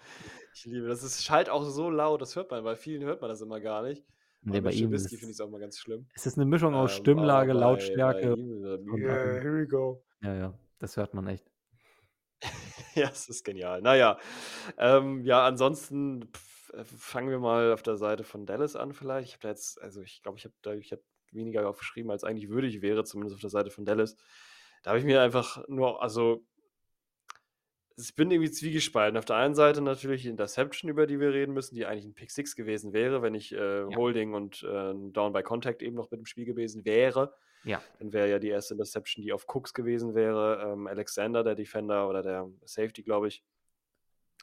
Ich liebe das. Es schallt auch so laut, das hört man. Bei vielen hört man das immer gar nicht. Nee, bei ihm finde ich es auch mal ganz schlimm. Es ist eine Mischung aus ähm, Stimmlage, Lautstärke. Bei ihm, yeah, here we go. Ja, ja, das hört man echt. *laughs* ja, es ist genial. Naja, ähm, ja, ansonsten äh, fangen wir mal auf der Seite von Dallas an vielleicht. Ich habe da jetzt, also ich glaube, ich habe da ich hab weniger aufgeschrieben, als eigentlich würdig wäre, zumindest auf der Seite von Dallas. Da habe ich mir einfach nur, also ich bin irgendwie zwiegespalten. Auf der einen Seite natürlich die Interception, über die wir reden müssen, die eigentlich ein Pick 6 gewesen wäre, wenn ich äh, ja. Holding und äh, Down by Contact eben noch mit dem Spiel gewesen wäre. Ja. Dann wäre ja die erste Interception, die auf Cooks gewesen wäre. Ähm, Alexander, der Defender oder der Safety, glaube ich,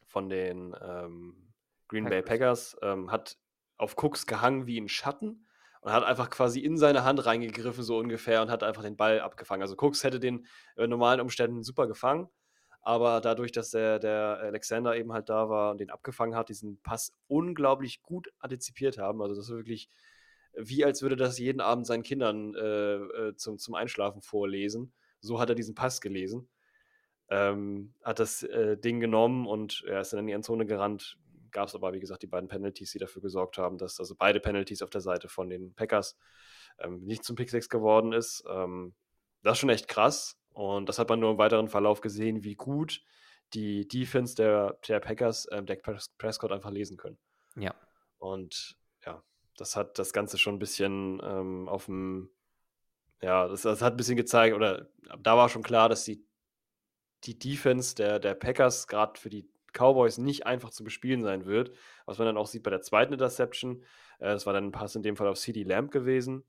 von den ähm, Green Packers. Bay Packers, ähm, hat auf Cooks gehangen wie ein Schatten und hat einfach quasi in seine Hand reingegriffen, so ungefähr, und hat einfach den Ball abgefangen. Also Cooks hätte den in äh, normalen Umständen super gefangen aber dadurch, dass der, der Alexander eben halt da war und den abgefangen hat, diesen Pass unglaublich gut antizipiert haben. Also das ist wirklich wie als würde das jeden Abend seinen Kindern äh, äh, zum, zum Einschlafen vorlesen. So hat er diesen Pass gelesen. Ähm, hat das äh, Ding genommen und er ist dann in die Endzone gerannt. Gab es aber, wie gesagt, die beiden Penalties, die dafür gesorgt haben, dass also beide Penalties auf der Seite von den Packers ähm, nicht zum Pick 6 geworden ist. Ähm, das ist schon echt krass. Und das hat man nur im weiteren Verlauf gesehen, wie gut die Defense der, der Packers ähm, Dak Prescott einfach lesen können. Ja. Und ja, das hat das Ganze schon ein bisschen ähm, auf dem, ja, das, das, hat ein bisschen gezeigt, oder da war schon klar, dass die, die Defense der, der Packers gerade für die Cowboys nicht einfach zu bespielen sein wird. Was man dann auch sieht bei der zweiten Interception. Äh, das war dann ein Pass in dem Fall auf CD Lamb gewesen,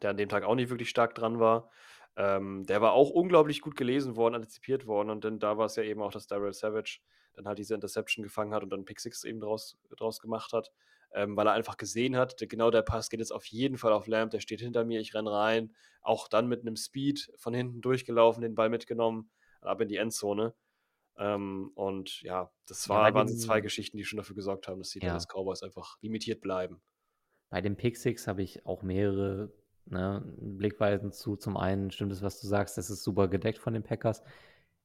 der an dem Tag auch nicht wirklich stark dran war. Ähm, der war auch unglaublich gut gelesen worden, antizipiert worden. Und dann da war es ja eben auch, dass Daryl Savage dann halt diese Interception gefangen hat und dann Pick Six eben draus, draus gemacht hat, ähm, weil er einfach gesehen hat, genau der Pass geht jetzt auf jeden Fall auf Lamb, der steht hinter mir, ich renne rein. Auch dann mit einem Speed von hinten durchgelaufen, den Ball mitgenommen, ab in die Endzone. Ähm, und ja, das war, ja, waren so zwei Geschichten, die schon dafür gesorgt haben, dass die ja. Dallas Cowboys einfach limitiert bleiben. Bei dem Pick Six habe ich auch mehrere ne, Blickweisen zu. Zum einen stimmt es, was du sagst, das ist super gedeckt von den Packers.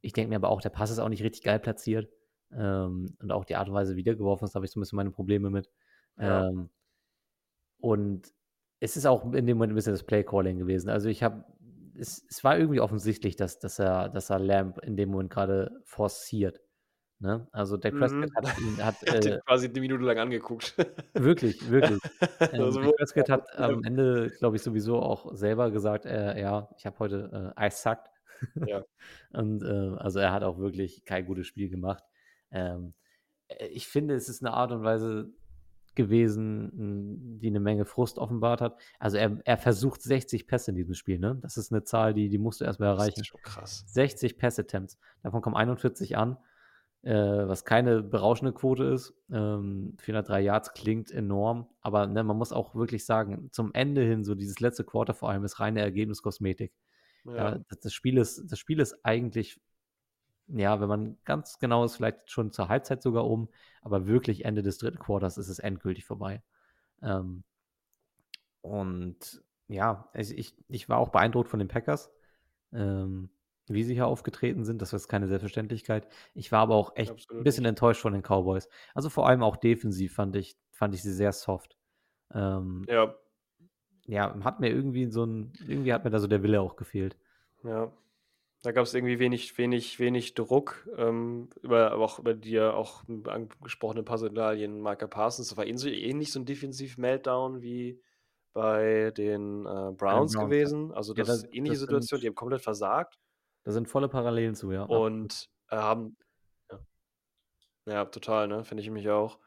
Ich denke mir aber auch, der Pass ist auch nicht richtig geil platziert. Ähm, und auch die Art und Weise wiedergeworfen ist, habe ich so ein bisschen meine Probleme mit. Ja. Ähm, und es ist auch in dem Moment ein bisschen das Play-Calling gewesen. Also ich habe es, es war irgendwie offensichtlich, dass, dass, er, dass er Lamb in dem Moment gerade forciert. Ne? Also Dak Prescott Mhm. hat ihn hat, *laughs* äh, quasi eine Minute lang angeguckt. wirklich, *laughs* wirklich. Ähm, Also, Dak Prescott hat *laughs* am Ende, glaube ich, sowieso auch selber gesagt, äh, ja, ich habe heute äh, I sucked. Ja. Und äh, also er hat auch wirklich kein gutes Spiel gemacht. Ähm, äh, ich finde, es ist eine Art und Weise gewesen, die eine Menge Frust offenbart hat. Also er, er versucht 60 Pässe in diesem Spiel, ne? Das ist eine Zahl, die, die musst du erstmal das erreichen. ist schon krass. 60 Pass-Attempts. Davon kommen 41 an, äh, was keine berauschende Quote ist. Ähm, 403 Yards klingt enorm, aber ne, man muss auch wirklich sagen, zum Ende hin, so dieses letzte Quarter vor allem, ist reine Ergebniskosmetik. Ja. Ja, das, das, Spiel ist, das Spiel ist eigentlich, ja, wenn man ganz genau ist, vielleicht schon zur Halbzeit sogar um, aber wirklich Ende des dritten Quarters ist es endgültig vorbei. Ähm, und ja, ich, ich, ich war auch beeindruckt von den Packers, ähm, wie sie hier aufgetreten sind. Das ist keine Selbstverständlichkeit. Ich war aber auch echt Absolut ein bisschen nicht. enttäuscht von den Cowboys. Also vor allem auch defensiv fand ich, fand ich sie sehr soft. Ähm, Ja, ja, hat mir irgendwie so ein, irgendwie hat mir da so der Wille auch gefehlt. ja. Da gab es irgendwie wenig, wenig, wenig Druck, ähm, über, aber auch über die auch angesprochenen Personalien Micah Parsons. Das war ähnlich, so ein Defensiv-Meltdown wie bei den äh, Browns, Browns, gewesen. Also Ja, das das- ähnliche das Situation, die haben komplett versagt Da sind volle Parallelen zu, ja. und haben ja. ja, total, ne? Finde ich mich auch.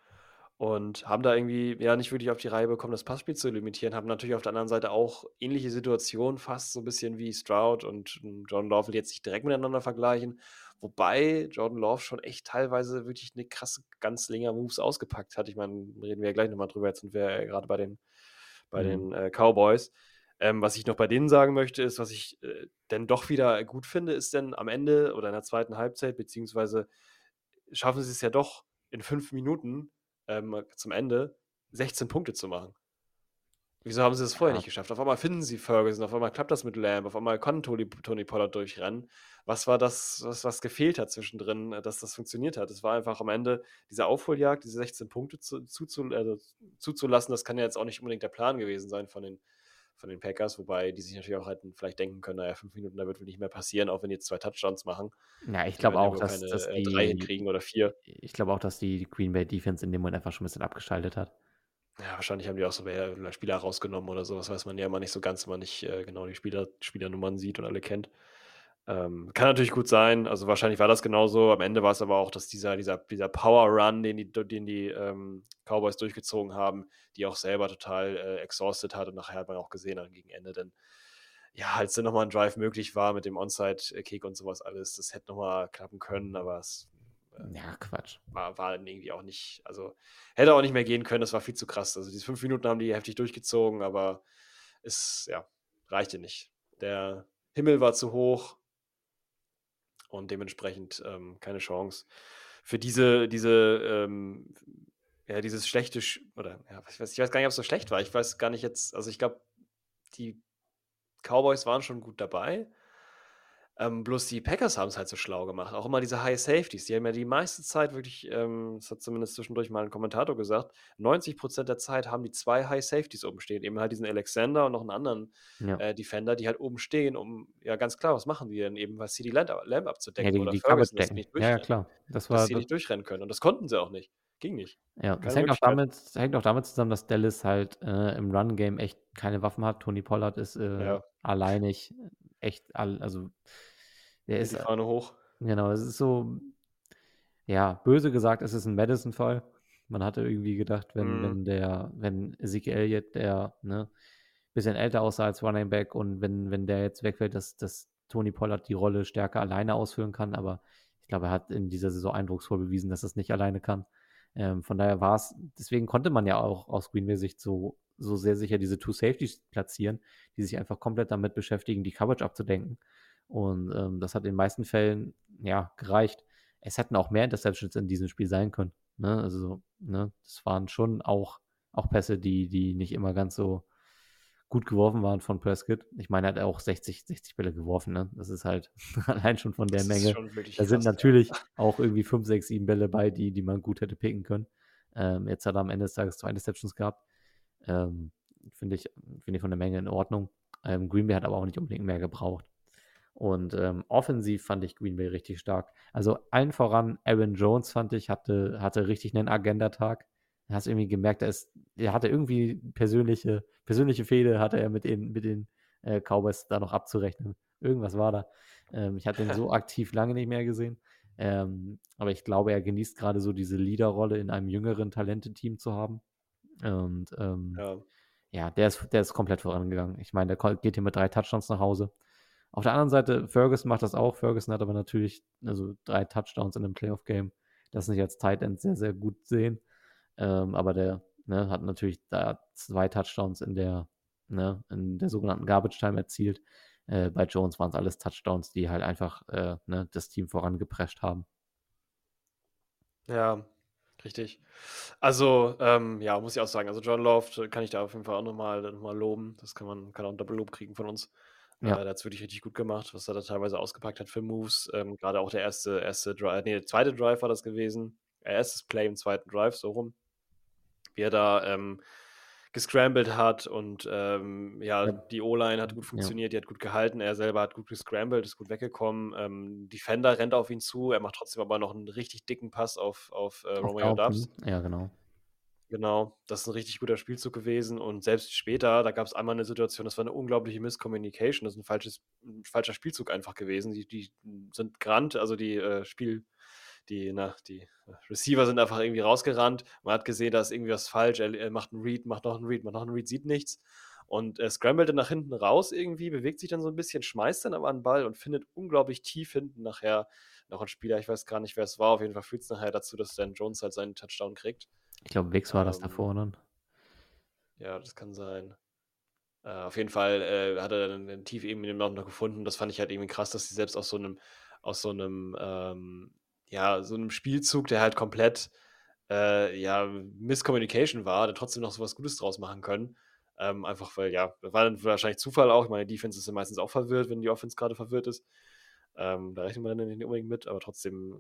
Und haben da irgendwie ja nicht wirklich auf die Reihe bekommen, das Passspiel zu limitieren. Haben natürlich auf der anderen Seite auch ähnliche Situationen, fast so ein bisschen wie Stroud und ähm, Jordan Love will jetzt nicht direkt miteinander vergleichen. Wobei Jordan Love schon echt teilweise wirklich eine krasse ganzlinger Moves ausgepackt hat. Ich meine, reden wir ja gleich nochmal drüber. Jetzt sind wir ja gerade bei den, bei Mhm. den äh, Cowboys. Ähm, was ich noch bei denen sagen möchte, ist, was ich äh, denn doch wieder gut finde, ist denn am Ende oder in der zweiten Halbzeit, beziehungsweise schaffen sie es ja doch in fünf Minuten ähm, zum Ende 16 Punkte zu machen. Wieso haben sie das vorher Ja. nicht geschafft? Auf einmal finden sie Ferguson, auf einmal klappt das mit Lamb, auf einmal kann Tony, Tony Pollard durchrennen. Was war das, was, was gefehlt hat zwischendrin, äh, dass das funktioniert hat? Es war einfach am Ende diese Aufholjagd, diese 16 Punkte zu, zuzu, also zuzulassen. Das kann ja jetzt auch nicht unbedingt der Plan gewesen sein von den, von den Packers, wobei die sich natürlich auch hätten vielleicht denken können, naja, fünf Minuten, da wird wohl nicht mehr passieren, auch wenn die jetzt zwei Touchdowns machen. Ja, ich glaube auch, dass, keine dass äh, drei die, hinkriegen oder vier. ich glaube auch, dass die Green Bay Defense in dem Moment einfach schon ein bisschen abgeschaltet hat. Ja, wahrscheinlich haben die auch so Spieler rausgenommen oder so. Das weiß man ja immer nicht so ganz, wenn man nicht äh, genau die Spieler, Spielernummern sieht und alle kennt. Ähm, kann natürlich gut sein. Also wahrscheinlich war das genauso. Am Ende war es aber auch, dass dieser, dieser, dieser Power Run, den die, den die ähm, Cowboys durchgezogen haben, die auch selber total äh, exhausted hat und nachher hat man auch gesehen dann gegen Ende, denn ja, als dann nochmal ein Drive möglich war mit dem Onside-Kick und sowas alles, das hätte nochmal klappen können, aber es Ja, Quatsch. war, war dann irgendwie auch nicht, also hätte auch nicht mehr gehen können, das war viel zu krass. Also diese fünf Minuten haben die heftig durchgezogen, aber es, ja, reichte nicht. Der Himmel war zu hoch und dementsprechend ähm, keine Chance. Für diese, diese, ähm, ja, dieses schlechte, Sch oder, ja, ich weiß, ich weiß gar nicht, ob es so schlecht war. Ich weiß gar nicht jetzt, also ich glaube, die Cowboys waren schon gut dabei. Ähm, bloß die Packers haben es halt so schlau gemacht. Auch immer diese High Safeties. Die haben ja die meiste Zeit wirklich, ähm, das hat zumindest zwischendurch mal ein Kommentator gesagt, 90% der Zeit haben die zwei High Safeties oben stehen. Eben halt diesen Alexander und noch einen anderen Ja. äh, Defender, die halt oben stehen, um, ja ganz klar, was machen die denn? Eben was CD Lamb, Lamb Ja, abzudecken die, oder die Ferguson, dass sie nicht Ja, ja, durchrennen. klar. Das Dass war, sie das, nicht durchrennen können. Und das konnten sie auch nicht. Ging nicht. ja, das hängt auch, damit, hängt auch damit zusammen, dass Dallas halt äh, im Run-Game echt keine Waffen hat. Tony Pollard ist äh, Ja. alleinig echt, all, also der ist, die Fahne hoch. genau, es ist so, ja, böse gesagt, es ist ein Madison-Fall. Man hatte irgendwie gedacht, wenn, Mhm. wenn der, wenn Ezekiel Elliott, der, ne, bisschen älter aussah als Running Back und wenn, wenn der jetzt wegfällt, dass, dass Tony Pollard die Rolle stärker alleine ausfüllen kann, aber ich glaube, er hat in dieser Saison eindrucksvoll bewiesen, dass er es nicht alleine kann. Ähm, von daher war es, deswegen konnte man ja auch aus Green Bay Sicht so, so sehr sicher diese Two Safeties platzieren, die sich einfach komplett damit beschäftigen, die Coverage abzudenken. Und ähm, das hat in den meisten Fällen, ja, gereicht. Es hätten auch mehr Interceptions in diesem Spiel sein können. Ne? Also, ne, das waren schon auch, auch Pässe, die, die nicht immer ganz so gut geworfen waren von Prescott. Ich meine, er hat auch 60, 60 Bälle geworfen, ne? Das ist halt *laughs* allein schon von der Das Menge. Da sind krass, ja. natürlich auch irgendwie 5, 6, 7 Bälle bei, die, die man gut hätte picken können. Ähm, jetzt hat er am Ende des Tages zwei Interceptions gehabt. Ähm, Finde ich, finde ich von der Menge in Ordnung. Ähm, Green Bay hat aber auch nicht unbedingt mehr gebraucht. Und ähm, offensiv fand ich Green Bay richtig stark. Also allen voran, Aaron Jones fand ich, hatte, hatte richtig einen Agendatag. Du hast irgendwie gemerkt, er, ist, er hatte irgendwie persönliche, persönliche Fehde, hatte er mit den, mit den äh, Cowboys da noch abzurechnen. Irgendwas war da. Ähm, ich hatte ihn so *laughs* aktiv lange nicht mehr gesehen. Ähm, aber ich glaube, er genießt gerade so diese Leaderrolle in einem jüngeren Talenteteam zu haben. Und ähm, ja. ja, der ist, der ist komplett vorangegangen. Ich meine, der geht hier mit drei Touchdowns nach Hause. Auf der anderen Seite, Ferguson macht das auch. Ferguson hat aber natürlich also drei Touchdowns in einem Playoff-Game. Das nicht als Tight End sehr, sehr gut sehen. Ähm, aber der ne, hat natürlich da zwei Touchdowns in der, ne, in der sogenannten Garbage Time erzielt. Äh, bei Jones waren es alles Touchdowns, die halt einfach äh, ne, das Team vorangeprescht haben. Ja, richtig. Also, ähm, ja, muss ich auch sagen, also John Loft kann ich da auf jeden Fall auch nochmal noch mal loben. Das kann man kann auch ein Doppellob kriegen von uns. Ja. Äh, der hat es wirklich richtig gut gemacht, was er da teilweise ausgepackt hat für Moves. Ähm, Gerade auch der erste, erste Drive, nee, der zweite Drive war das gewesen. Äh, erstes Play im zweiten Drive, so rum. Wie er da ähm, gescrambled hat und ähm, ja, ja, die O-Line hat gut funktioniert, ja. die hat gut gehalten, er selber hat gut gescrambled, ist gut weggekommen. Ähm, Defender rennt auf ihn zu, er macht trotzdem aber noch einen richtig dicken Pass auf, auf, äh, auf Romeo Dubs. Ja, genau. Genau, das ist ein richtig guter Spielzug gewesen und selbst später, da gab es einmal eine Situation, das war eine unglaubliche Miscommunication, das ist ein, falsches, ein falscher Spielzug einfach gewesen. Die, die sind gerannt, also die äh, Spiel, die, na, die Receiver sind einfach irgendwie rausgerannt. Man hat gesehen, da ist irgendwie was falsch. Er, er macht einen Read, macht noch einen Read, macht noch einen Read, sieht nichts. Und er scramblete nach hinten raus irgendwie, bewegt sich dann so ein bisschen, schmeißt dann aber einen Ball und findet unglaublich tief hinten nachher noch einen Spieler. Ich weiß gar nicht, wer es war. Auf jeden Fall führt es nachher dazu, dass Dan Jones halt seinen Touchdown kriegt. Ich glaube, Wix war ähm, das davor dann. Ja, das kann sein. Äh, auf jeden Fall äh, hat er dann den tief eben noch gefunden. Das fand ich halt irgendwie krass, dass sie selbst aus so einem, aus so einem ähm, ja, so einem Spielzug, der halt komplett äh, ja, Miscommunication war, der trotzdem noch so was Gutes draus machen können. Ähm, einfach weil, ja, war dann wahrscheinlich Zufall auch. Ich meine, die Defense ist ja meistens auch verwirrt, wenn die Offense gerade verwirrt ist. Ähm, da rechnet man dann nicht unbedingt mit, aber trotzdem,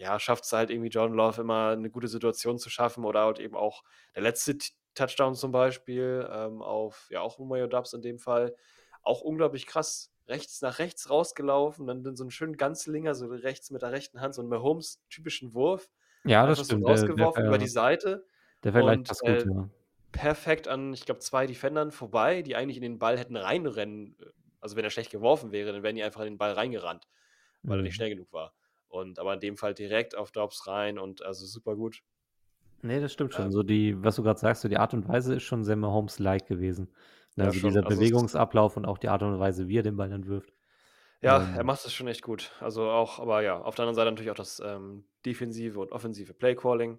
ja, schafft es halt irgendwie John Love immer eine gute Situation zu schaffen oder halt eben auch der letzte Touchdown zum Beispiel ähm, auf, ja, auch Umayo Dubs in dem Fall. Auch unglaublich krass rechts nach rechts rausgelaufen, dann so einen schönen Ganzlinger, so rechts mit der rechten Hand, so einen Mahomes-typischen Wurf. Ja, das stimmt. So rausgeworfen der, der, über die Seite. Der wäre leicht gut, äh, ja. Perfekt an, ich glaube, zwei Defendern vorbei, die eigentlich in den Ball hätten reinrennen. Äh, also, wenn er schlecht geworfen wäre, dann wären die einfach in den Ball reingerannt, weil mhm. er nicht mhm. schnell genug war. Und aber in dem Fall direkt auf Dobbs rein und also super gut. Nee, das stimmt schon. Ähm, so die, was du gerade sagst, so die Art und Weise ist schon sehr Mahomes-like gewesen. Ne, also schon. dieser also Bewegungsablauf und auch die Art und Weise, wie er den Ball dann wirft. Ja, ähm, er macht es schon echt gut. Also auch, aber ja, auf der anderen Seite natürlich auch das ähm, defensive und offensive Playcalling.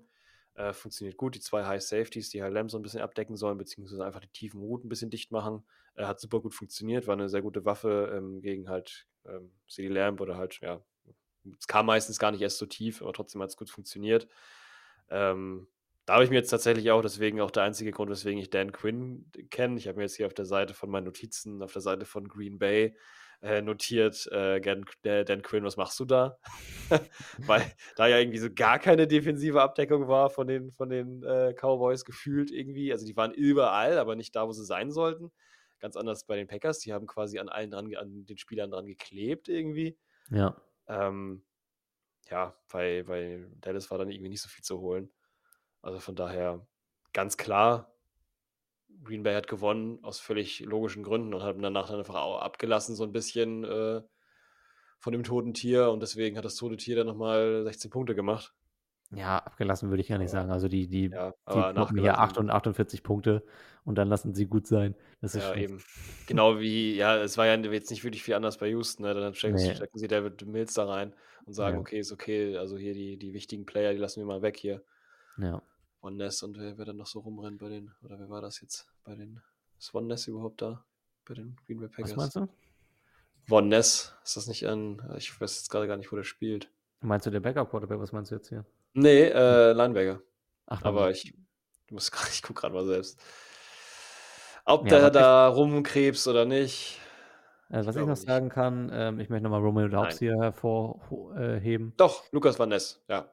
Äh, funktioniert gut. Die zwei High Safeties, die halt Lamb so ein bisschen abdecken sollen, beziehungsweise einfach die tiefen Routen ein bisschen dicht machen, äh, hat super gut funktioniert, war eine sehr gute Waffe ähm, gegen halt ähm, CD Lamb oder halt, ja, es kam meistens gar nicht erst so tief, aber trotzdem hat es gut funktioniert. Ähm, da habe ich mir jetzt tatsächlich auch, deswegen auch der einzige Grund, weswegen ich Dan Quinn kenne. Ich habe mir jetzt hier auf der Seite von meinen Notizen, auf der Seite von Green Bay äh, notiert, äh, Dan, Dan, Quinn, was machst du da? *laughs* Weil da ja irgendwie so gar keine defensive Abdeckung war von den, von den äh, Cowboys gefühlt irgendwie. Also die waren überall, aber nicht da, wo sie sein sollten. Ganz anders bei den Packers, die haben quasi an allen dran, an den Spielern dran geklebt irgendwie. Ja. Ähm, ja, bei, bei Dallas war dann irgendwie nicht so viel zu holen. Also von daher ganz klar, Green Bay hat gewonnen aus völlig logischen Gründen und hat danach dann einfach auch abgelassen, so ein bisschen äh, von dem toten Tier und deswegen hat das tote Tier dann nochmal 16 Punkte gemacht. Ja, abgelassen würde ich gar nicht sagen. Also die, die, ja, die bekommen hier 8 und 48 Punkte und dann lassen sie gut sein. Das ist ja, eben. Genau wie, ja, es war ja jetzt nicht wirklich viel anders bei Houston. Ne? Dann stecken, nee. stecken sie David Mills da rein und sagen, ja. okay, ist okay, also hier die, die wichtigen Player, die lassen wir mal weg hier. Ja. One Ness und wer, wer dann noch so rumrennt bei den, oder wer war das jetzt bei den, ist One Ness überhaupt da? Bei den Green Bay Packers? Was meinst du? One Ness, ist das nicht ein, ich weiß jetzt gerade gar nicht, wo der spielt. Meinst du der Backup Quarterback, was meinst du jetzt hier? Nee, äh, Linebacker. Ach, aber ich, *laughs* ich guck gerade mal selbst. Ob ja, der da ich, rumkrebst oder nicht. Äh, was ich, ich noch nicht. sagen kann, ähm, ich möchte nochmal Romeo Daubs hier hervorheben. Doch, Lukas Van Ness, ja.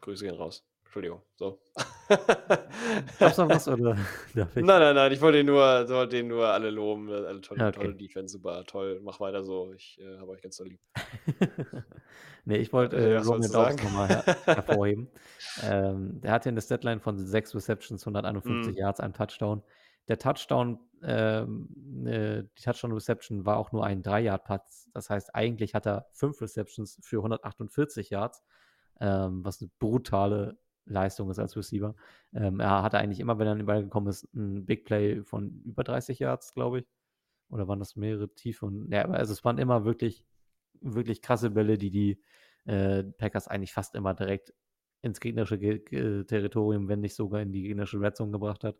Grüße gehen raus. Entschuldigung. So. *laughs* Gab's noch was oder? *laughs* Nein, nein, nein, ich wollte ihn nur, wollte ihn nur alle loben. äh, Alle tolle, Ja, okay. tolle Defense, super, toll. Mach weiter so. Ich äh, habe euch ganz doll lieb. *laughs* nee, ich wollte Äh, äh, was Romeo Dobbs nochmal her hervorheben. ähm, der hatte eine Statline von 6 Receptions, 151 Mm. Yards, einem Touchdown. Der Touchdown, ähm, äh, die Touchdown-Reception war auch nur ein 3-Yard-Patz. Das heißt, eigentlich hat er 5 Receptions für 148 Yards, ähm, was eine brutale Leistung ist als Receiver. Ähm, er hatte eigentlich immer, wenn er an den Ball gekommen ist, ein Big Play von über 30 Yards, glaube ich. Oder waren das mehrere tiefe? Und, ja, also es waren immer wirklich, wirklich krasse Bälle, die die äh, Packers eigentlich fast immer direkt ins gegnerische Ge Territorium, wenn nicht sogar in die gegnerische Red Zone gebracht hat.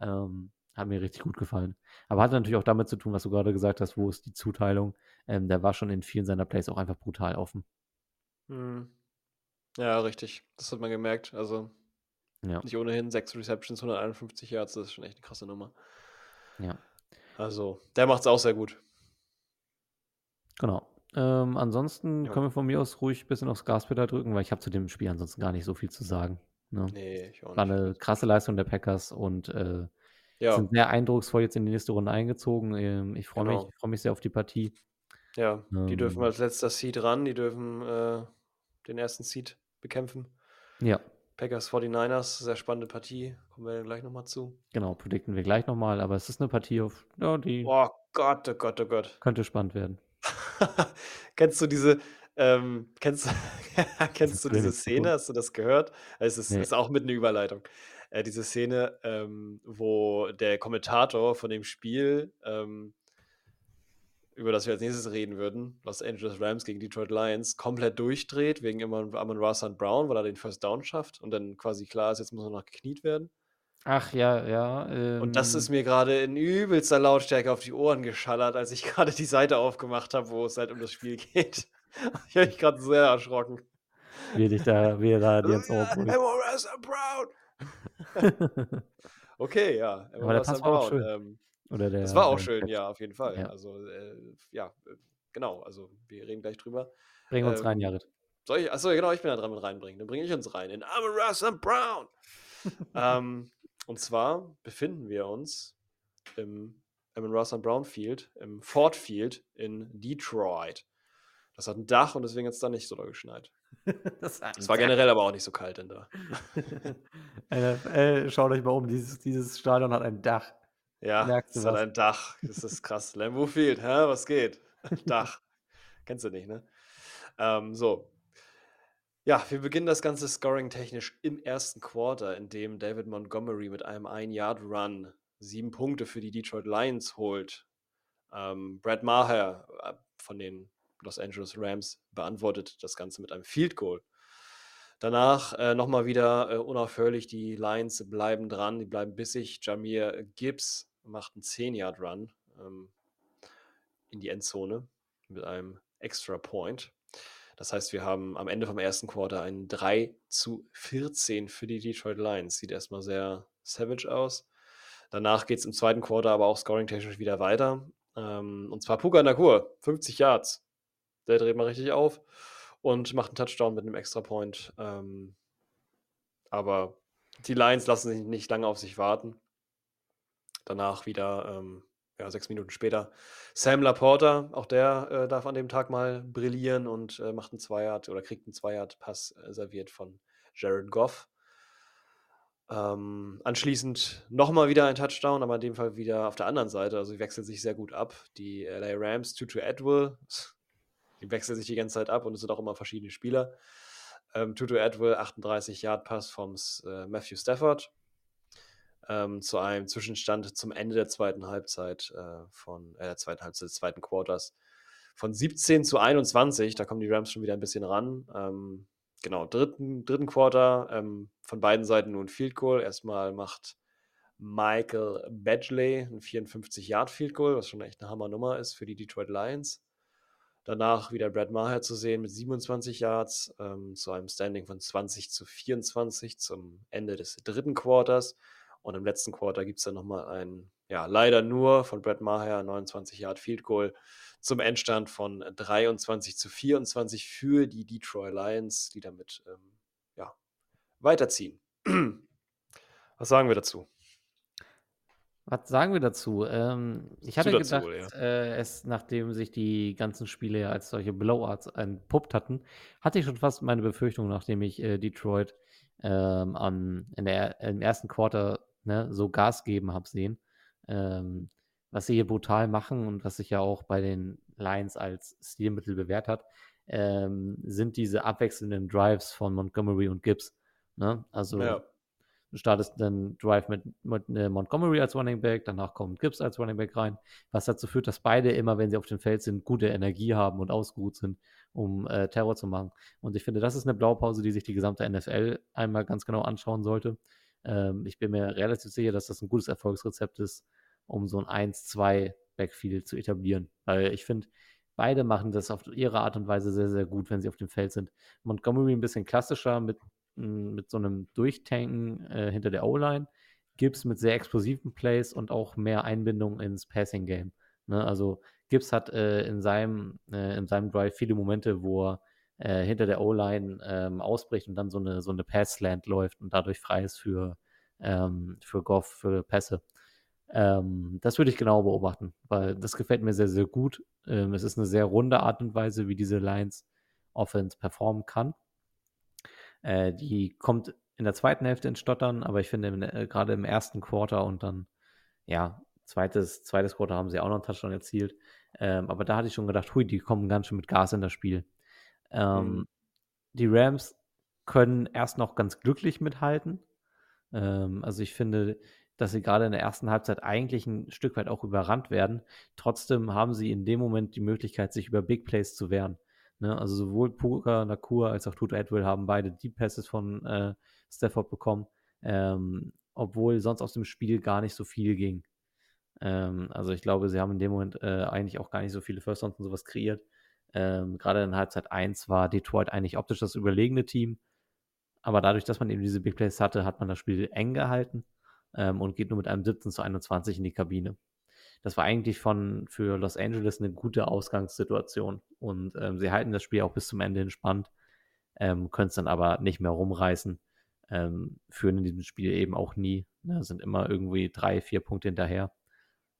Ähm, hat mir richtig gut gefallen. Aber hat natürlich auch damit zu tun, was du gerade gesagt hast, wo ist die Zuteilung. Ähm, der war schon in vielen seiner Plays auch einfach brutal offen. Hm. Ja, richtig. Das hat man gemerkt. Also Ja, nicht ohnehin 6 Receptions, 151 Yards, das ist schon echt eine krasse Nummer. ja. Also, der macht es auch sehr gut. Genau. Ähm, ansonsten Ja. können wir von mir aus ruhig ein bisschen aufs Gaspedal drücken, weil ich habe zu dem Spiel ansonsten gar nicht so viel zu sagen. Ne? Nee, ich auch War nicht. eine krasse Leistung der Packers und äh, Ja, sind sehr eindrucksvoll jetzt in die nächste Runde eingezogen. Ähm, ich freue mich, Genau. freue mich sehr auf die Partie. ja. Die dürfen Ähm, als letzter Seed ran, die dürfen äh, den ersten Seed bekämpfen. ja, Packers 49ers, sehr spannende Partie. Kommen wir gleich nochmal zu. genau, predikten wir gleich nochmal, aber es ist eine Partie, auf, ja, die Oh Gott, oh Gott, oh Gott. könnte spannend werden. *laughs* kennst du diese, ähm, kennst, *laughs* kennst du diese Szene? Hast du das gehört? Es ist, Nee. ist auch mit einer Überleitung. Äh, diese Szene, ähm, wo der Kommentator von dem Spiel, ähm, über das wir als nächstes reden würden, Los Angeles Rams gegen Detroit Lions, komplett durchdreht wegen Amon Amon Rassan Brown, weil er den First Down schafft und dann quasi klar ist, jetzt muss er noch gekniet werden. Ach ja, ja. Und das ähm, ist mir gerade in übelster Lautstärke auf die Ohren geschallert, als ich *laughs* gerade die Seite aufgemacht habe, wo es halt um das Spiel geht. *laughs* Ich habe mich gerade sehr erschrocken. wie dich da, wie er da Ohr brüllt. *laughs* Amon Rassan Brown! Okay, ja. Amon Aber der Rassan Pass war auch Brown, schön. ähm, Oder der, das war auch schön, ja, auf jeden Fall. Ja. Also, äh, ja, äh, genau. Also, wir reden gleich drüber. Bring uns rein, Ähm, Jared. Soll ich? Achso, genau, ich bin da dran mit reinbringen. Dann bringe ich uns rein in Amon Rassan Brown. *laughs* ähm, und zwar befinden wir uns im Amon Rassan Brown Field, im Ford Field in Detroit. Das hat ein Dach und deswegen hat es da nicht so doll geschneit. *laughs* das Es war generell aber auch nicht so kalt denn da. *laughs* NFL, schaut euch mal um, dieses, dieses Stadion hat ein Dach. Ja, Merkst es hat was? ein Dach. Das ist krass. Lambeau Field, hä? Was geht? *laughs* Dach. Kennst du nicht, ne? Ähm, so. Ja, wir beginnen das Ganze scoring-technisch im ersten Quarter, in dem David Montgomery mit einem 1-Yard-Run sieben Punkte für die Detroit Lions holt. Ähm, Brad Maher äh, von den Los Angeles Rams beantwortet das Ganze mit einem Field Goal. Danach äh, nochmal wieder äh, unaufhörlich, die Lions bleiben dran, die bleiben bissig. Jamir Gibbs macht einen 10-Yard-Run ähm, in die Endzone mit einem Extra Point. Das heißt, wir haben am Ende vom ersten Quarter ein 3 zu 14 für die Detroit Lions. Sieht erstmal sehr savage aus. Danach geht es im zweiten Quarter aber auch scoring-technisch wieder weiter. Ähm, und zwar Puka Nakur, 50 Yards. Der dreht mal richtig auf und macht einen Touchdown mit einem Extra Point. Ähm, aber die Lions lassen sich nicht lange auf sich warten. Danach wieder, ähm, ja, sechs Minuten später, Sam Laporta, auch der äh, darf an dem Tag mal brillieren und äh, macht einen Zweiyard oder kriegt einen Zweiyard-Pass äh, serviert von Jared Goff. Ähm, anschließend nochmal wieder ein Touchdown, aber in dem Fall wieder auf der anderen Seite. Also, die wechseln sich sehr gut ab. Die LA Rams, Tutu Atwell, die wechseln sich die ganze Zeit ab und es sind auch immer verschiedene Spieler. Ähm, Tutu Atwell, 38 Yard Pass vom äh, Matthew Stafford ähm, zu einem Zwischenstand zum Ende der zweiten Halbzeit äh, von äh, der zweiten Halbzeit des zweiten Quarters von 17 zu 21. Da kommen die Rams schon wieder ein bisschen ran. Ähm, genau, dritten, dritten Quarter ähm, von beiden Seiten nur ein Field Goal. Erstmal macht Michael Badgley ein 54 Yard Field Goal, was schon echt eine Hammernummer ist für die Detroit Lions. Danach wieder Brad Maher zu sehen mit 27 Yards ähm, zu einem Standing von 20 zu 24 zum Ende des dritten Quarters. Und im letzten Quarter gibt es dann nochmal ein, ja, leider nur von Brad Maher 29 Yard Field Goal zum Endstand von 23 zu 24 für die Detroit Lions, die damit ähm, ja, weiterziehen. *clears throat* Was sagen wir dazu? Was sagen wir dazu? Ähm, ich hatte dazu, gedacht, ja. äh, es, nachdem sich die ganzen Spiele ja als solche Blowouts entpuppt hatten, hatte ich schon fast meine Befürchtung, nachdem ich äh, Detroit ähm, am, in der, im ersten Quarter ne, so Gas geben habe sehen, ähm, was sie hier brutal machen und was sich ja auch bei den Lions als Stilmittel bewährt hat, ähm, sind diese abwechselnden Drives von Montgomery und Gibbs. Ne? Also Ja. Du startest dann Drive mit, mit äh, Montgomery als Running Back, danach kommt Gibbs als Running Back rein, was dazu führt, dass beide immer, wenn sie auf dem Feld sind, gute Energie haben und ausgeruht sind, um äh, Terror zu machen. Und ich finde, das ist eine Blaupause, die sich die gesamte NFL einmal ganz genau anschauen sollte. Ähm, ich bin mir relativ sicher, dass das ein gutes Erfolgsrezept ist, um so ein 1-2 Backfield zu etablieren. Weil ich finde, beide machen das auf ihre Art und Weise sehr, sehr gut, wenn sie auf dem Feld sind. Montgomery ein bisschen klassischer mit mit so einem Durchtanken äh, hinter der O-Line. Gibbs mit sehr explosiven Plays und auch mehr Einbindung ins Passing-Game. Ne? Also Gibbs hat äh, in, seinem, äh, in seinem Drive viele Momente, wo er äh, hinter der O-Line ähm, ausbricht und dann so eine, so eine Pass-Land läuft und dadurch frei ist für, ähm, für Goff, für Pässe. Ähm, das würde ich genau beobachten, weil das gefällt mir sehr, sehr gut. Ähm, es ist eine sehr runde Art und Weise, wie diese Lines Offense performen kann. Äh, die kommt in der zweiten Hälfte ins Stottern, aber ich finde äh, gerade im ersten Quarter und dann, ja, zweites, zweites Quarter haben sie auch noch einen Touchdown erzielt. Ähm, aber da hatte ich schon gedacht, hui, die kommen ganz schön mit Gas in das Spiel. Ähm, mhm. Die Rams können erst noch ganz glücklich mithalten. Ähm, also ich finde, dass sie gerade in der ersten Halbzeit eigentlich ein Stück weit auch überrannt werden. Trotzdem haben sie in dem Moment die Möglichkeit, sich über Big Plays zu wehren. Ne? Also sowohl Puka Nakur als auch Tutu Edwill haben beide Deep Passes von äh, Stafford bekommen, ähm, obwohl sonst aus dem Spiel gar nicht so viel ging. Ähm, also ich glaube, sie haben in dem Moment äh, eigentlich auch gar nicht so viele First Downs und sowas kreiert. Ähm, Gerade in Halbzeit 1 war Detroit eigentlich optisch das überlegene Team. Aber dadurch, dass man eben diese Big Plays hatte, hat man das Spiel eng gehalten ähm, und geht nur mit einem 17 zu 21 in die Kabine das war eigentlich von für Los Angeles eine gute Ausgangssituation. Und ähm, sie halten das Spiel auch bis zum Ende entspannt, ähm, können es dann aber nicht mehr rumreißen, ähm, führen in diesem Spiel eben auch nie, ne, sind immer irgendwie drei, vier Punkte hinterher.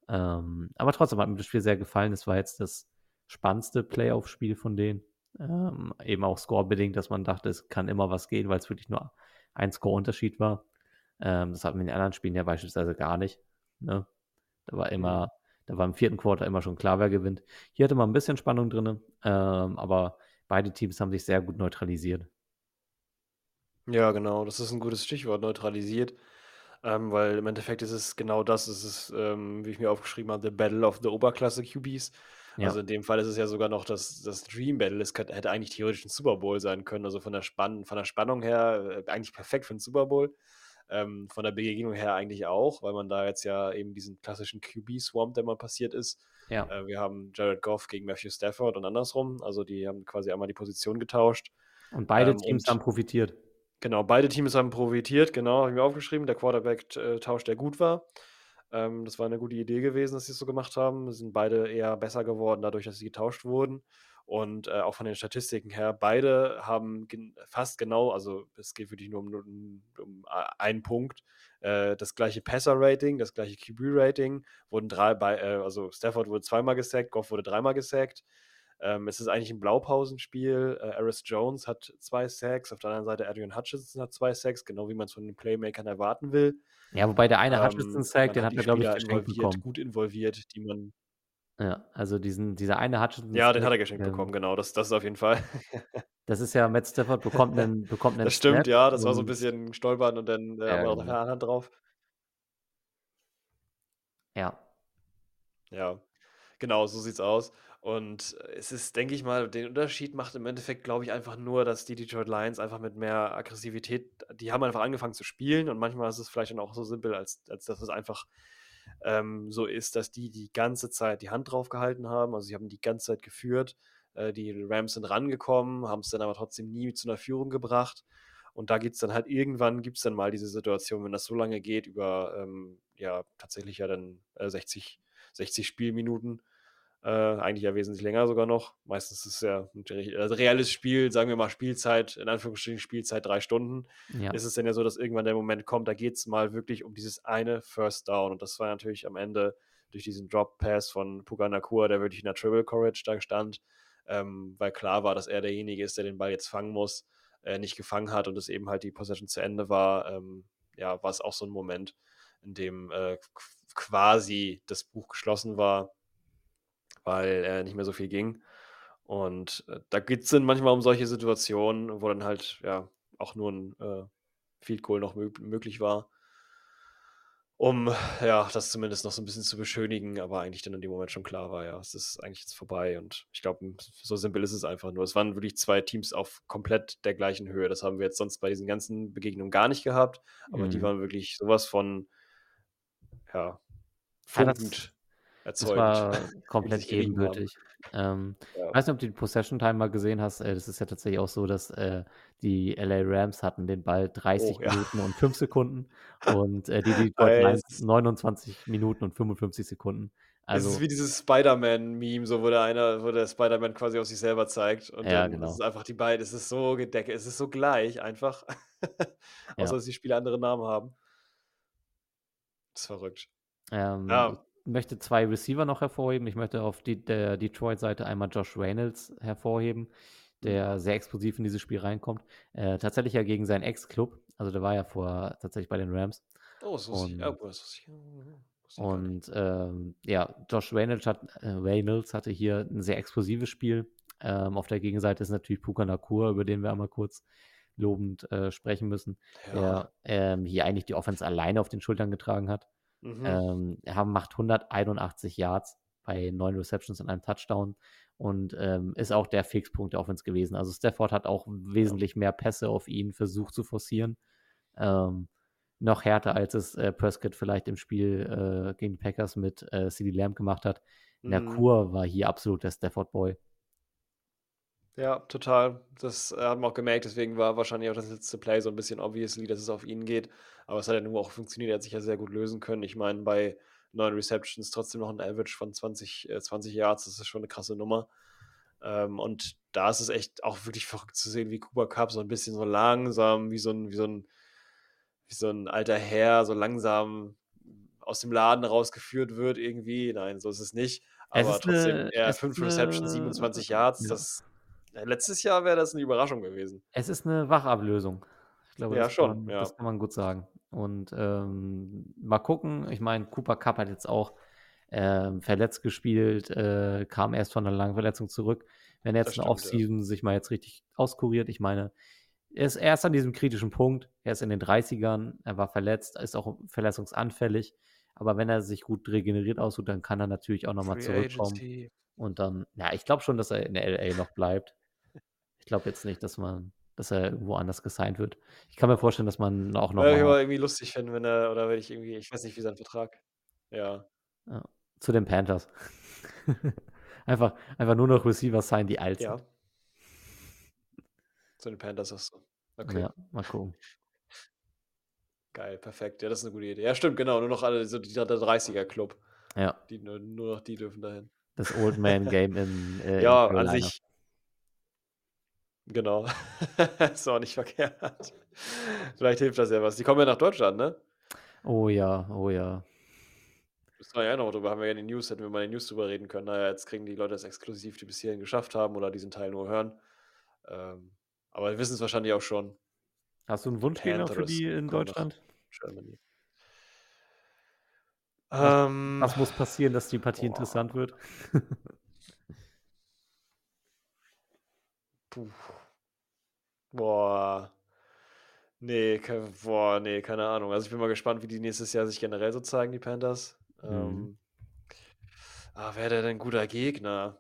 Ähm, aber trotzdem hat mir das Spiel sehr gefallen. Es war jetzt das spannendste Playoff-Spiel von denen. Ähm, eben auch scorebedingt, dass man dachte, es kann immer was gehen, weil es wirklich nur ein Score-Unterschied war. Ähm, das hatten wir in den anderen Spielen ja beispielsweise gar nicht. Ne? Da war immer, da war im vierten Quarter immer schon klar, wer gewinnt. Hier hatte man ein bisschen Spannung drin, ähm, aber beide Teams haben sich sehr gut neutralisiert. Ja, genau, das ist ein gutes Stichwort, neutralisiert. Ähm, weil im Endeffekt ist es genau das, es ist, ähm, wie ich mir aufgeschrieben habe, the Battle of the Oberklasse QBs. Ja. Also in dem Fall ist es ja sogar noch das, das Dream Battle. Es könnte, hätte eigentlich theoretisch ein Super Bowl sein können. Also von der, Spann von der Spannung her äh, eigentlich perfekt für einen Super Bowl. Ähm, von der Begegnung her eigentlich auch, weil man da jetzt ja eben diesen klassischen QB-Swamp, der mal passiert ist. Ja. Äh, wir haben Jared Goff gegen Matthew Stafford und andersrum. Also die haben quasi einmal die Position getauscht. Und beide ähm, Teams und, haben profitiert. Genau, beide Teams haben profitiert, genau, habe ich mir aufgeschrieben. Der Quarterback-Tausch, der gut war. Ähm, das war eine gute Idee gewesen, dass sie es so gemacht haben. Sind beide eher besser geworden, dadurch, dass sie getauscht wurden. Und äh, auch von den Statistiken her, beide haben gen fast genau, also es geht wirklich nur um, um, um einen Punkt, äh, das gleiche Passer-Rating, das gleiche QB-Rating, wurden drei bei, äh, also Stafford wurde zweimal gesackt, Goff wurde dreimal gesackt. Ähm, es ist eigentlich ein Blaupausenspiel. Äh, Aris Jones hat zwei Sacks, auf der anderen Seite Adrian Hutchinson hat zwei Sacks, genau wie man es von den Playmakern erwarten will. Ja, wobei der eine ähm, Hutchinson-Sack, den hat er, glaube ich, geschenkt bekommen. gut involviert, die man ja, also diesen, dieser eine Hutchinson. Ja, den hat er geschenkt ähm, bekommen, genau. Das, das ist auf jeden Fall. das ist ja, Matt Stafford bekommt *laughs* einen, bekommt einen Das stimmt, Snap ja. Das war so ein bisschen stolpern und dann äh, ja, haben wir genau. Hand drauf. Ja. Ja, genau, so sieht's aus. Und es ist, denke ich mal, den Unterschied macht im Endeffekt, glaube ich, einfach nur, dass die Detroit Lions einfach mit mehr Aggressivität, die haben einfach angefangen zu spielen und manchmal ist es vielleicht dann auch so simpel, als, als dass es einfach ähm, so ist, dass die die ganze Zeit die Hand drauf gehalten haben. Also sie haben die ganze Zeit geführt. Äh, die Rams sind rangekommen, haben es dann aber trotzdem nie zu einer Führung gebracht. Und da geht es dann halt irgendwann, gibt es dann mal diese Situation, wenn das so lange geht, über ähm, ja tatsächlich ja dann äh, 60, 60 Spielminuten, Äh, eigentlich ja wesentlich länger sogar noch. Meistens ist es ja ein re- also reelles Spiel, sagen wir mal Spielzeit, in Anführungsstrichen Spielzeit drei Stunden. Ja. Ist es denn ja so, dass irgendwann der Moment kommt, da geht es mal wirklich um dieses eine First Down. Und das war natürlich am Ende durch diesen Drop Pass von Puka Nakua, der wirklich in der Triple Courage da stand, ähm, weil klar war, dass er derjenige ist, der den Ball jetzt fangen muss, äh, nicht gefangen hat und es eben halt die Possession zu Ende war. Ähm, ja, war es auch so ein Moment, in dem äh, qu- quasi das Buch geschlossen war, weil äh, nicht mehr so viel ging. Und äh, da geht es dann manchmal um solche Situationen, wo dann halt ja auch nur ein äh, Field Goal noch mög möglich war, um ja das zumindest noch so ein bisschen zu beschönigen, aber eigentlich dann in dem Moment schon klar war, ja, es ist eigentlich jetzt vorbei. Und ich glaube, so simpel ist es einfach nur. Es waren wirklich zwei Teams auf komplett der gleichen Höhe. Das haben wir jetzt sonst bei diesen ganzen Begegnungen gar nicht gehabt, aber die Mhm. waren wirklich sowas von ja, Ja, das, funkend das war *laughs* komplett ebenbürtig. Ähm, ich Ja. weiß nicht, ob du die Possession Time mal gesehen hast. Äh, das ist ja tatsächlich auch so, dass äh, die LA Rams hatten den Ball 30 Oh, ja. Minuten und 5 *laughs* Sekunden und äh, die Detroit Lions Es 29 Minuten und 55 Sekunden. es ist Also, wie dieses Spider-Man-Meme, so wo der einer, wo der Spider-Man quasi auf sich selber zeigt und ja, dann ist genau. es einfach die beiden, es ist so gedeckt, es ist so gleich einfach. *laughs* Außer Ja. dass die Spiele andere Namen haben. Das ist verrückt. Ähm, Ja, ich möchte zwei Receiver noch hervorheben. Ich möchte auf die, der Detroit-Seite einmal Josh Reynolds hervorheben, mhm. der sehr explosiv in dieses Spiel reinkommt. Äh, tatsächlich ja gegen seinen Ex-Club. Also der war ja vorher tatsächlich bei den Rams. Oh, wusste ich. Ja, Und, ich, nicht. und ähm, ja, Josh Reynolds, hat, äh, Reynolds hatte hier ein sehr explosives Spiel. Ähm, auf der Gegenseite ist natürlich Puka Nakur, über den wir einmal kurz lobend äh, sprechen müssen, Ja. der ähm, hier eigentlich die Offense alleine auf den Schultern getragen hat. Mhm. Ähm, er macht 181 Yards bei neun Receptions und einem Touchdown und ähm, ist auch der Fixpunkt der Offense gewesen. Also Stafford hat auch wesentlich mehr Pässe auf ihn versucht zu forcieren. Ähm, noch härter, als es äh, Prescott vielleicht im Spiel äh, gegen die Packers mit äh, CD Lamb gemacht hat. Mhm. Nakur war hier absolut der Stafford Boy. Ja, total. Das äh, hat man auch gemerkt, deswegen war wahrscheinlich auch das letzte Play so ein bisschen obviously, dass es auf ihn geht. Aber es hat ja nur auch funktioniert, er hat sich ja sehr gut lösen können. Ich meine, bei neun Receptions trotzdem noch ein Average von 20, äh, 20 Yards, das ist schon eine krasse Nummer. Ähm, und da ist es echt auch wirklich verrückt zu sehen, wie Cooper Cup so ein bisschen so langsam, wie so ein, wie so ein, wie so ein alter Herr, so langsam aus dem Laden rausgeführt wird irgendwie. Nein, so ist es nicht. Es Aber ist trotzdem, eine, er es ist 5 Receptions, 27 Yards, ja. das ja, letztes Jahr wäre das eine Überraschung gewesen. Es ist eine Wachablösung. Ich glaube, Ja, das, schon, kann man, ja. das kann man gut sagen. Und ähm, mal gucken. Ich meine, Cooper Cup hat jetzt auch ähm, verletzt gespielt, äh, kam erst von einer langen Verletzung zurück. Wenn er Das jetzt eine stimmt, ja. Offseason sich mal jetzt richtig auskuriert, ich meine, er ist erst an diesem kritischen Punkt. Er ist in den 30ern, er war verletzt, ist auch verletzungsanfällig. Aber wenn er sich gut regeneriert aussieht, dann kann er natürlich auch nochmal zurückkommen. Agency. Und dann, ja, ich glaube schon, dass er in LA noch bleibt. Ich glaube jetzt nicht, dass man, dass er irgendwo anders gesigned wird. Ich kann mir vorstellen, dass man auch Würde ich nochmal aber irgendwie lustig finden, wenn er, oder wenn ich irgendwie, ich weiß nicht, wie sein Vertrag. Ja. ja, zu den Panthers. *laughs* einfach, einfach nur noch Receiver sein, die alt Ja. sind. Zu den Panthers hast du. Okay. Ja, mal gucken. Geil, perfekt. Ja, das ist eine gute Idee. Ja, stimmt, genau. Nur noch alle, so die, der 30er-Club. Ja, Die, nur, nur noch die dürfen dahin. das Old Man Game *laughs* in, äh, in Ja, an Carolina. sich. Genau. *laughs* ist auch nicht verkehrt. Vielleicht hilft das ja was. Die kommen ja nach Deutschland, ne? Oh ja, oh ja. Das war ja noch drüber, haben wir ja in den News, hätten wir mal in den News drüber reden können. Naja, jetzt kriegen die Leute das exklusiv, die bis hierhin geschafft haben oder diesen Teil nur hören. Ähm, aber wir wissen es wahrscheinlich auch schon. Hast du einen Wunschgegner für die in Deutschland? Germany. Was, Ähm, was muss passieren, dass die Partie boah. interessant wird? Puh. Boah. Nee, ke boah, nee, keine Ahnung. Also ich bin mal gespannt, wie die nächstes Jahr sich generell so zeigen, die Panthers. Mhm. Ähm, ah, wäre der denn ein guter Gegner?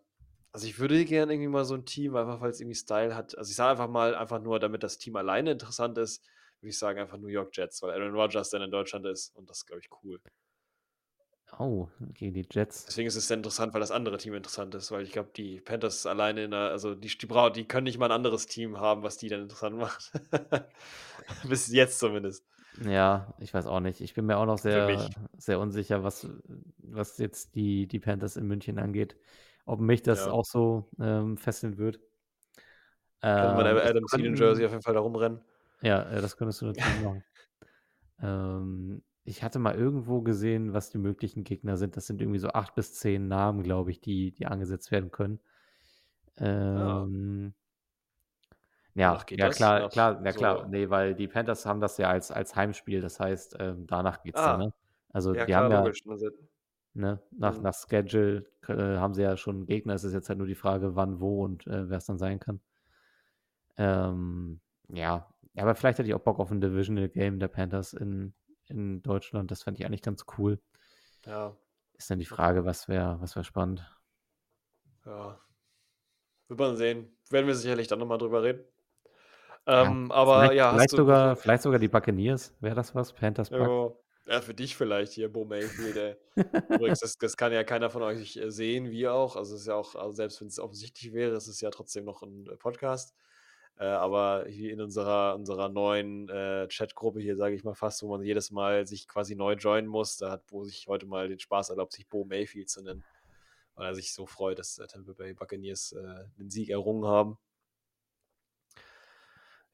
Also ich würde gerne irgendwie mal so ein Team, einfach weil es irgendwie Style hat. Also ich sage einfach mal, einfach nur, damit das Team alleine interessant ist, würde ich sagen einfach New York Jets, weil Aaron Rodgers dann in Deutschland ist und das ist, glaube ich, cool. Oh, gegen die Jets. Deswegen ist es dann interessant, weil das andere Team interessant ist, weil ich glaube, die Panthers alleine in der, also die, die, brau- die können nicht mal ein anderes Team haben, was die dann interessant macht. *laughs* Bis jetzt zumindest. Ja, ich weiß auch nicht. Ich bin mir auch noch sehr, sehr unsicher, was, was jetzt die, die Panthers in München angeht. Ob mich das Ja. auch so ähm, fesseln wird. Könnte man Ähm, es Adam Thielen könnten- Jersey auf jeden Fall da rumrennen. Ja, äh, das könntest du natürlich machen. *laughs* Ähm, ich hatte mal irgendwo gesehen, was die möglichen Gegner sind. Das sind irgendwie so acht bis zehn Namen, glaube ich, die, die angesetzt werden können. Ähm, ja, ja klar, Nach klar, ja so- klar. Nee, weil die Panthers haben das ja als, als Heimspiel. Das heißt, ähm, danach geht's Ah, dann, ne? Also Ja, die klar, haben ja, logisch. Also, ne, nach, Mhm. nach Schedule äh, haben sie ja schon Gegner. Es ist jetzt halt nur die Frage, wann, wo und äh, wer es dann sein kann. Ähm, ja. ja, aber vielleicht hätte ich auch Bock auf ein Divisional Game der Panthers in, in Deutschland. Das fände ich eigentlich ganz cool. ja, Ist dann die Frage, was wäre was wär spannend. ja. Wird man sehen. Werden wir sicherlich dann nochmal drüber reden. Ja, Ähm, aber vielleicht, ja, vielleicht, hast du. sogar, vielleicht sogar die Buccaneers. Wäre das was? Panthers Bucks? Ja, ja, für dich vielleicht hier, Bo Mayfield. Ey. *laughs* Übrigens, das, das kann ja keiner von euch äh, sehen, wir auch. Also es ist ja auch, also selbst wenn es offensichtlich wäre, es ist ja trotzdem noch ein äh, Podcast. Äh, aber hier in unserer, unserer neuen äh, Chatgruppe hier, sage ich mal fast, wo man jedes Mal sich quasi neu joinen muss, da hat Bo sich heute mal den Spaß erlaubt, sich Bo Mayfield zu nennen. Weil er sich so freut, dass äh, Tampa Bay Buccaneers äh, den Sieg errungen haben.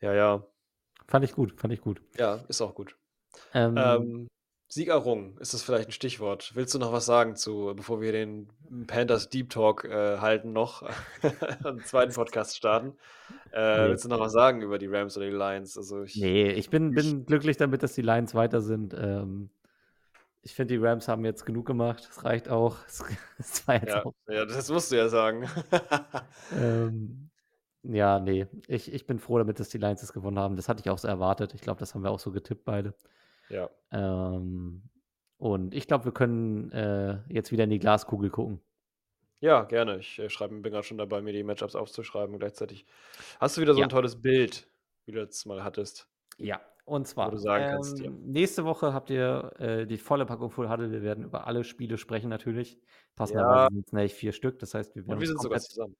Ja, ja. Fand ich gut, fand ich gut. Ja, ist auch gut. Ähm, Ähm, Sieg errungen, ist das vielleicht ein Stichwort? Willst du noch was sagen zu, bevor wir den Panthers Deep Talk äh, halten noch, *laughs* einen zweiten Podcast starten? Äh, Nee. Willst du noch was sagen über die Rams oder die Lions? Also ich, nee, ich bin, bin glücklich damit, dass die Lions weiter sind. Ähm, ich finde, die Rams haben jetzt genug gemacht. Es reicht auch. *laughs* Es war jetzt ja, auch ja, das musst du ja sagen. *laughs* Ähm, ja, nee. Ich, ich bin froh damit, dass die Lions es gewonnen haben. Das hatte ich auch so erwartet. Ich glaube, das haben wir auch so getippt beide. Ja, Ähm, und ich glaube, wir können äh, jetzt wieder in die Glaskugel gucken. ja, gerne. Ich äh, schreibe, bin gerade schon dabei, mir die Matchups aufzuschreiben gleichzeitig. Hast du wieder so Ja. ein tolles Bild, wie du letztes Mal hattest? Ja, und zwar, du sagen kannst, ja. ähm, nächste Woche habt ihr äh, die volle Packung Full Huddle. Wir werden über alle Spiele sprechen natürlich. Passenderweise sind es nämlich vier Stück. Das heißt, wir werden Und wir sind sogar zusammen.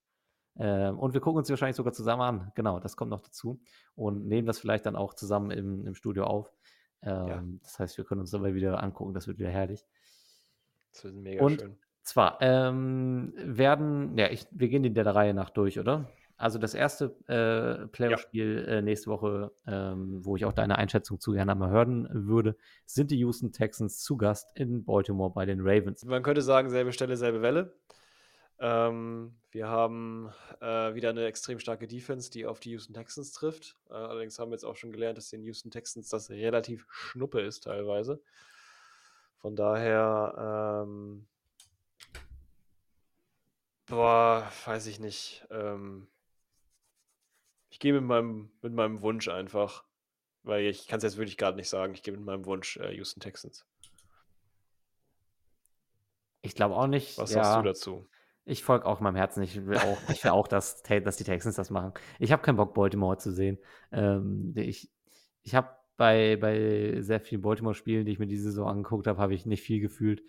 Ähm, und wir gucken uns wahrscheinlich sogar zusammen an. Genau, das kommt noch dazu. Und nehmen das vielleicht dann auch zusammen im, im Studio auf. Ähm, Das heißt, wir können uns dabei wieder angucken. Das wird wieder herrlich. Das ist mega Und schön. zwar ähm, werden, ja, ich, wir gehen die der Reihe nach durch, oder? Also das erste äh, Playoff-Spiel äh, nächste Woche, ähm, wo ich auch deine Einschätzung zu gerne mal hören würde, sind die Houston Texans zu Gast in Baltimore bei den Ravens. Man könnte sagen, selbe Stelle, selbe Welle. Ähm, wir haben äh, wieder eine extrem starke Defense, die auf die Houston Texans trifft. Äh, allerdings haben wir jetzt auch schon gelernt, dass den Houston Texans das relativ schnuppe ist teilweise. Von daher, ähm, boah, weiß ich nicht. Ähm, ich gehe mit meinem, mit meinem Wunsch einfach, weil ich kann es jetzt wirklich gerade nicht sagen. Ich gehe mit meinem Wunsch äh, Houston Texans. Ich glaube auch nicht. Was ja, sagst du dazu? Ich folge auch meinem Herzen. Ich will auch, ich will auch, dass, dass die Texans das machen. Ich habe keinen Bock, Baltimore zu sehen. Ähm, ich ich habe bei, bei sehr vielen Baltimore-Spielen, die ich mir diese Saison angeguckt habe, habe ich nicht viel gefühlt.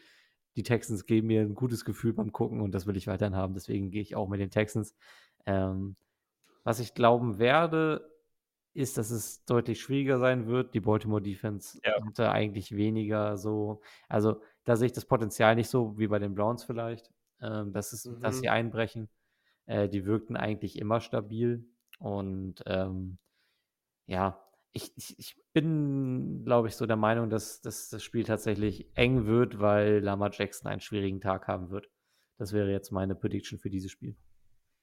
Die Texans geben mir ein gutes Gefühl beim Gucken und das will ich weiterhin haben. Deswegen gehe ich auch mit den Texans. Ähm, was ich glauben werde, ist, dass es deutlich schwieriger sein wird. Die Baltimore Defense Ja. hatte eigentlich weniger so, also da sehe ich das Potenzial nicht so wie bei den Browns vielleicht, ähm, dass, es, dass Mhm. sie einbrechen. Äh, die wirkten eigentlich immer stabil und ähm, ja, ich, ich, ich bin, glaube ich, so der Meinung, dass, dass das Spiel tatsächlich eng wird, weil Lamar Jackson einen schwierigen Tag haben wird. Das wäre jetzt meine Prediction für dieses Spiel.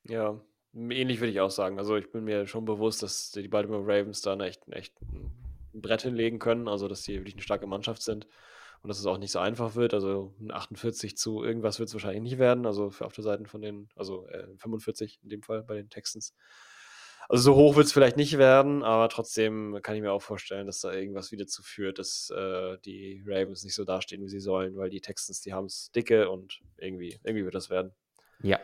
Ja, ähnlich würde ich auch sagen. Also ich bin mir schon bewusst, dass die Baltimore Ravens da echt, echt ein Brett hinlegen können, also dass sie wirklich eine starke Mannschaft sind und dass es auch nicht so einfach wird. Also ein 48 zu irgendwas wird es wahrscheinlich nicht werden, also für auf der Seite von den, also äh, 45 in dem Fall bei den Texans. Also so hoch wird es vielleicht nicht werden, aber trotzdem kann ich mir auch vorstellen, dass da irgendwas wieder zu führt, dass äh, die Ravens nicht so dastehen, wie sie sollen, weil die Texans, die haben es dicke und irgendwie, irgendwie wird das werden. Ja.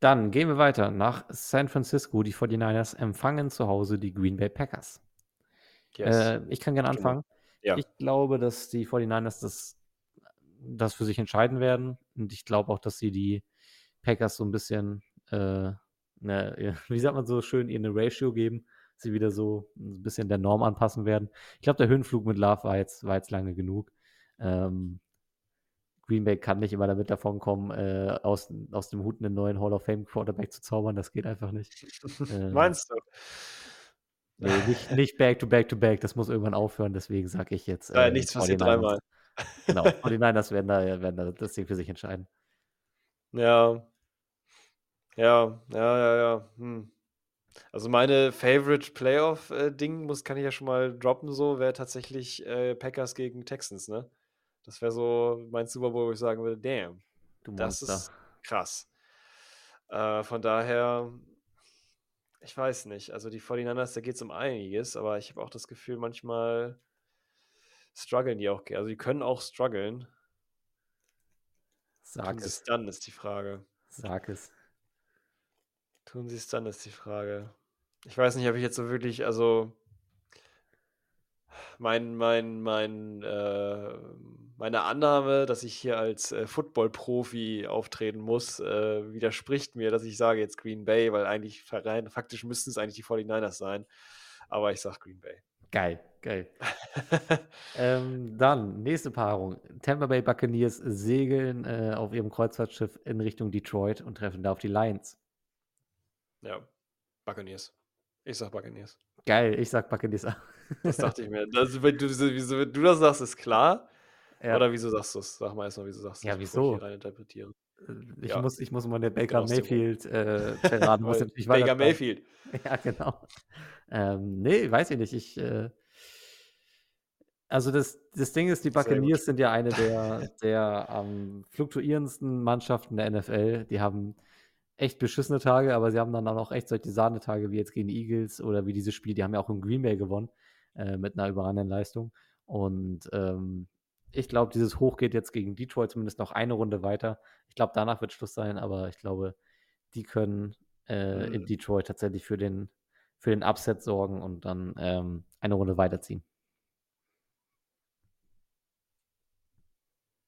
Dann gehen wir weiter nach San Francisco. Die 49ers empfangen zu Hause die Green Bay Packers. Yes. Äh, ich kann gerne anfangen. Ja. Ich glaube, dass die 49ers das, das für sich entscheiden werden. Und ich glaube auch, dass sie die Packers so ein bisschen, äh, ne, *laughs* wie sagt man so schön, ihnen eine Ratio geben. sie wieder so ein bisschen der Norm anpassen werden. Ich glaube, der Höhenflug mit Love war jetzt, war jetzt lange genug. Ähm, Green Bay kann nicht immer damit davon kommen, äh, aus, aus dem Hut einen neuen Hall of Fame Quarterback zu zaubern. Das geht einfach nicht. *laughs* ähm, Meinst du? Nee, nicht, nicht back to back to back. Das muss irgendwann aufhören. Deswegen sage ich jetzt. Äh, nichts passiert dreimal. Genau, *laughs* 49ers werden da, werden da das Ding für sich entscheiden. Ja. Ja, ja, ja, ja. Hm. Also meine Favorite Playoff-Ding muss kann ich ja schon mal droppen, so wäre tatsächlich äh, Packers gegen Texans, ne? Das wäre so mein Super Bowl, wo ich sagen würde, damn, das ist krass. Äh, von daher, ich weiß nicht. Also die 49ers, da geht es um einiges, aber ich habe auch das Gefühl, manchmal strugglen die auch. Also die können auch strugglen. Sag Tun es dann, ist die Frage. Sag es. Tun sie es dann, ist die Frage. Ich weiß nicht, ob ich jetzt so wirklich, also mein, mein, mein, äh, meine Annahme, dass ich hier als äh, Football-Profi auftreten muss, äh, widerspricht mir, dass ich sage jetzt Green Bay, weil eigentlich rein faktisch müssten es eigentlich die 49ers sein. Aber ich sage Green Bay. Geil, geil. *laughs* ähm, dann, nächste Paarung. Tampa Bay Buccaneers segeln äh, auf ihrem Kreuzfahrtschiff in Richtung Detroit und treffen da auf die Lions. Ja, Buccaneers. Ich sag Buccaneers. Geil, ich sag Buccaneers. Das *laughs* dachte ich mir. Das, wenn, du, wieso, wenn du das sagst, ist klar. Ja. Oder wieso sagst du es? Sag mal erstmal, wieso sagst du es? Ja, wieso? Ich, reininterpretiere. Äh, ich, ja. muss, ich muss mal der Baker Mayfield äh, *laughs* verraten. muss natürlich Baker Mayfield. *laughs* Ja, genau. Ähm, nee, weiß ich nicht. Ich, äh, also das, das Ding ist, die Buccaneers sind ja eine der, der am fluktuierendsten Mannschaften der NFL. Die haben echt beschissene Tage, aber sie haben dann auch echt solche Sahnetage wie jetzt gegen die Eagles oder wie dieses Spiel. Die haben ja auch in Green Bay gewonnen äh, mit einer überragenden Leistung. Und ähm, ich glaube, dieses Hoch geht jetzt gegen Detroit zumindest noch eine Runde weiter. Ich glaube, danach wird Schluss sein, aber ich glaube, die können äh, mhm. in Detroit tatsächlich für den, für den Upset sorgen und dann ähm, eine Runde weiterziehen.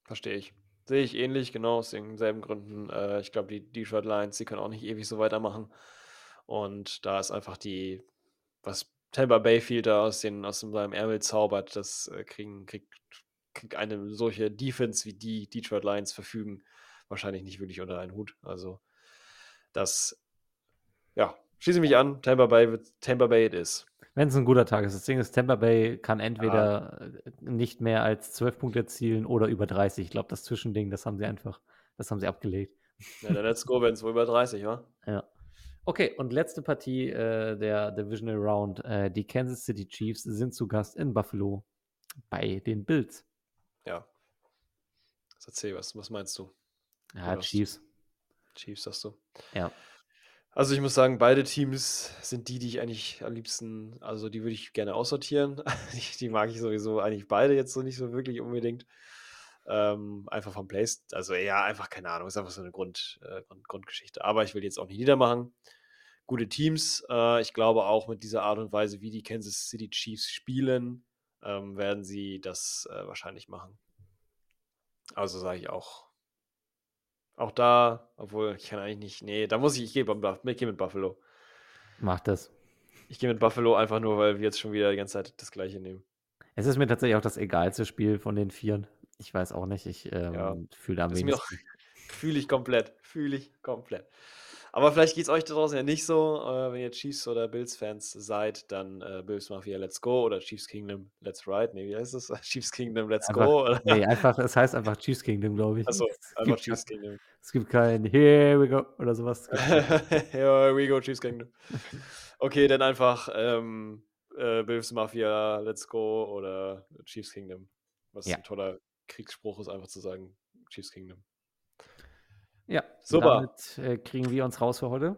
Verstehe ich. Sehe ich ähnlich, genau aus denselben Gründen. Äh, ich glaube, die Detroit Lions, die können auch nicht ewig so weitermachen. Und da ist einfach die, was Tampa Bayfield da aus, den, aus seinem Ärmel zaubert, das äh, kriegen, kriegt, kriegt eine solche Defense wie die Detroit Lions verfügen, wahrscheinlich nicht wirklich unter einen Hut. Also, das, ja, schließe mich an. Tampa Bay, Tampa Bay it is. Wenn es ein guter Tag ist. Das Ding ist, Tampa Bay kann entweder ja. Äh, nicht mehr als 12 Punkte erzielen oder über 30. Ich glaube, das Zwischending, das haben sie einfach, das haben sie abgelegt. Ja, dann let's go, wenn es wohl über 30 war. Ja. Okay, und letzte Partie äh, der Divisional Round. Äh, die Kansas City Chiefs sind zu Gast in Buffalo bei den Bills. Ja. Erzähl was, was meinst du? Ja, Chiefs. Chiefs, sagst du. Ja. Also ich muss sagen, beide Teams sind die, die ich eigentlich am liebsten, also die würde ich gerne aussortieren. *laughs* die mag ich sowieso eigentlich beide jetzt so nicht so wirklich unbedingt. Ähm, einfach vom Place, also ja, einfach keine Ahnung, ist einfach so eine Grund, äh, Grund, Grundgeschichte. Aber ich will jetzt auch nicht niedermachen. Gute Teams. Äh, ich glaube auch mit dieser Art und Weise, wie die Kansas City Chiefs spielen, ähm, werden sie das äh, wahrscheinlich machen. Also sage ich auch auch da, obwohl ich kann eigentlich nicht. Nee, da muss ich, ich gehe geh mit Buffalo. Mach das. Ich gehe mit Buffalo einfach nur, weil wir jetzt schon wieder die ganze Zeit das gleiche nehmen. Es ist mir tatsächlich auch das egalste Spiel von den Vieren. Ich weiß auch nicht, ich ähm, ja. fühle am wenigsten. *laughs* Fühle ich komplett. Fühle ich komplett. Aber vielleicht geht es euch da draußen ja nicht so. Äh, wenn ihr Chiefs oder Bills-Fans seid, dann äh, Bills Mafia Let's Go oder Chiefs Kingdom Let's Ride. Nee, wie heißt es? *laughs* Chiefs Kingdom Let's einfach, Go? Oder? Nee, einfach, es heißt einfach Chiefs Kingdom, glaube ich. Achso, *laughs* einfach Chiefs Kingdom. Es gibt kein Here we go oder sowas. Here we go, Chiefs Kingdom. Okay, dann einfach ähm, äh, Bills Mafia Let's Go oder Chiefs Kingdom. Was ja. ein toller Kriegsspruch ist, einfach zu sagen Chiefs Kingdom. Ja, super. Damit äh, kriegen wir uns raus für heute.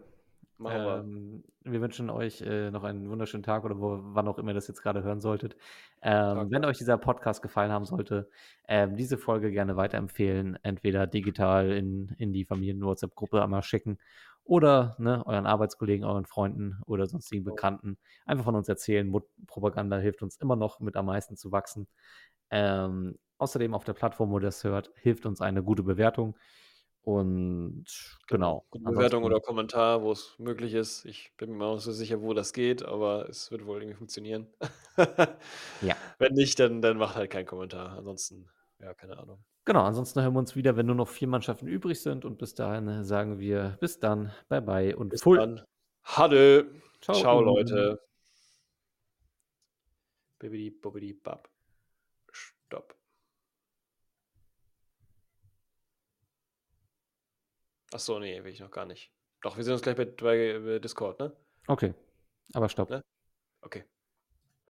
Ähm, wir. wünschen euch äh, noch einen wunderschönen Tag oder wo, wann auch immer ihr das jetzt gerade hören solltet. Ähm, wenn euch dieser Podcast gefallen haben sollte, ähm, diese Folge gerne weiterempfehlen. Entweder digital in, in die Familien-WhatsApp-Gruppe einmal schicken oder ne, euren Arbeitskollegen, euren Freunden oder sonstigen Bekannten einfach von uns erzählen. Mundpropaganda hilft uns immer noch mit am meisten zu wachsen. Außerdem auf der Plattform, wo ihr das hört, hilft uns eine gute Bewertung. Und genau. Gute Bewertung oder Kommentar, wo es möglich ist. Ich bin mir auch nicht so sicher, wo das geht, aber es wird wohl irgendwie funktionieren. *laughs* Ja. Wenn nicht, dann dann macht halt keinen Kommentar. Ansonsten, ja, keine Ahnung. Genau, ansonsten hören wir uns wieder, wenn nur noch 4 Mannschaften übrig sind und bis dahin sagen wir bis dann, bye bye und Bis Pfui. dann. Hade. Ciao. Ciao, Leute. Bibbidi bobbidi bab. Stopp. Ach so, nee, will ich noch gar nicht. Doch, wir sehen uns gleich bei bei bei Discord, ne? Okay, aber stopp. Ne? Okay.